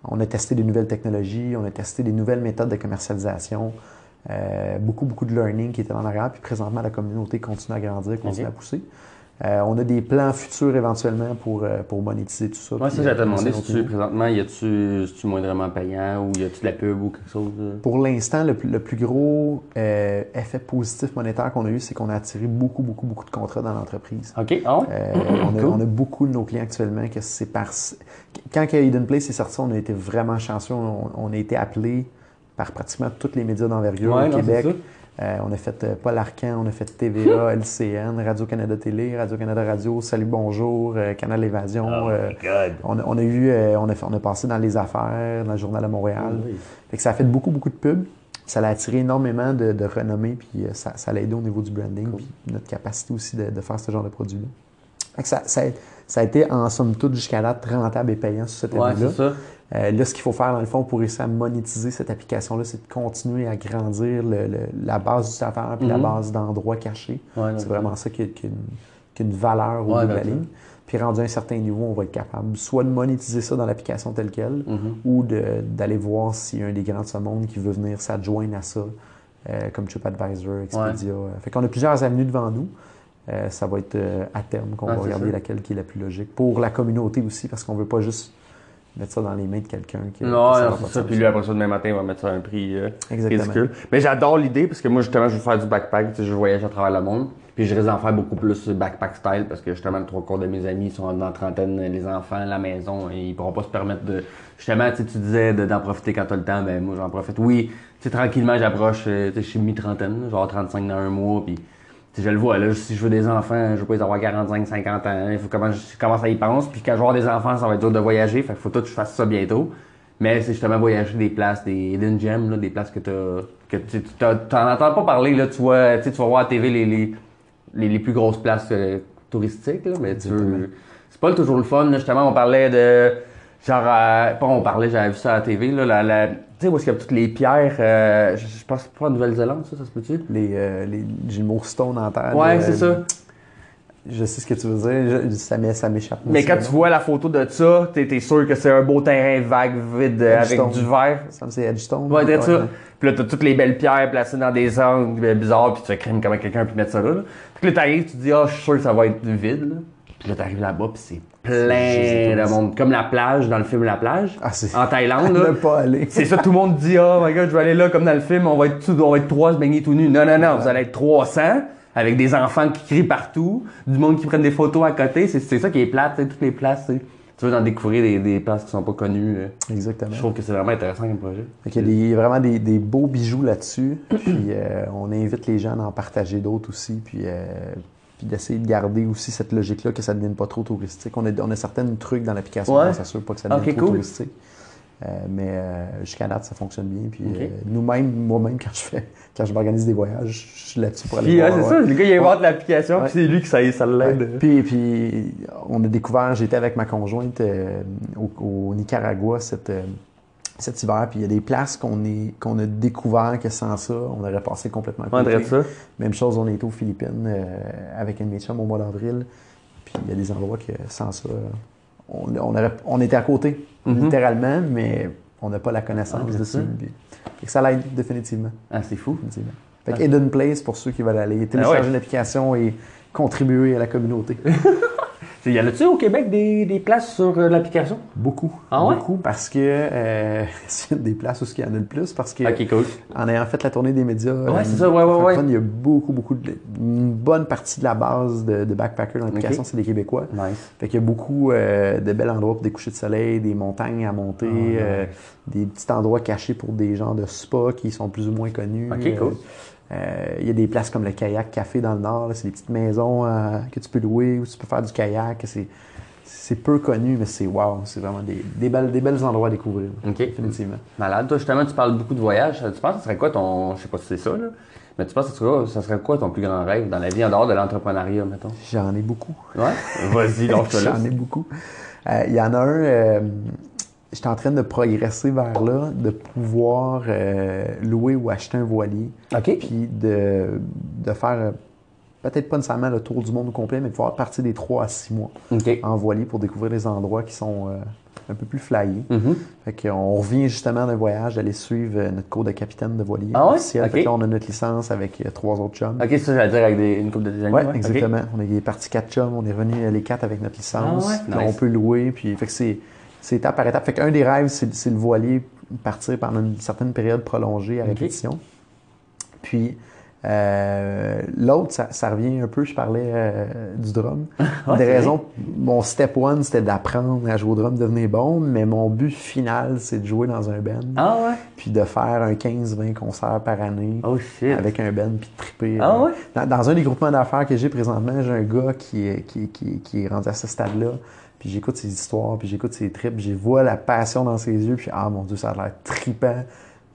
On a testé des nouvelles technologies, on a testé des nouvelles méthodes de commercialisation. Euh, beaucoup, beaucoup de learning qui était en arrière. Puis présentement, la communauté continue à grandir, continue à pousser. Euh, on a des plans futurs éventuellement pour, euh, pour monétiser tout ça. Oui, ça, j'allais te demander si tu, présentement, y a-tu, tu moindrement payant ou y a-tu de la pub ou quelque chose? Pour l'instant, le, plus gros euh, effet positif monétaire qu'on a eu, c'est qu'on a attiré beaucoup, beaucoup, beaucoup de contrats dans l'entreprise. OK. Ah on, a, beaucoup de nos clients actuellement que c'est par. Quand Hidden Place est sorti, on a été vraiment chanceux. On, a été appelé par pratiquement tous les médias d'envergure au Québec. Euh, on a fait euh, Paul Arcan, on a fait TVA, LCN, Radio-Canada Télé, Radio-Canada Radio, Salut Bonjour, euh, Canal Évasion. Oh on, a eu, on, a, on a passé dans les affaires, dans le Journal de Montréal. Fait que ça a fait beaucoup, beaucoup de pubs. Ça a attiré énormément de, renommée, puis ça, ça l'a aidé au niveau du branding, puis notre capacité aussi de, faire ce genre de produit-là. Ça, ça, ça, a été en somme toute jusqu'à là rentable et payant sur cette année-là. Euh, là, ce qu'il faut faire, dans le fond, pour réussir à monétiser cette application-là, c'est de continuer à grandir la base du serveur et la mhm. base d'endroits cachés. c'est vraiment ça qui a, une, valeur au bout de la ligne. Puis rendu à un certain niveau, on va être capable soit de monétiser ça dans l'application telle qu'elle, mhm. ou d'aller voir s'il y a un des grands de ce monde qui veut venir s'adjoindre à ça, euh, comme TripAdvisor, Expedia. Fait qu'on a plusieurs avenues devant nous. Euh, ça va être à terme qu'on va regarder laquelle qui est la plus logique. Pour la communauté aussi, parce qu'on ne veut pas juste mettre ça dans les mains de quelqu'un qui Non, non c'est ça. Puis lui, après ça, demain matin, il va mettre ça à un prix euh, ridicule. Mais j'adore l'idée parce que moi, justement, je veux faire du backpack. Tu sais, je voyage à travers le monde. Puis je risque d'en faire beaucoup plus backpack style parce que justement, le trois quarts de mes amis sont dans la trentaine, les enfants, la maison, et ils pourront pas se permettre de. Justement, tu disais d'en profiter quand tu as le temps. Ben, moi, j'en profite. Oui, tu sais, tranquillement, j'approche. Euh, tu sais, je suis mi-trentaine, genre 35 dans un mois. Puis je le vois, là, si je veux des enfants, je veux pas les avoir 45, 50 ans. Il faut que je commence à y penser. Puis quand je vais avoir des enfants, ça va être dur de voyager. Fait qu'il faut tout que je fasse ça bientôt. Mais c'est justement voyager des places, des hidden gems, là, des places que, que tu n'en entends pas parler. Là, tu, vois, tu vas voir à TV les, les, les, plus grosses places euh, touristiques. Là, mais tu c'est pas toujours le fun. justement, on parlait de Genre, euh, pas on parlait, j'avais vu ça à la TV, là, la, la, sais, où est-ce qu'il y a toutes les pierres, euh, je, je, pense pas en Nouvelle-Zélande, ça, ça se peut-tu? Les, euh, les Stone en terre. Ouais, c'est ça. Je sais ce que tu veux dire, ça m'échappe. Mais quand tu vois la photo de ça, t'es es sûr que c'est un beau terrain vague, vide, avec du verre. Ça me c'est Edgestone. Ouais, c'est ça. Puis là, t'as toutes les belles pierres placées dans des angles bizarres, puis tu fais crème comment quelqu'un pu mettre ça là. Puis là, t'arrives, tu te dis, ah, oh, je suis sûr que ça va être vide, là. Puis là, t'arrives là-bas, puis c'est plein de monde. Comme la plage, dans le film La plage, ah, en Thaïlande. Là, pas aller. c'est ça, tout le monde dit, oh my god, je vais aller là comme dans le film, on va être, tout, on va être trois se baigner tout nus. Non, non, non, vous allez être 300 avec des enfants qui crient partout, du monde qui prennent des photos à côté. C'est ça qui est plate, toutes les places. tu veux en découvrir des, des places qui sont pas connues. Euh, Exactement. Je trouve que c'est vraiment intéressant comme projet. il y a vraiment des, beaux bijoux là-dessus. puis euh, on invite les gens à en partager d'autres aussi. Puis, euh, puis d'essayer de garder aussi cette logique-là que ça ne devienne pas trop touristique. On a, on a certains trucs dans l'application ouais. pour s'assurer pas que ça devienne trop touristique. Euh, mais euh, jusqu'à date, ça fonctionne bien. Puis euh, nous-mêmes, moi-même, quand je fais, quand je m'organise des voyages, je suis là-dessus pour aller voir. c'est ça, le gars, il invente l'application, puis c'est lui qui ça, ça l'aide. Puis, puis, on a découvert, j'étais avec ma conjointe au, Nicaragua cet hiver, puis il y a des places qu'on qu'on a découvert que sans ça, on aurait passé complètement à ça. Même chose, on était aux Philippines avec une médecin au mois d'avril, puis il y a des endroits que sans ça, on, on, on était à côté. Mhm. littéralement, mais on n'a pas la connaissance ah, dessus. ça. ça l'aide définitivement. Ah, c'est fou. Fait que Hidden Place pour ceux qui veulent aller télécharger ah une application et contribuer à la communauté. Y en a-tu au Québec des, des places sur euh, l'application? Beaucoup. Ah ouais? Beaucoup parce que euh, c'est des places où il y en a le plus parce que cool. en ayant fait la tournée des médias, ouais, c'est ça, ouais, ouais, ouais. il y a beaucoup, beaucoup de. Une bonne partie de la base de, de backpacker dans l'application, c'est des Québécois. Nice. Fait qu'il y a beaucoup euh, de bels endroits pour des couchers de soleil, des montagnes à monter, ah, euh, des petits endroits cachés pour des gens de spa qui sont plus ou moins connus. OK, cool. Euh, il y a des places comme le Kayak Café dans le Nord. C'est des petites maisons euh, que tu peux louer où tu peux faire du kayak. C'est peu connu, mais c'est wow. C'est vraiment des, des, belles, des belles endroits à découvrir. OK. Définitivement. Malade. Toi, justement, tu parles beaucoup de voyages. Tu penses que ce serait quoi ton. Je sais pas si c'est ça, là. Mais tu penses que ça serait quoi ton plus grand rêve dans la vie en dehors de l'entrepreneuriat, mettons? J'en ai beaucoup. Ouais? Vas-y, donc je J'en ai beaucoup. Euh, il y en a un j'étais en train de progresser vers là, de pouvoir euh, louer ou acheter un voilier. OK. Puis de, de faire euh, peut-être pas nécessairement le tour du monde au complet, mais de pouvoir partir des 3 à 6 mois en voilier pour découvrir des endroits qui sont euh, un peu plus flyés. Mm-hmm. Fait qu'on revient justement d'un voyage d'aller suivre notre cours de capitaine de voilier ah ouais? Fait que là, on a notre licence avec trois autres chums. OK, ça, j'allais dire avec des, une couple de design. Oui, exactement. On est parti quatre chums, on est revenu les quatre avec notre licence. Ah On peut louer, puis fait que c'est c'est étape par étape. Fait qu'un des rêves, c'est le voilier partir pendant une certaine période prolongée à répétition. Puis euh, l'autre, ça, revient un peu, je parlais euh, du drum. des raisons, mon step one, c'était d'apprendre à jouer au drum, devenir bon, mais mon but final, c'est de jouer dans un band. Ah ouais? Puis de faire un 15-20 concerts par année. Oh. Avec un band, puis de triper. Ah ouais? Dans, un des groupements d'affaires que j'ai présentement, j'ai un gars qui est, qui, qui, qui est rendu à ce stade-là puis j'écoute ses histoires, puis j'écoute ses trips, je vois la passion dans ses yeux, puis ah mon Dieu, ça a l'air tripant,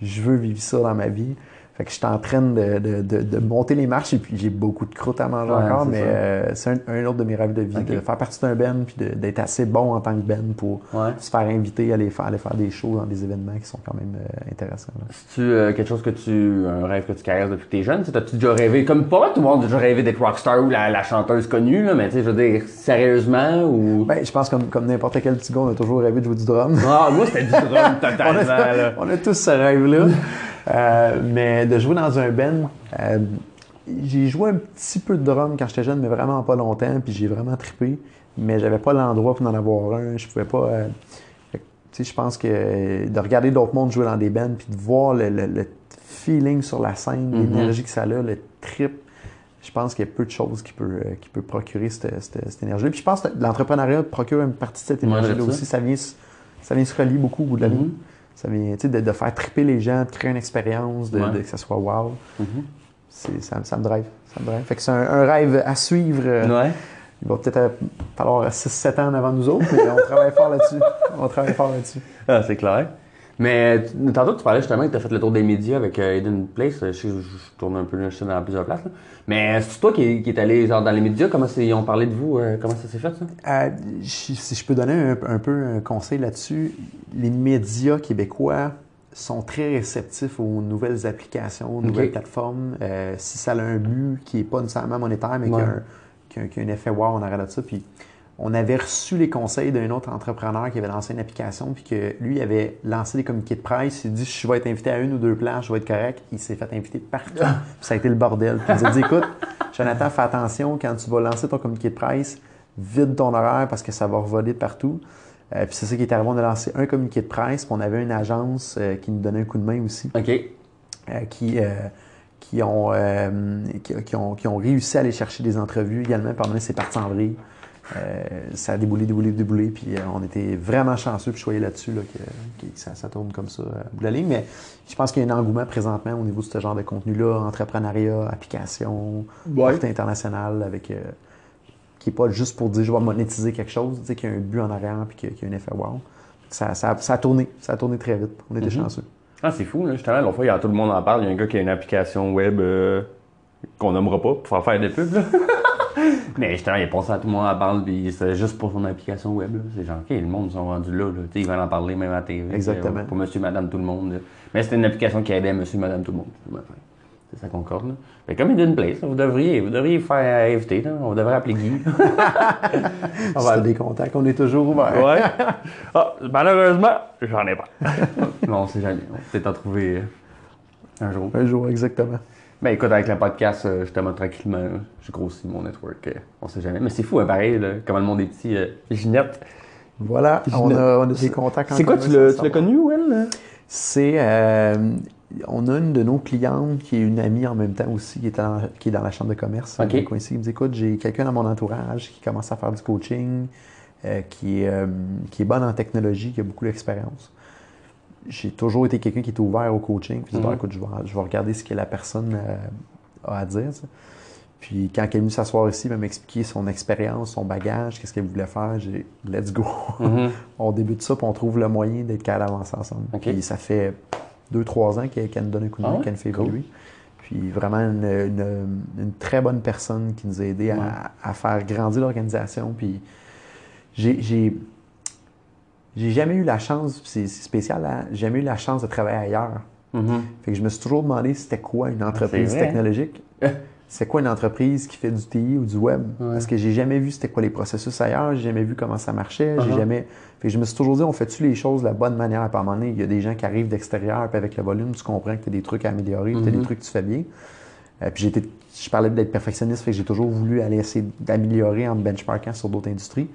je veux vivre ça dans ma vie. Fait que je suis en train de, de, de, monter les marches et puis j'ai beaucoup de croûte à manger encore, mais euh, c'est un, autre de mes rêves de vie, de faire partie d'un band puis d'être assez bon en tant que band pour se faire inviter à aller faire, aller faire des shows dans des événements qui sont quand même euh, intéressants. C'est-tu euh, quelque chose que tu. un rêve que tu caresses depuis que t'es jeune? T'as-tu déjà rêvé, comme pas tout le monde a déjà rêvé d'être rockstar ou la, chanteuse connue, là, mais tu sais, je veux dire, sérieusement ou? Ben, je pense comme, comme n'importe quel petit gars, on a toujours rêvé de jouer du drum. Ah, moi c'était du drum totalement. on, a, on a tous ce rêve-là. Euh, mais de jouer dans un band, euh, j'ai joué un petit peu de drum quand j'étais jeune, mais vraiment pas longtemps, puis j'ai vraiment trippé. Mais j'avais pas l'endroit pour en avoir un. Je pouvais pas. Euh, je pense que de regarder d'autres mondes jouer dans des bands, puis de voir le, feeling sur la scène, mm-hmm. l'énergie que ça a, le trip, je pense qu'il y a peu de choses qui peut, qui peut procurer cette, cette, énergie. Puis je pense que l'entrepreneuriat procure une partie de cette énergie-là aussi. Ça vient, ça vient se relier beaucoup au bout de la mm-hmm. Ça vient de, de faire triper les gens, de créer une expérience, de, que ça soit wow. Mm-hmm. ça, ça, me drive. Ça me drive. Fait que c'est un, rêve à suivre. Ouais. Il va peut-être euh, falloir 6-7 ans avant nous autres, mais on travaille fort là-dessus. On travaille fort là-dessus. Ah, c'est clair. Mais tantôt, tu parlais justement que tu as fait le tour des médias avec euh, Eden Place. Je, je, tourne un peu je dans plusieurs places. Mais c'est toi qui, qui est allé genre, dans les médias. Comment ils ont parlé de vous? Euh, comment ça s'est fait, ça? Euh, si je peux donner un, peu un conseil là-dessus, les médias québécois sont très réceptifs aux nouvelles applications, aux nouvelles plateformes. si ça a un but qui n'est pas nécessairement monétaire, mais qui, a un, effet wow en arrière de ça. Puis on avait reçu les conseils d'un autre entrepreneur qui avait lancé une application, puis que lui avait lancé des communiqués de presse. Il dit Je vais être invité à une ou deux plages, je vais être correct. Il s'est fait inviter partout. puis ça a été le bordel. Puis il a dit Écoute, Jonathan, fais attention quand tu vas lancer ton communiqué de presse, vide ton horaire parce que ça va revoler de partout. Euh, puis c'est ça qui est arrivé. On a lancé un communiqué de presse, puis on avait une agence euh, qui nous donnait un coup de main aussi. OK. Euh, qui. qui ont, qui, ont, qui, ont, réussi à aller chercher des entrevues également, pendant ces parties en vrille. Ça a déboulé, déboulé, déboulé. Puis on était vraiment chanceux puis choyés là-dessus là, que, ça, tourne comme ça à bout de la ligne. Mais je pense qu'il y a un engouement présentement au niveau de ce genre de contenu-là, entrepreneuriat, application, ouais. internationale, avec qui n'est pas juste pour dire je vais monétiser quelque chose, qu'il y a un but en arrière puis qu'il y, a un effet wow. Ça, ça, a tourné, ça a tourné très vite. On était mm-hmm. chanceux. Ah, c'est fou, là. Justement, l'autre fois, il y a, tout le monde en parle. Il y a un gars qui a une application web euh, qu'on nommera pas pour faire faire des pubs. Mais justement, il a pensé à tout le monde en parle, puis c'est juste pour son application web. C'est genre, OK, le monde sont rendus là. là. Ils vont en parler même à la TV. Exactement. pour monsieur, madame, tout le monde. Mais c'était une application qui aidait monsieur, madame, tout le monde. C'est ça concorde. Là. Mais comme il une place, vous devriez, vous devriez faire inviter. Là. On devrait appeler Guy. on va des contacts, on est toujours ouvert. ouais. Ah, malheureusement, j'en ai pas. non, on sait jamais. On peut peut-être en trouver euh, un jour. Un jour, exactement. Ben écoute, avec le podcast, euh, justement, tranquillement, j'ai grossi mon network. Euh, on sait jamais. Mais c'est fou, hein, pareil, là, comment le monde est petit. Ginette. Voilà, On, a, on, a, des contacts C'est quoi, tu l'as connu, ou elle? C'est on a une de nos clientes qui est une amie en même temps aussi, qui est, qui est dans la chambre de commerce. Okay. Qui me dit écoute, j'ai quelqu'un dans mon entourage qui commence à faire du coaching, euh, qui, est, euh, qui est bonne en technologie, qui a beaucoup d'expérience. J'ai toujours été quelqu'un qui est ouvert au coaching. Puis, mm écoute, je vais, regarder ce que la personne euh, a à dire. Puis quand elle est venue s'asseoir ici, elle m'a expliqué son expérience, son bagage, qu'est-ce qu'elle voulait faire. J'ai let's go. Mm-hmm. on débute ça, puis on trouve le moyen d'être capable d'avancer ensemble. Puis ça fait deux, trois ans qu'elle nous donne un coup de main, ah qu'elle nous fait évoluer. Puis vraiment une, très bonne personne qui nous a aidé à, faire grandir l'organisation. Puis j'ai, j'ai, jamais eu la chance, c'est, spécial, hein, j'ai jamais eu la chance de travailler ailleurs. Mm-hmm. Fait que je me suis toujours demandé c'était quoi une entreprise technologique? c'est quoi une entreprise qui fait du TI ou du web? Parce que j'ai jamais vu c'était quoi les processus ailleurs, j'ai jamais vu comment ça marchait, j'ai uh-huh. jamais. Fait je me suis toujours dit, on fait-tu les choses de la bonne manière? À un moment donné, il y a des gens qui arrivent d'extérieur, puis avec le volume, tu comprends que tu as des trucs à améliorer, tu as des mm-hmm. trucs que tu fais bien. Euh, puis j'étais, je parlais d'être perfectionniste, fait que j'ai toujours voulu aller essayer d'améliorer en benchmarkant sur d'autres industries.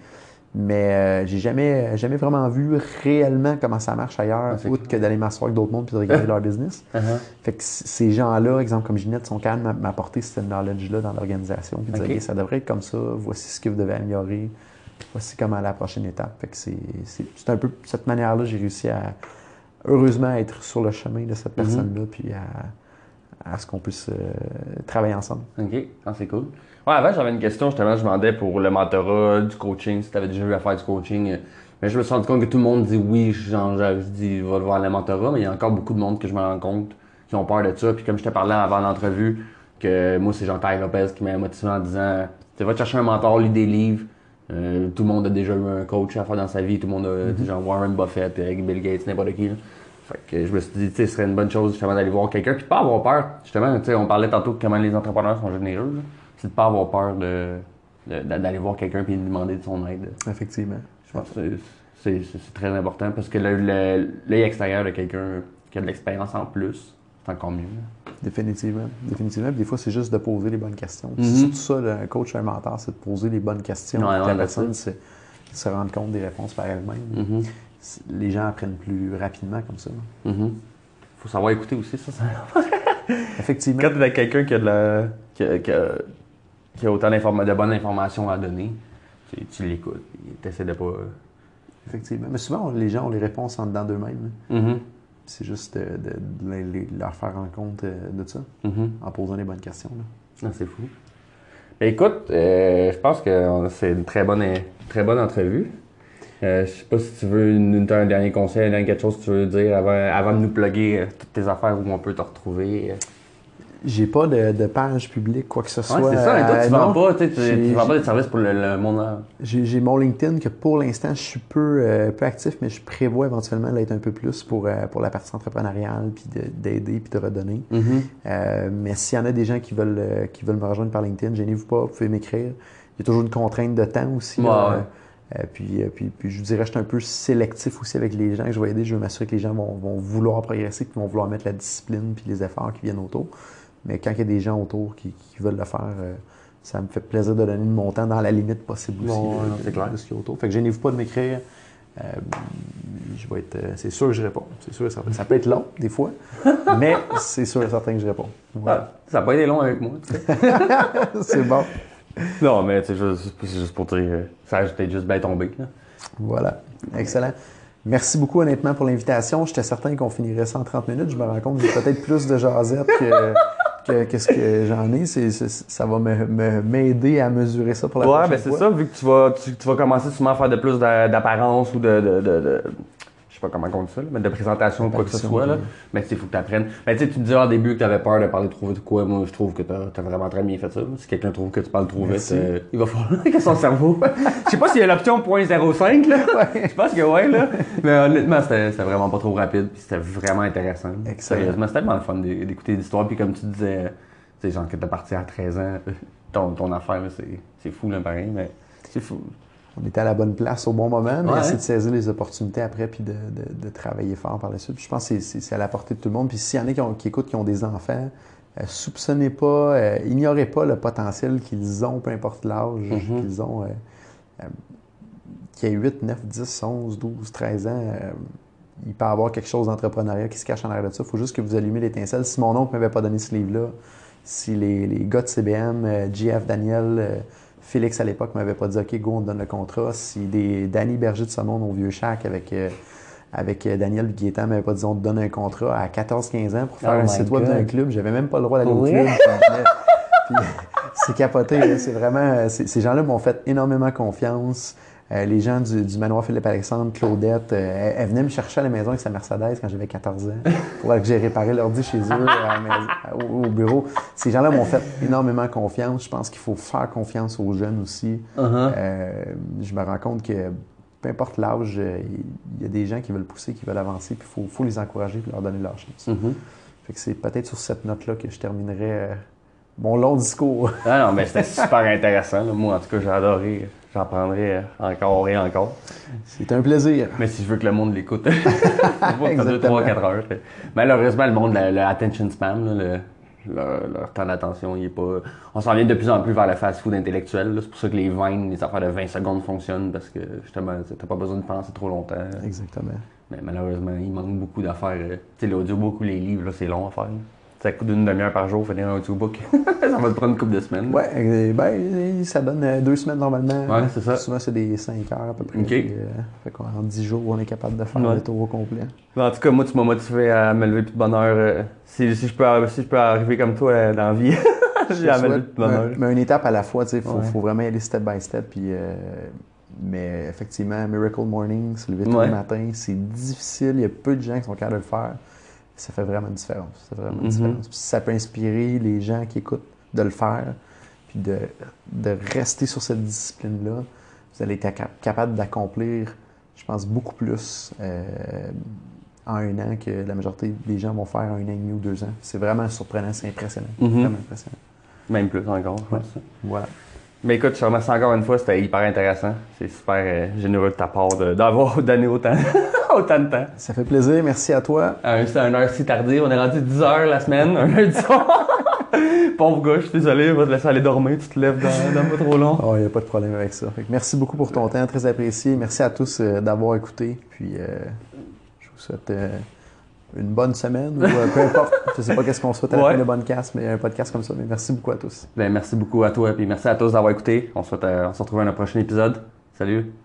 Mais euh, j'ai jamais, jamais vraiment vu réellement comment ça marche ailleurs, ah, autre que d'aller m'asseoir avec d'autres mondes puis de regarder leur business. Uh-huh. Fait que ces gens-là, exemple comme Ginette, sont quand même m'apporter ce knowledge-là dans l'organisation. Puis dire, ça devrait être comme ça, voici ce que vous devez améliorer, voici comment aller à la prochaine étape. Fait que c'est un peu cette manière-là, j'ai réussi à, heureusement, être sur le chemin de cette mm-hmm. personne-là, puis à, ce qu'on puisse euh, travailler ensemble. OK, ah, c'est cool. Ouais, avant, j'avais une question, justement, je demandais pour le mentorat, du coaching, si tu avais déjà eu à faire du coaching. Mais je me suis rendu compte que tout le monde dit oui, genre, je dis, va voir le mentorat, mais il y a encore beaucoup de monde que je me rends compte qui ont peur de ça. Puis comme je te parlais avant l'entrevue, que moi, c'est Jean-Pierre Lopez qui m'a motivé en disant, tu vas chercher un mentor, lis des livres. Euh, tout le monde a déjà eu un coach à faire dans sa vie, tout le monde a, mm-hmm. genre Warren Buffett, Bill Gates, n'importe qui. Fait que je me suis dit, tu sais, ce serait une bonne chose justement d'aller voir quelqu'un, puis de pas avoir peur. Justement, tu sais, on parlait tantôt de comment les entrepreneurs sont généreux c'est de pas avoir peur de, d'aller voir quelqu'un et de demander de son aide. Effectivement. Je pense que c'est, très important parce que l'œil extérieur de quelqu'un qui a de l'expérience en plus, c'est encore mieux. Définitivement. Définitivement. des fois, c'est juste de poser les bonnes questions. C'est mm-hmm. surtout ça, un coach, un mentor, c'est de poser les bonnes questions que la personne se, se, rende compte des réponses par elle-même. Mm-hmm. Les gens apprennent plus rapidement comme ça. Il mm-hmm. faut savoir écouter aussi, ça. Effectivement. Quand tu as quelqu'un qui a de la. Qui qui a autant de bonnes informations à donner, tu, l'écoutes. Tu essaies de pas. Effectivement. Mais souvent, les gens ont les réponses en dedans d'eux-mêmes. Mm-hmm. C'est juste de, leur faire en compte euh, de ça, mm-hmm. en posant les bonnes questions. Ah, c'est fou. Ben, écoute, euh, je pense que c'est une très bonne, très bonne entrevue. Euh, je sais pas si tu veux une, un dernier conseil, quelque chose que tu veux dire avant, avant de nous plugger toutes tes affaires où on peut te retrouver. J'ai pas de, page publique, quoi que ce soit. c'est ça, et toi, tu ne vends, pas, tu, vends pas des services pour le, monde. J'ai mon LinkedIn que pour l'instant, je suis peu, euh, peu actif, mais je prévois éventuellement d'être un peu plus pour, euh, pour la partie entrepreneuriale, puis d'aider, puis de redonner. Mm-hmm. Euh, mais s'il y en a des gens qui veulent, qui veulent me rejoindre par LinkedIn, gênez-vous pas, vous pouvez m'écrire. Il y a toujours une contrainte de temps aussi. Puis, puis, puis, je vous dirais, je suis un peu sélectif aussi avec les gens que je vais aider. Je veux m'assurer que les gens vont, vont vouloir progresser, qu'ils vont vouloir mettre la discipline puis les efforts qui viennent autour. Mais quand il y a des gens autour qui, veulent le faire, euh, ça me fait plaisir de donner mon temps dans la limite possible aussi. c'est clair. De ce qu'il y a autour. Fait que gênez-vous pas de m'écrire. Euh, je vais être, euh, c'est sûr que je réponds. C'est sûr ça, ça peut être long, des fois, mais c'est sûr et certain que je réponds. Ah, ça n'a pas été long avec moi. c'est bon. Non, mais c'est juste, juste, pour dire, ça j'étais juste bien tombé. Voilà, excellent. Merci beaucoup honnêtement pour l'invitation. J'étais certain qu'on finirait ça en 30 minutes. Je me rends compte que j'ai peut-être plus de jasette que, que, ce que j'en ai. ça va m'aider à mesurer ça pour la prochaine fois. Ouais, ben c'est ça, vu que tu vas, tu, vas commencer souvent à faire de plus d'apparence ou de, comment on dit ça, mais de présentation ou quoi que ce soit. Là. Mais il faut que tu apprennes. Mais tu me disais au début que tu avais peur de parler trop vite quoi. Moi, je trouve que tu as, vraiment très bien fait ça. Si quelqu'un trouve que tu parles trop vite, euh, il va falloir que son cerveau. Je sais pas s'il y a l'option .05 là. Je pense que ouais là. Mais honnêtement, c'était vraiment pas trop rapide. Puis c'était vraiment intéressant. Sérieusement, c'était tellement le fun d'écouter l'histoire. Puis comme tu disais, tu sais, genre que t'es parti à 13 ans, ton, ton affaire, c'est fou là, pareil, mais c'est fou on était à la bonne place au bon moment, mais essayer de saisir les opportunités après puis de, travailler fort par la suite. je pense que c'est à la portée de tout le monde. Puis s'il y en a qui, écoutent, qui ont des enfants, euh, soupçonnez pas, euh, ignorez pas le potentiel qu'ils ont, peu importe l'âge mm-hmm. qu'ils ont. Euh, qui a 8, 9, 10, 11, 12, 13 ans, il peut y avoir quelque chose d'entrepreneuriat qui se cache en arrière de ça. Il faut juste que vous allumez l'étincelle. Si mon oncle ne m'avait pas donné ce livre-là, si les, les, gars de CBM, GF, Daniel, Félix, à l'époque, m'avait pas dit OK, go, on te donne le contrat. Si des Danny Berger de ce monde au vieux chac avec, euh, avec euh, Daniel Guétan m'avait pas dit on te donne un contrat à 14-15 ans pour faire oh un site web d'un club, j'avais même pas le droit d'aller au club. c'est capoté, c'est vraiment. Ces gens-là m'ont fait énormément confiance. Euh, les gens du, manoir Philippe-Alexandre, Claudette, euh, elle, venait me chercher à la maison avec sa Mercedes quand j'avais 14 ans pour que j'ai réparé l'ordi chez eux au, bureau. Ces gens-là m'ont fait énormément confiance. Je pense qu'il faut faire confiance aux jeunes aussi. Uh-huh. Euh, je me rends compte que peu importe l'âge, il y a des gens qui veulent pousser, qui veulent avancer, puis il faut, les encourager et leur donner leur chance. Uh-huh. c'est peut-être sur cette note-là que je terminerai mon long discours. ah non, mais c'était super intéressant. Moi, en tout cas, j'ai adoré. J'en prendrai encore et encore. C'est un plaisir. Mais si je veux que le monde l'écoute, ça dure 3-4 heures. Malheureusement, le monde, le, attention span, leur, temps d'attention, il est pas. On s'en vient de plus en plus vers le fast-food intellectuel. C'est pour ça que les vines, les affaires de 20 secondes fonctionnent parce que justement, t'as pas besoin de penser trop longtemps. Exactement. Mais malheureusement, il manque beaucoup d'affaires. Tu sais, l'audiobook ou les livres, c'est long à faire. Ça coûte une demi-heure par jour, finir un audiobook. ça va te prendre une couple de semaines. Ouais, ben, ça donne euh, deux semaines normalement. Ouais, c'est ça. Souvent, c'est des cinq heures à peu près. OK. Euh, fait qu'en dix jours, on est capable de faire le tour au complet. En tout cas, moi, tu m'as motivé à me lever plus de bonne heure. Euh, si, si, je peux, si je peux arriver comme toi dans la vie, j'ai à me lever de bonne heure. Mais, une étape à la fois, tu sais, il faut, faut, vraiment aller step by step. Puis, mais effectivement, Miracle Morning, se lever tôt le matin, c'est difficile. Il y a peu de gens qui sont capables de le faire ça fait vraiment une différence. Ça, vraiment une mhm. différence. ça peut inspirer les gens qui écoutent de le faire, puis de, de rester sur cette discipline-là. Vous allez être capable d'accomplir, je pense, beaucoup plus euh, en un an que la majorité des gens vont faire en un an et demi ou deux ans. C'est vraiment surprenant, c'est impressionnant. Mhm. Vraiment impressionnant. Même plus encore, je pense. Voilà. Mais écoute, je te remercie encore une fois, c'était hyper intéressant. C'est super euh, généreux de ta part d'avoir donné autant, autant de temps. Ça fait plaisir, merci à toi. Euh, c'est une heure si tardive, on est rendu 10 heures la semaine, un lundi soir. Pauvre gars, je suis désolé, on va te laisser aller dormir, tu te lèves dans, dans pas trop long. Oh, il n'y a pas de problème avec ça. merci beaucoup pour ton temps, très apprécié. Merci à tous euh, d'avoir écouté. Puis je vous souhaite une bonne semaine ou peu importe. Je sais pas qu'est-ce qu'on souhaite à la fin de podcast, mais un podcast comme ça. Mais merci beaucoup à tous. Ben, merci beaucoup à toi, et merci à tous d'avoir écouté. On se, on se retrouve dans un prochain épisode. Salut!